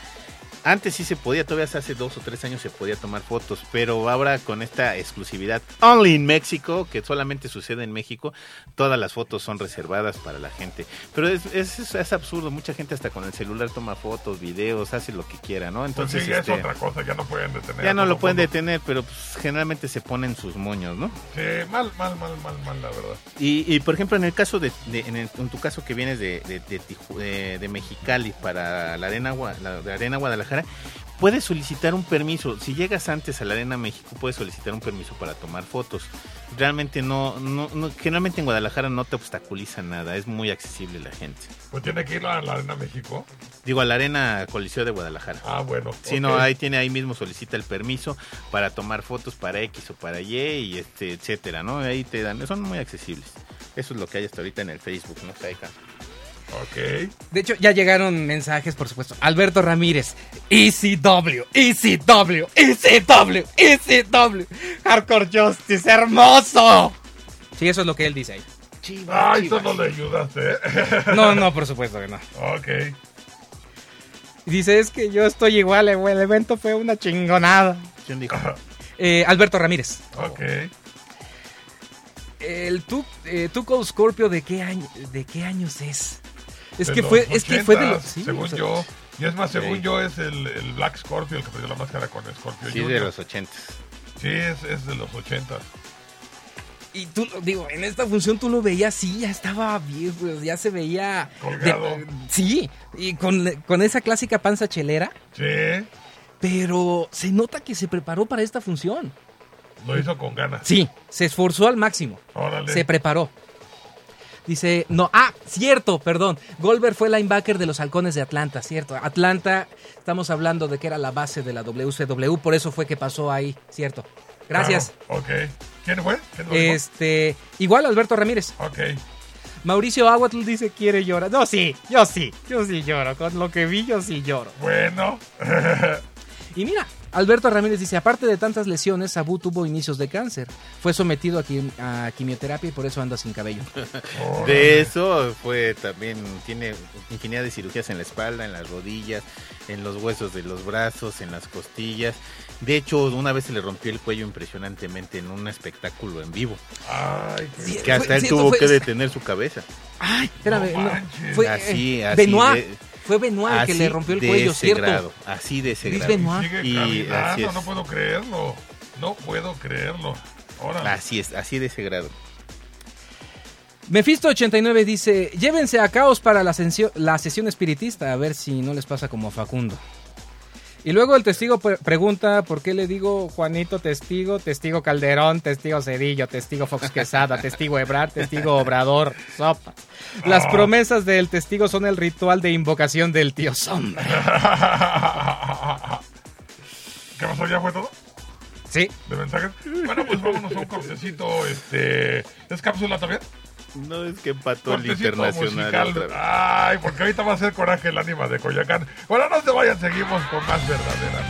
Antes sí se podía, todavía hace dos o tres años se podía tomar fotos, pero ahora con esta exclusividad Only in México, que solamente sucede en México, todas las fotos son reservadas para la gente. Pero es, es, es- es absurdo, mucha gente hasta con el celular toma fotos, videos, hace lo que quiera, ¿no? Pues Entonces sí, ya este, es otra cosa, ya no pueden detener. ya no lo pueden fondo. detener, pero pues, generalmente se ponen sus moños, ¿no? Sí, mal, mal, mal, mal, mal, la verdad. Y, y, por ejemplo, en el caso de, de- en, el- en tu caso que vienes de, de, de Tiju- de- de Mexicali para la arena, la, la arena Guadalajara, puedes solicitar un permiso. Si llegas antes a la arena México, puedes solicitar un permiso para tomar fotos. Realmente no, no, no- generalmente en Guadalajara no te obstaculiza nada, es muy accesible la gente. Pues tiene que ir a la Arena México. Digo, a la arena Coliseo de Guadalajara. Ah, bueno. Si no, ahí tiene ahí mismo solicita el permiso para tomar fotos para X o para Y y este etcétera, ¿no? Ahí te dan, son muy accesibles. Eso es lo que hay hasta ahorita en el Facebook, ¿no? Saika? Ok. De hecho, ya llegaron mensajes, por supuesto. Alberto Ramírez. ECW, ECW, ECW, ECW. Hardcore Justice, hermoso. Sí, eso es lo que él dice ahí. Ay, eso no le ayudaste. ¿eh? No, no, por supuesto que no. ok. Dice, es que yo estoy igual, eh, güey, el evento fue una chingonada. ¿Quién dijo? Eh, Alberto Ramírez. Ok. El Tu- eh, Tuco Scorpio, ¿de qué, año, ¿de qué años es? Es De que fue, es que fue de los... 80s, sí, según o sea, yo. Y es más, según Sí. yo, es el, el Black Scorpio el que perdió la máscara con Scorpio Sí, de los ochentas. Sí, es, es de los 80. Y tú, digo, en esta función tú lo veías, sí, ya estaba bien, pues, ya se veía... Colgado. sí, y con, con esa clásica panza chelera, Sí, pero se nota que se preparó para esta función. lo hizo con ganas. Sí, se esforzó al máximo. Órale. Se preparó. Dice, no, ah, cierto, perdón. Goldberg fue linebacker de los halcones de Atlanta, cierto. Atlanta, estamos hablando de que era la base de la WCW, por eso fue que pasó ahí, cierto. Gracias. Claro, Ok. ¿Quién fue? Este, igual Alberto Ramírez. Ok. Mauricio Aguatl dice quiere llorar. No, sí, yo sí, yo sí lloro. Con lo que vi, yo sí lloro. Bueno. Y mira, Alberto Ramírez dice, aparte de tantas lesiones, Sabu tuvo inicios de cáncer. Fue sometido a, quim- a quimioterapia y por eso anda sin cabello. De eso fue también, tiene infinidad de cirugías en la espalda, en las rodillas, en los huesos de los brazos, en las costillas. De hecho, una vez se le rompió el cuello impresionantemente en un espectáculo en vivo, Ay, qué- Sí, que hasta fue- él tuvo fue- que detener su cabeza. Ay, espérame. No fue Así, eh, así Benoit. de- fue Benoit que le rompió el de cuello, ese ¿cierto? grado, así de ese grado. Benoit. Sigue Y así es. no puedo creerlo. No puedo creerlo. Órale. Así es, así de ese grado. Mephisto89 dice, llévense a Caos para la, la sesión espiritista, a ver si no les pasa como a Facundo. Y luego el testigo pre- pregunta por qué le digo Juanito testigo, testigo Calderón, testigo Cedillo, testigo Fox Quesada, testigo Ebrard, testigo Obrador, sopa. Las promesas del testigo son el ritual de invocación del tío Sombra. ¿Qué pasó? ¿Ya fue todo? Sí. ¿De mensajes? Bueno, pues vámonos a un cortecito. Este, ¿Es cápsula también? No es que empató el internacional. musical. otra vez. Ay, porque ahorita va a ser coraje el ánima de Coyacán. Bueno, no se vayan, seguimos con más verdaderas.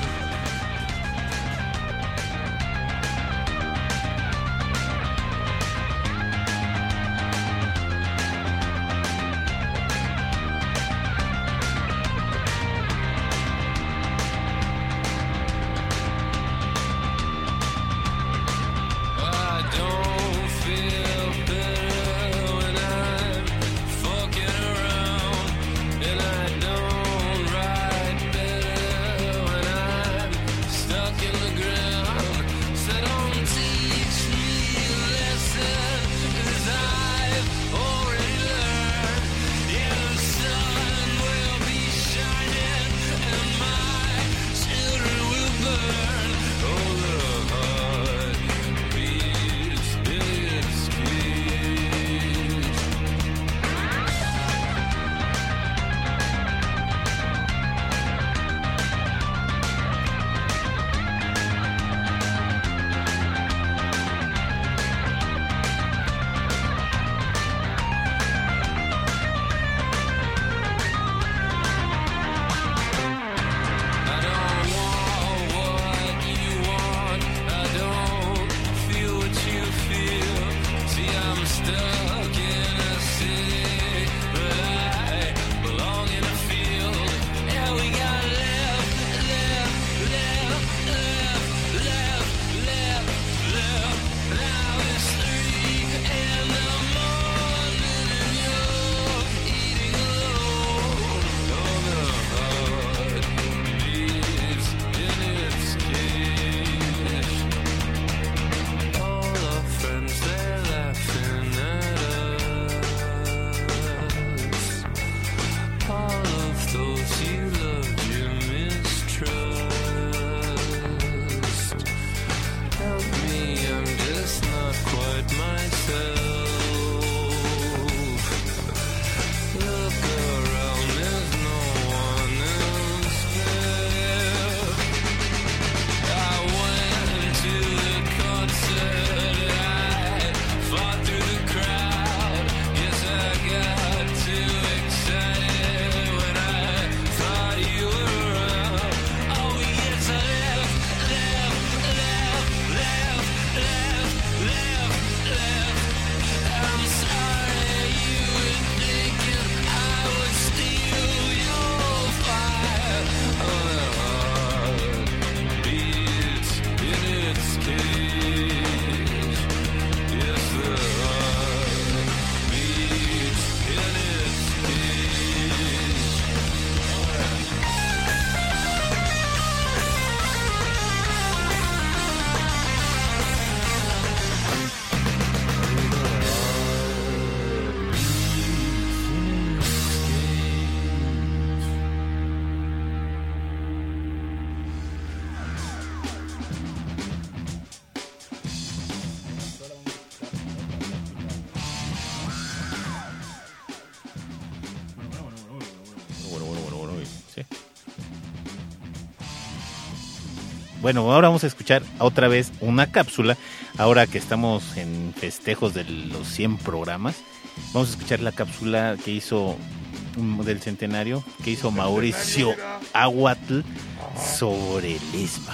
Bueno, ahora vamos a escuchar otra vez una cápsula, ahora que estamos en festejos de los 100 programas, vamos a escuchar la cápsula que hizo del centenario, que hizo Mauricio Aguatl sobre Lismark.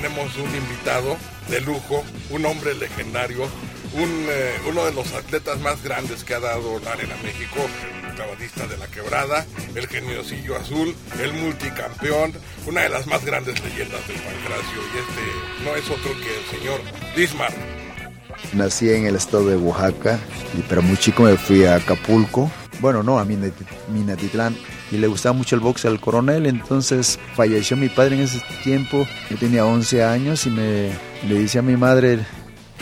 Tenemos un invitado de lujo, un hombre legendario, un, eh, uno de los atletas más grandes que ha dado la Arena México, el clavadista de la quebrada, el geniosillo azul, el multicampeón, una de las más grandes leyendas del pancracio. Y este no es otro que el señor Dismar. Nací en el estado de Oaxaca, y- pero muy chico me fui a Acapulco. Bueno, no, a Minati- Minatitlán. Y le gustaba mucho el box al coronel, entonces falleció mi padre en ese tiempo. Yo tenía 11 años y me le dice a mi madre, el,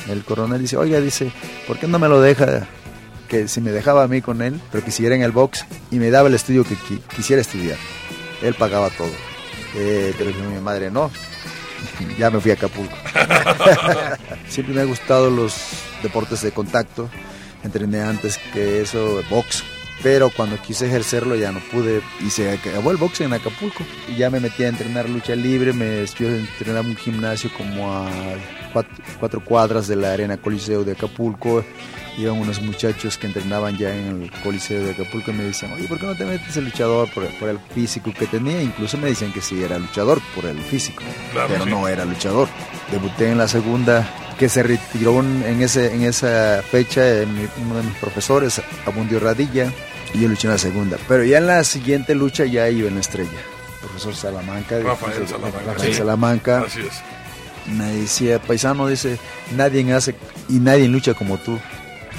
el coronel dice, oiga, dice, ¿por qué no me lo deja? Que si me dejaba a mí con él, pero que siguiera en el box y me daba el estudio que qui- quisiera estudiar. Él pagaba todo. Eh, pero mi madre, no, ya me fui a Acapulco. Siempre me ha gustado los deportes de contacto. Entrené antes que eso, box. Pero cuando quise ejercerlo ya no pude y se acabó el box en Acapulco. Y ya me metí a entrenar lucha libre. Me yo entrenaba en un gimnasio como a cuatro, cuatro cuadras de la arena Coliseo de Acapulco. Iban unos muchachos que entrenaban ya en el Coliseo de Acapulco y me decían, oye, ¿por qué no te metes el luchador por, por el físico que tenía? Incluso me decían que sí era luchador por el físico, Claro, pero sí. no era luchador. Debuté en la segunda, que se retiró en, ese, en esa fecha mi- uno de mis profesores, Abundio Radilla, y yo luché en la segunda. Pero ya en la siguiente lucha ya iba en la estrella. Profesor Salamanca, Rafael Salamanca. Rafael Sí. Salamanca Así es. me decía, paisano, dice, nadie hace y nadie lucha como tú.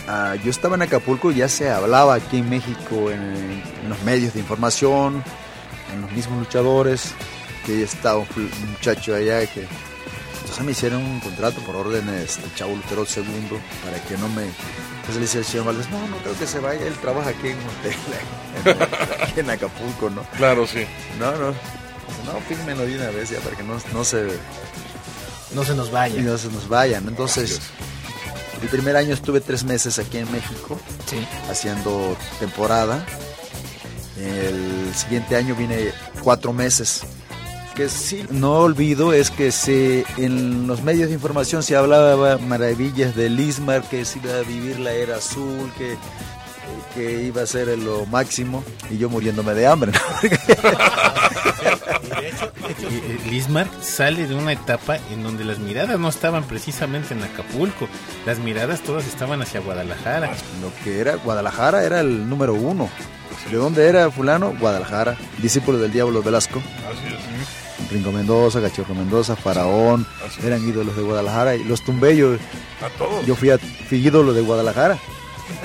Ah, yo estaba en Acapulco, ya se hablaba aquí en México, en, en los medios de información, en los mismos luchadores, que estaba un muchacho allá que... Entonces me hicieron un contrato por órdenes del Chavo Lutero II para que no me... Entonces le decía al señor Valdés, no, no creo que se vaya, él trabaja aquí en un hotel, aquí en Acapulco, ¿no? Claro, sí. No, no, no, fírmenlo de una vez ya para que no, no se No se nos vaya. y no se nos vayan. Entonces, el primer año estuve tres meses aquí en México Sí. haciendo temporada. El siguiente año vine cuatro meses. Que sí, no olvido es que se, en los medios de información se hablaba maravillas de Lismar, que se iba a vivir la era azul, que, que iba a ser lo máximo, y yo muriéndome de hambre. ¿no? Lismark sale de una etapa en donde las miradas no estaban precisamente en Acapulco, las miradas todas estaban hacia Guadalajara. Lo que era Guadalajara era el número uno. ¿De dónde era fulano? Guadalajara, discípulo del Diablo Velasco. Así es. Ringo Mendoza, Cachorro Mendoza, Faraón, eran ídolos de Guadalajara. Y los tumbellos, A todos. yo fui, a, fui ídolo de Guadalajara.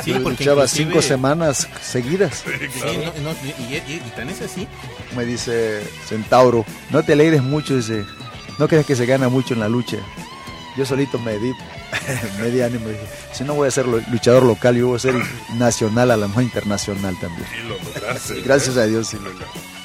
Sí, Yo porque luchaba inclusive- cinco semanas seguidas. Sí, Sí, claro. no, no, y, y- y tan es así. Me dice Centauro, no te alegres mucho, dice, no creas que se gana mucho en la lucha. Yo solito me di, me di ánimo, dije, si no voy a ser luchador local, yo voy a ser nacional, a lo mejor internacional también. Sí, lo lograste. Gracias a Dios, sí lo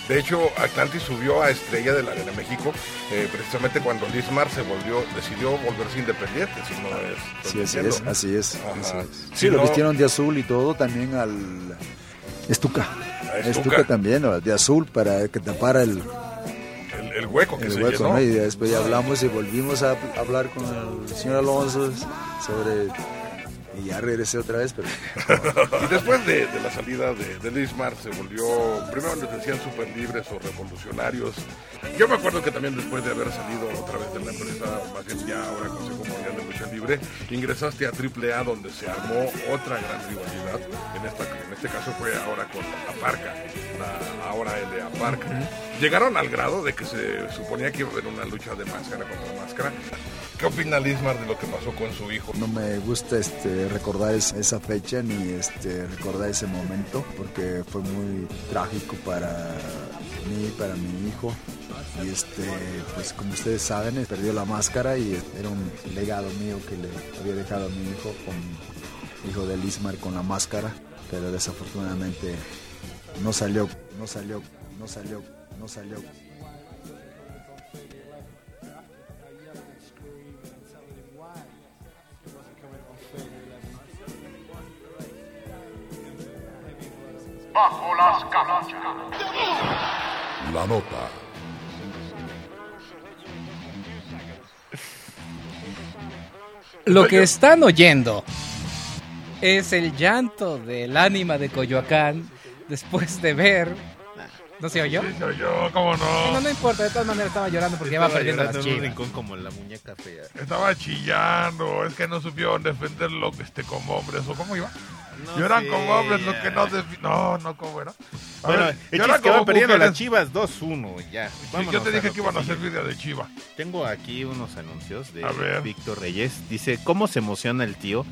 De hecho, Atlantis subió a Estrella de la Arena México eh, precisamente cuando Lismar se volvió, decidió volverse independiente, si no es. Sí, así es, así es. Así es. Si Sí, lo no- vistieron de azul y todo, también al Estuca. Estuca, Estuca. también, ¿no? de azul para que tapara el, El, el hueco que el se hueco, llenó. ¿no? Y después ya hablamos y volvimos a hablar con el señor Alonso sobre... Y ya regresé otra vez, pero... Y después de, de la salida de, de Lismar se volvió, primero les decían super libres o revolucionarios. Yo me acuerdo que también después de haber salido otra vez de la empresa, más bien ya ahora Consejo Mundial de Lucha Libre, ingresaste a AAA donde se armó otra gran rivalidad. En, esta, en este caso fue ahora con Aparca, la ahora LA Park. Llegaron al grado de que se suponía que iba a haber una lucha de máscara contra máscara. ¿Qué opina Lismar de lo que pasó con su hijo? No me gusta este, recordar es- esa fecha ni este, recordar ese momento porque fue muy trágico para mí, para mi hijo. Y este, pues como ustedes saben, eh, perdió la máscara y era un legado mío que le había dejado a mi hijo, con hijo de Lismar con la máscara, pero desafortunadamente no salió, no salió, no salió, no salió. Bajo las. La nota. Lo que están oyendo es el llanto del ánima de Coyoacán después de ver. ¿No se oyó? Sí, soy yo, cómo No, no. no importa, de todas maneras estaba llorando porque ya va Estaba perdiendo las en un chivas. rincón como la muñeca fea. Estaba chillando, es que no supieron defenderlo este, como hombres, ¿o cómo iba? No Lloran sé, como hombres, lo ya. que no defi- No, no, ¿cómo era? A Bueno, ver, el lloran chiste que van como perdiendo mujeres. las chivas 2-1, ya. Vámonos yo te dije que iban a hacer video de chiva. Tengo aquí unos anuncios de A ver. Víctor Reyes. Dice, ¿cómo se emociona el tío?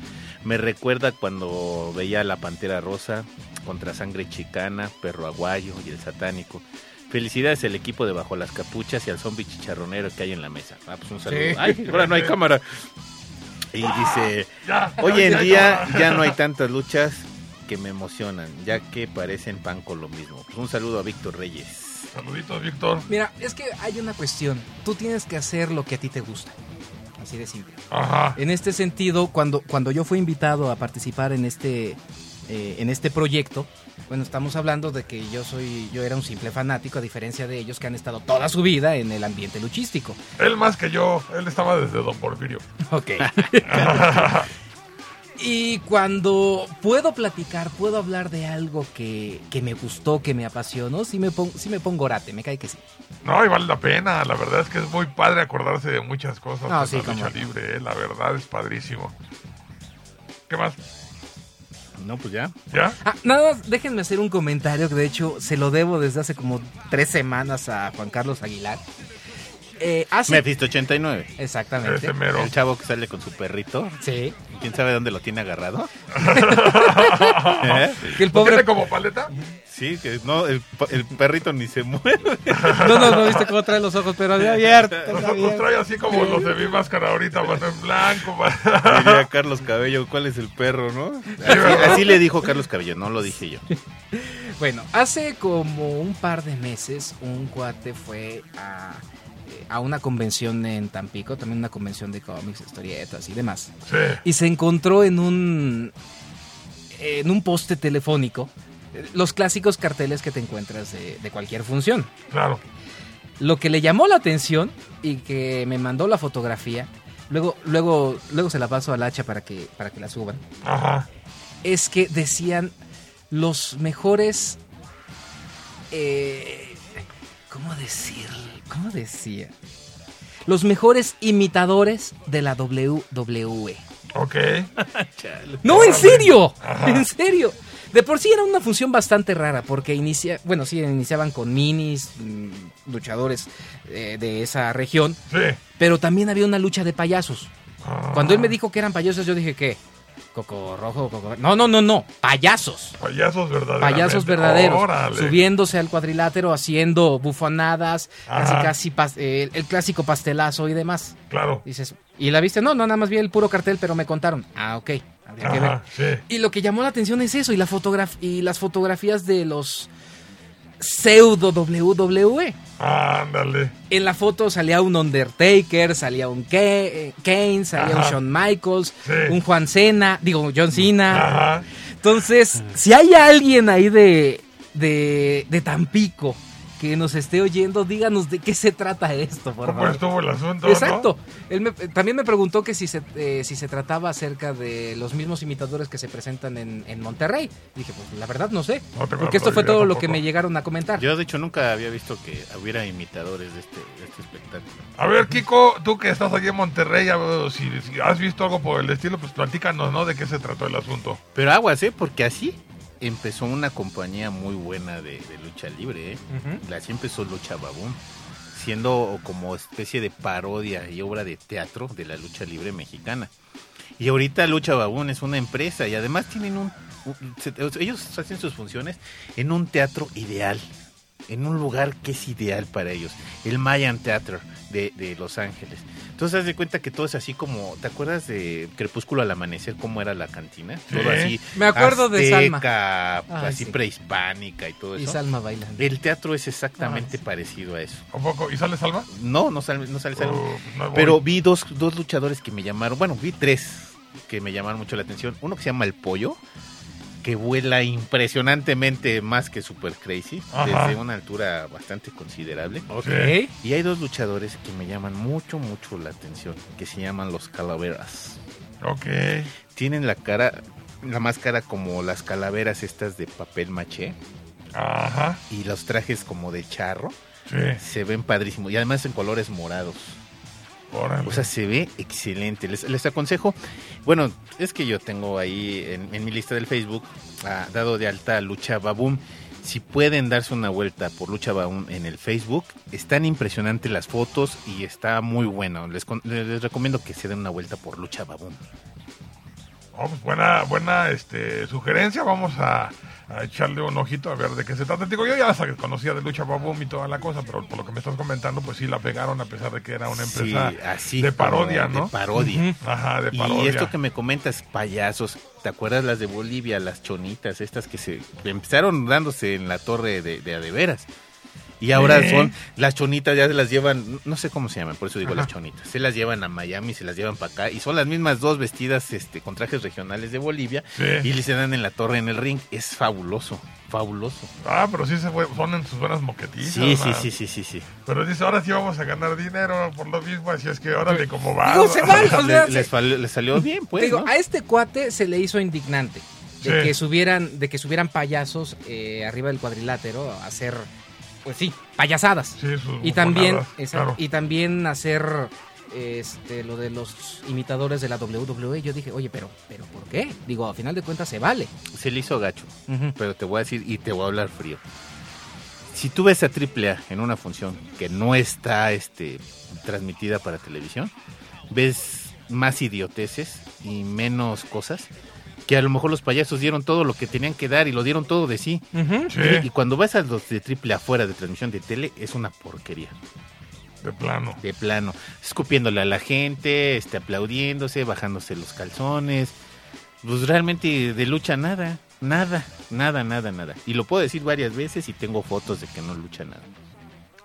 Me recuerda cuando veía la Pantera Rosa contra Sangre Chicana, Perro Aguayo y el Satánico. Felicidades al equipo de Bajo las Capuchas y al zombie chicharronero que hay en la mesa. Ah, pues un saludo. Sí. Ay, ahora no hay cámara. Y dice, hoy en día ya. no hay tantas luchas que me emocionan, ya que parecen pan con lo mismo. Pues un saludo a Víctor Reyes. Saluditos, Víctor. Mira, es que hay una cuestión. Tú tienes que hacer lo que a ti te gusta. Así de simple. Ajá. En este sentido, cuando, cuando yo fui invitado a participar en este, eh, en este proyecto, bueno, estamos hablando de que yo soy, yo era un simple fanático, a diferencia de ellos que han estado toda su vida en el ambiente luchístico. Él más que yo, él estaba desde Don Porfirio. Ok. y cuando puedo platicar, puedo hablar de algo que, que me gustó, que me apasionó, sí me, pongo, sí me pongo orate, me cae que sí. No, y vale la pena. La verdad es que es muy padre acordarse de muchas cosas No, de sí, la lucha libre. eh, La verdad es padrísimo. ¿Qué más? No, pues ya. ¿Ya? Ah, nada más, déjenme hacer un comentario que de hecho se lo debo desde hace como tres semanas a Juan Carlos Aguilar. Eh, hace... Mephisto 89. Exactamente. Ese mero. El chavo que sale con su perrito. Sí. ¿Quién sabe dónde lo tiene agarrado? ¿Eh? Que el ¿Lo pobre... tiene como paleta? Sí, que no, el, pa- el perrito ni se mueve. No, no, no viste cómo trae los ojos, pero había abierto. Los, los trae así como los de mi máscara ahorita, mano en blanco. mano. Diría Carlos Cabello, ¿cuál es el perro, no? Así, así le dijo Carlos Cabello, no lo dije yo. Bueno, hace como un par de meses un cuate fue a, eh, a una convención en Tampico, también una convención de cómics, historietas y demás. Sí, Y se encontró en un en un poste telefónico los clásicos carteles que te encuentras de, de cualquier función. claro. Lo que le llamó la atención y que me mandó la fotografía, luego luego luego se la paso al hacha para que para que la suban. Ajá. es que decían los mejores. eh, ¿Cómo decir? ¿Cómo decía? Los mejores imitadores de la WWE. Ok. No, en serio, en serio. De por sí era una función bastante rara porque inicia, bueno, sí iniciaban con minis, mm, luchadores eh, de esa región, Sí. pero también había una lucha de payasos. Ah, Cuando él me dijo que eran payasos, yo dije que Coco Rojo, Coco. No, no, no, no, payasos. Payasos verdaderos. payasos verdaderos, Órale. subiéndose al cuadrilátero, haciendo bufonadas, casi Ajá. casi eh, el, el clásico pastelazo y demás. Claro. Dices, ¿y la viste? No, no, nada más vi el puro cartel, pero me contaron. Ah, ok, habría que ver. Ajá, sí. Y lo que llamó la atención es eso, y, la fotograf y las fotografías de los pseudo WWE. Ándale. En la foto salía un Undertaker, salía un eh, Kane, salía un. Shawn Michaels, Sí. un Juan Cena, digo, John Cena. Ajá. Entonces, si hay alguien ahí de, de, de Tampico que nos esté oyendo, díganos de qué se trata esto, por ¿Cómo favor. estuvo el asunto? Exacto. Él me- también me preguntó que si se, eh, si se trataba acerca de los mismos imitadores que se presentan en, en Monterrey. Dije, pues la verdad no sé. No porque esto fue todo lo que me llegaron a comentar. Yo, de hecho, nunca había visto que hubiera imitadores de este, de este espectáculo. A ver, Kiko, tú que estás aquí en Monterrey, si, si has visto algo por el estilo, pues platícanos, ¿no? De qué se trató el asunto. Pero aguas, ¿eh? Porque así empezó una compañía muy buena de, de lucha libre, ¿eh? Ujú. Así empezó Lucha Babón, siendo como especie de parodia y obra de teatro de la lucha libre mexicana. Y ahorita Lucha Babón es una empresa y además tienen un... un- se- ellos hacen sus funciones en un teatro ideal, en un lugar que es ideal para ellos, el Mayan Theater de, de Los Ángeles, Entonces, haz de cuenta que todo es así como. ¿Te acuerdas de Crepúsculo al amanecer? ¿Cómo era la cantina? Todo así. Me acuerdo de Salma. Ay, así sí. prehispánica y todo Y eso. Salma bailando. El teatro es exactamente Ay, sí. parecido a eso. ¿Un poco? ¿Y sale Salva? No, no sale, no sale Salma. Oh, no. Pero vi dos, dos luchadores que me llamaron, bueno, vi tres que me llamaron mucho la atención. Uno que se llama El Pollo, que vuela impresionantemente más que Super Crazy, Ajá. desde una altura bastante considerable. Sí. Y hay dos luchadores que me llaman mucho, mucho la atención, que se llaman los Calaveras. Ok. Tienen la cara, la máscara como las calaveras estas de papel maché Ajá. y los trajes como de charro. Sí. Se ven padrísimos y además en colores morados. O sea, se ve excelente. Les, les aconsejo, bueno, es que yo tengo ahí en, mi lista del Facebook, ah, dado de alta Lucha Baboom. Si pueden darse una vuelta por Lucha Baboom en el Facebook, están impresionantes las fotos y está muy bueno. Les- les recomiendo que se den una vuelta por Lucha Baboom. Oh, pues buena, buena este, sugerencia. Vamos a, a echarle un ojito a ver de qué se trata. Digo, yo ya conocía de Lucha Baboom y toda la cosa, pero por lo que me estás comentando, pues sí la pegaron a pesar de que era una Sí, empresa así de parodia, ¿no? De parodia. Ajá, de parodia. Y esto que me comentas, payasos, ¿te acuerdas las de Bolivia, las chonitas, estas que se empezaron dándose en la torre de, de veras? Y ahora son, las chonitas ya se las llevan, no sé cómo se llaman, por eso digo Ajá. las chonitas, se las llevan a Miami, se las llevan para acá, y son las mismas dos vestidas este, con trajes regionales de Bolivia, Sí. y le se dan en la torre, en el ring, es fabuloso, fabuloso. Ah, pero sí se fue, ponen sus buenas moquetizas. Sí, sí, sí, sí, sí, sí. Pero dice, ahora sí vamos a ganar dinero por lo mismo, así es que órale, como va. Digo, se vale, o sea, Le- les, salió bien, pues, Digo, ¿no? a este cuate se le hizo indignante de Sí. que subieran, de que subieran payasos eh, arriba del cuadrilátero a hacer, pues sí, payasadas. Sí, y también, claro. y también hacer este lo de los imitadores de la WWE. Yo dije, oye, pero, pero ¿por qué? Digo, a final de cuentas se vale. Se le hizo gacho. Pero te voy a decir y te voy a hablar frío. Si tú ves a AAA en una función que no está este, transmitida para televisión, ves más idioteces y menos cosas que a lo mejor los payasos dieron todo lo que tenían que dar y lo dieron todo de sí. Sí, Y cuando vas a los de AAA fuera de transmisión de tele, es una porquería, de plano. de plano. Escupiéndole a la gente, este, aplaudiéndose, bajándose los calzones. Pues realmente de lucha nada, nada, nada, nada, nada. Y lo puedo decir varias veces y tengo fotos de que no lucha nada.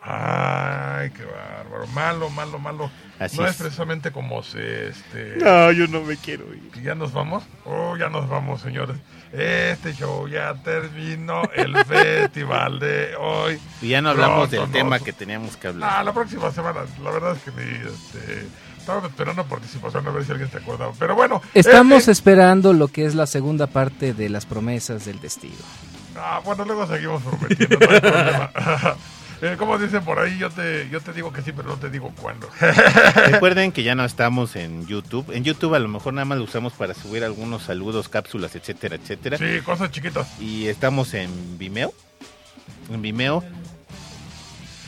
Ay, qué bárbaro. Malo, malo, malo. Así no es. es. precisamente como se, este... yo no me quiero ir. ¿Que ¿Ya nos vamos? Oh, ya nos vamos, señores. Este show ya terminó. El festival de hoy. Y ya no hablamos Pronto del tema nos- que teníamos que hablar. Ah, la próxima semana. La verdad es que ni, este, estaba esperando participación a ver si alguien se acordaba. Pero bueno. Estamos eh, esperando lo que es la segunda parte de las promesas del testigo. Ah, bueno, luego seguimos prometiendo, no hay problema. Eh, como dicen por ahí, yo te, yo te digo que sí, pero no te digo cuándo. Recuerden que ya no estamos en YouTube. En YouTube a lo mejor nada más lo usamos para subir algunos saludos, cápsulas, etcétera, etcétera. sí, cosas chiquitas. Y estamos en Vimeo. En Vimeo.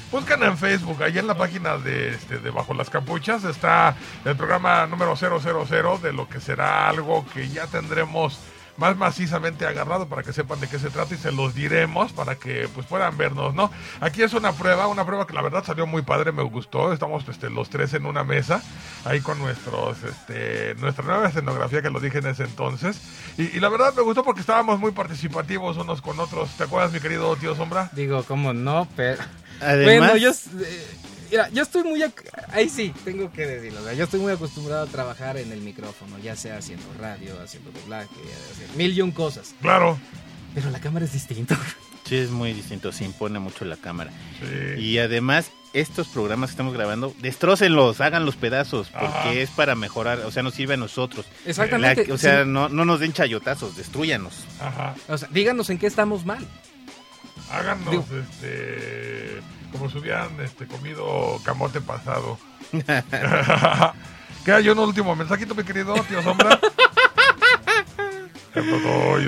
Buscan en Facebook, ahí en la página de, este, de Bajo las Capuchas está el programa número 000 de lo que será algo que ya tendremos más macizamente agarrado para que sepan de qué se trata y se los diremos para que pues puedan vernos, ¿no? Aquí es una prueba, una prueba que la verdad salió muy padre, me gustó. Estamos este, los tres en una mesa, ahí con nuestros, este, nuestra nueva escenografía que lo dije en ese entonces. Y, y la verdad me gustó porque estábamos muy participativos unos con otros. ¿Te acuerdas, mi querido tío Sombra? Digo, ¿cómo no? Pero... Además, Bueno, yo, eh, mira, yo estoy muy... Ahí sí, tengo que decirlo. o sea, yo estoy muy acostumbrado a trabajar en el micrófono, ya sea haciendo radio, haciendo doblaje, haciendo mil y un cosas. Claro. Pero la cámara es distinto. sí es muy distinto, se impone mucho la cámara. Sí. Y además, estos programas que estamos grabando, destrócenlos, hagan los pedazos, porque Ajá. es para mejorar, o sea, nos sirve a nosotros. Exactamente. La- o sea, sí. no, no nos den chayotazos, destruyanos. Ajá. O sea, díganos en qué estamos mal. Háganos, Digo- este, como si hubieran este, comido camote pasado. ¿Qué hay un último mensajito, mi querido tío Sombra?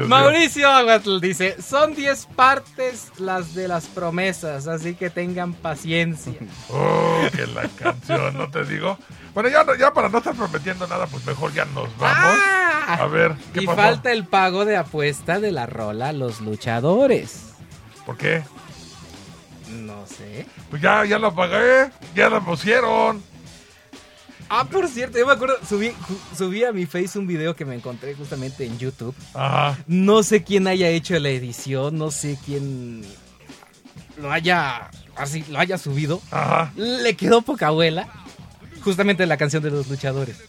Mauricio Aguatl dice, son 10 partes las de las promesas, así que tengan paciencia. Oh, que la canción, no te digo. Bueno, ya, ya para no estar prometiendo nada, pues mejor ya nos vamos. Ah, A ver, ¿qué y pasó? falta el pago de apuesta de la rola Los Luchadores. ¿Por qué? No sé. Pues ya, ya lo pagué, ya lo pusieron. Ah, por cierto, yo me acuerdo, subí, subí a mi face un video que me encontré justamente en YouTube. Ajá. No sé quién haya hecho la edición, no sé quién lo haya así lo haya subido. Ajá. Le quedó poca abuela. Justamente la canción de los luchadores.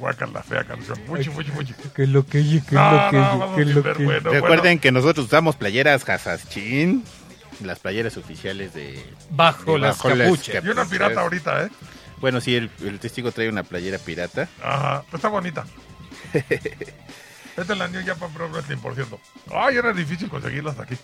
Guacan la fea canción. Mucho, mucho, mucho. Que lo que que No, no, vamos a ver, bueno, Recuerden bueno. que nosotros usamos playeras Hasachin, las playeras oficiales de Bajo de las capuchas. Y una pirata ahorita, ¿eh? Bueno, sí, el, el testigo trae una playera pirata. Ajá, está bonita. Esta es la New Japan Pro Wrestling, por cierto. Ay, era difícil conseguirla hasta aquí.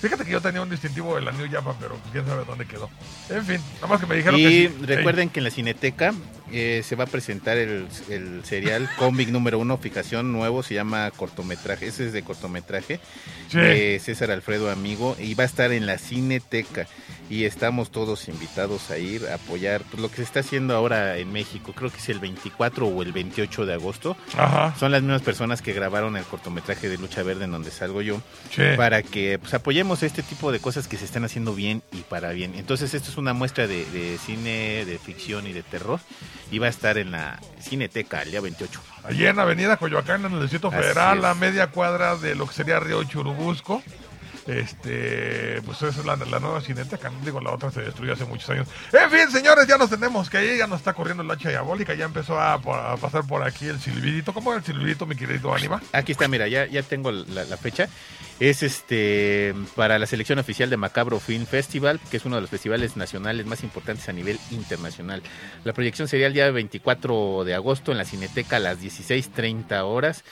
Fíjate que yo tenía un distintivo de la New Japan, pero quién sabe dónde quedó. En fin, nada más que me dijeron Y que sí. recuerden que en la Cineteca eh, se va a presentar el, el serial cómic número uno, fijación nuevo, se llama cortometraje, ese es de cortometraje, Sí. de César Alfredo Amigo, y va a estar en la Cineteca. Y estamos todos invitados a ir a apoyar pues, lo que se está haciendo ahora en México, creo que es el 24 o el 28 de agosto. Ajá. Son las mismas personas que grabaron el cortometraje de Lucha Verde en donde salgo yo, Sí. para que pues, apoyemos este tipo de cosas que se están haciendo bien y para bien. Entonces esto es una muestra de, de cine, de ficción y de terror y va a estar en la Cineteca el día 28. Allí en Avenida Coyoacán, en el Distrito Así Federal, es. a media cuadra de lo que sería Río Churubusco. Este, pues esa es la, la nueva cineteca, digo, la otra se destruyó hace muchos años. En fin, señores, ya nos tenemos que ir, ya nos está corriendo la hacha diabólica, ya empezó a, a pasar por aquí el silbidito. ¿Cómo era el silbidito, mi querido Anima? Aquí está, mira, ya, ya tengo la, la fecha. Es este para la selección oficial de Macabro Film Festival, que es uno de los festivales nacionales más importantes a nivel internacional. La proyección sería el día 24 de agosto en la Cineteca a las 16.30 horas.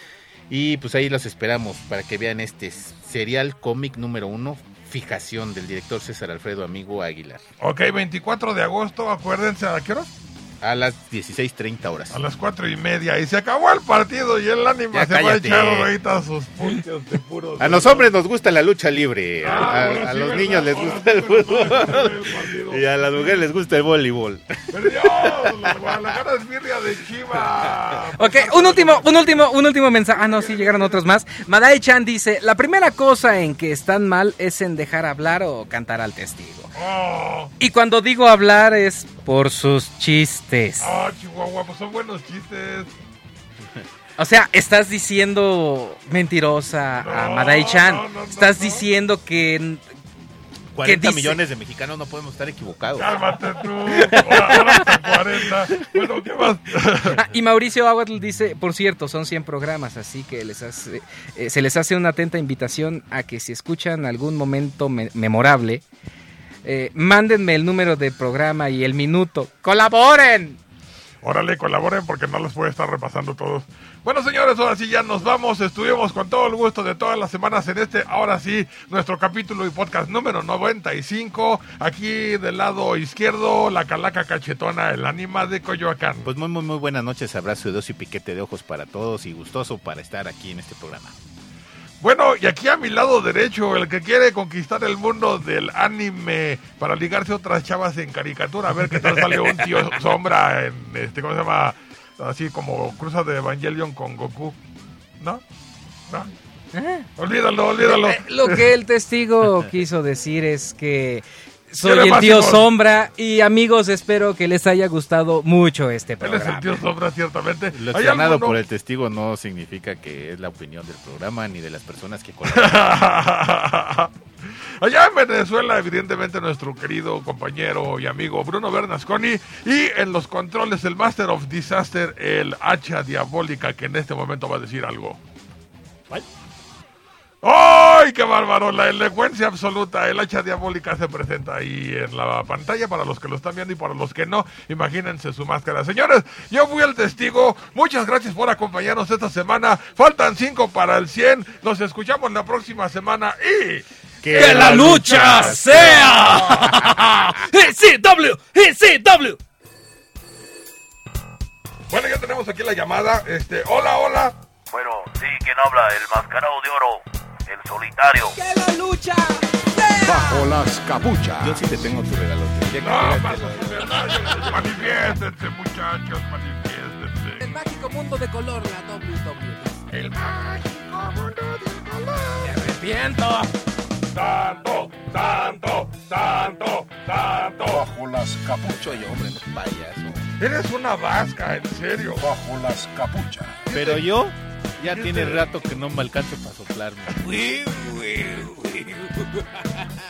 Y pues ahí los esperamos para que vean este serial cómic número uno, fijación del director César Alfredo Amigo Aguilar. Ok, 24 de agosto, acuérdense, ¿a qué hora? A las 16.30 horas. A las cuatro y media. Y se acabó el partido y el Anima Ya se va a echar ahorita sus puntos de puros. A los hombres nos gusta la lucha libre, a, Ah, a- bueno, a sí, los ¿verdad? niños les Ah, gusta el fútbol y a las mujeres les gusta el voleibol. Perdió la Guadalajara es birria de Chivas. Ok, un último, un último, un último mensaje. Ah, no, sí, llegaron otros más. Madai Chan dice, la primera cosa en que están mal es en dejar hablar o cantar al testigo. Oh, Y cuando digo hablar es por sus chistes. oh, Chihuahua, pues son buenos chistes. O sea, estás diciendo mentirosa a No, Madai Chan. no, no, estás no. diciendo que... 40 dice? millones de mexicanos no podemos estar equivocados. Cálmate tú. Ahora, ahora hasta 40. Bueno, ¿qué más? Ah, y Mauricio Aguatl dice, por cierto, son 100 programas, así que les hace, eh, se les hace una atenta invitación a que si escuchan algún momento me- memorable, eh, mándenme el número de programa y el minuto. ¡Colaboren! Órale, colaboren porque no los puede estar repasando todos. Bueno, señores, ahora sí ya nos vamos. Estuvimos con todo el gusto de todas las semanas en este, ahora sí, nuestro capítulo y podcast número 95. Aquí del lado izquierdo, la calaca cachetona, el ánima de Coyoacán. Pues muy, muy, muy buenas noches, abrazo de dos y piquete de ojos para todos y gustoso para estar aquí en este programa. Bueno, y aquí a mi lado derecho, el que quiere conquistar el mundo del anime para ligarse a otras chavas en caricatura, a ver qué tal sale un tío sombra en este, ¿cómo se llama? Así como cruza de Evangelion con Goku. ¿No? ¿No? Olvídalo, olvídalo. Eh, Lo que el testigo quiso decir es que soy el tío. Sombra y amigos, espero que les haya gustado mucho este Él es programa. el tío sombra, ciertamente. Lo por el testigo no significa que es la opinión del programa ni de las personas que colaboran. Allá en Venezuela, evidentemente, nuestro querido compañero y amigo Bruno Bernasconi. Y en los controles, el Master of Disaster, el hacha diabólica, que en este momento va a decir algo. ¡Ay, qué bárbaro! La elocuencia absoluta. El hacha diabólica se presenta ahí en la pantalla para los que lo están viendo y para los que no. Imagínense su máscara. Señores, yo fui el testigo. Muchas gracias por acompañarnos esta semana. Faltan cinco para el 100. Nos escuchamos la próxima semana y... ¡Que la lucha sea! ¡ECW! ¡ECW! Bueno, ya tenemos aquí la llamada. Este, hola, hola. Bueno, sí, ¿quién habla? El mascarado de oro, el solitario. ¡Que la lucha! Bajo las capuchas. Yo sí te tengo tu regalo. No, manifiéstense, muchachos, manifiéstense. El mágico mundo de color, la WWE. El mágico mundo del color. ¡Me arrepiento! Santo, santo, santo, santo. Bajo las capuchas. Soy hombre, no payaso. Eres una vasca, en serio. Bajo las capuchas. Pero yo ya tiene rato que no me alcanzo para soplarme.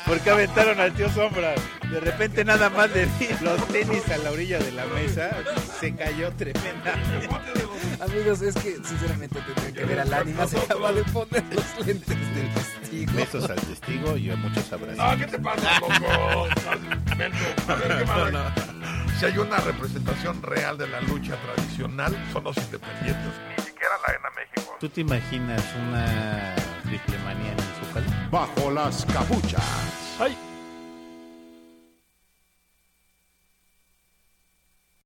Porque aventaron al tío Sombra. De repente nada más le vi los tenis a la orilla de la mesa. Se cayó tremenda. Amigos, es que sinceramente tendrían que ver al ánima. Se acaba de poner los lentes del testigo. Besos al testigo y a muchos abrazos. No, ¿qué te pasa, loco? A ver, ¿qué más? Si hay una representación real de la lucha tradicional, son los independientes. Ni siquiera la Arena México. ¿Tú te imaginas una triple manía en el Zócalo? Bajo las capuchas. Ay,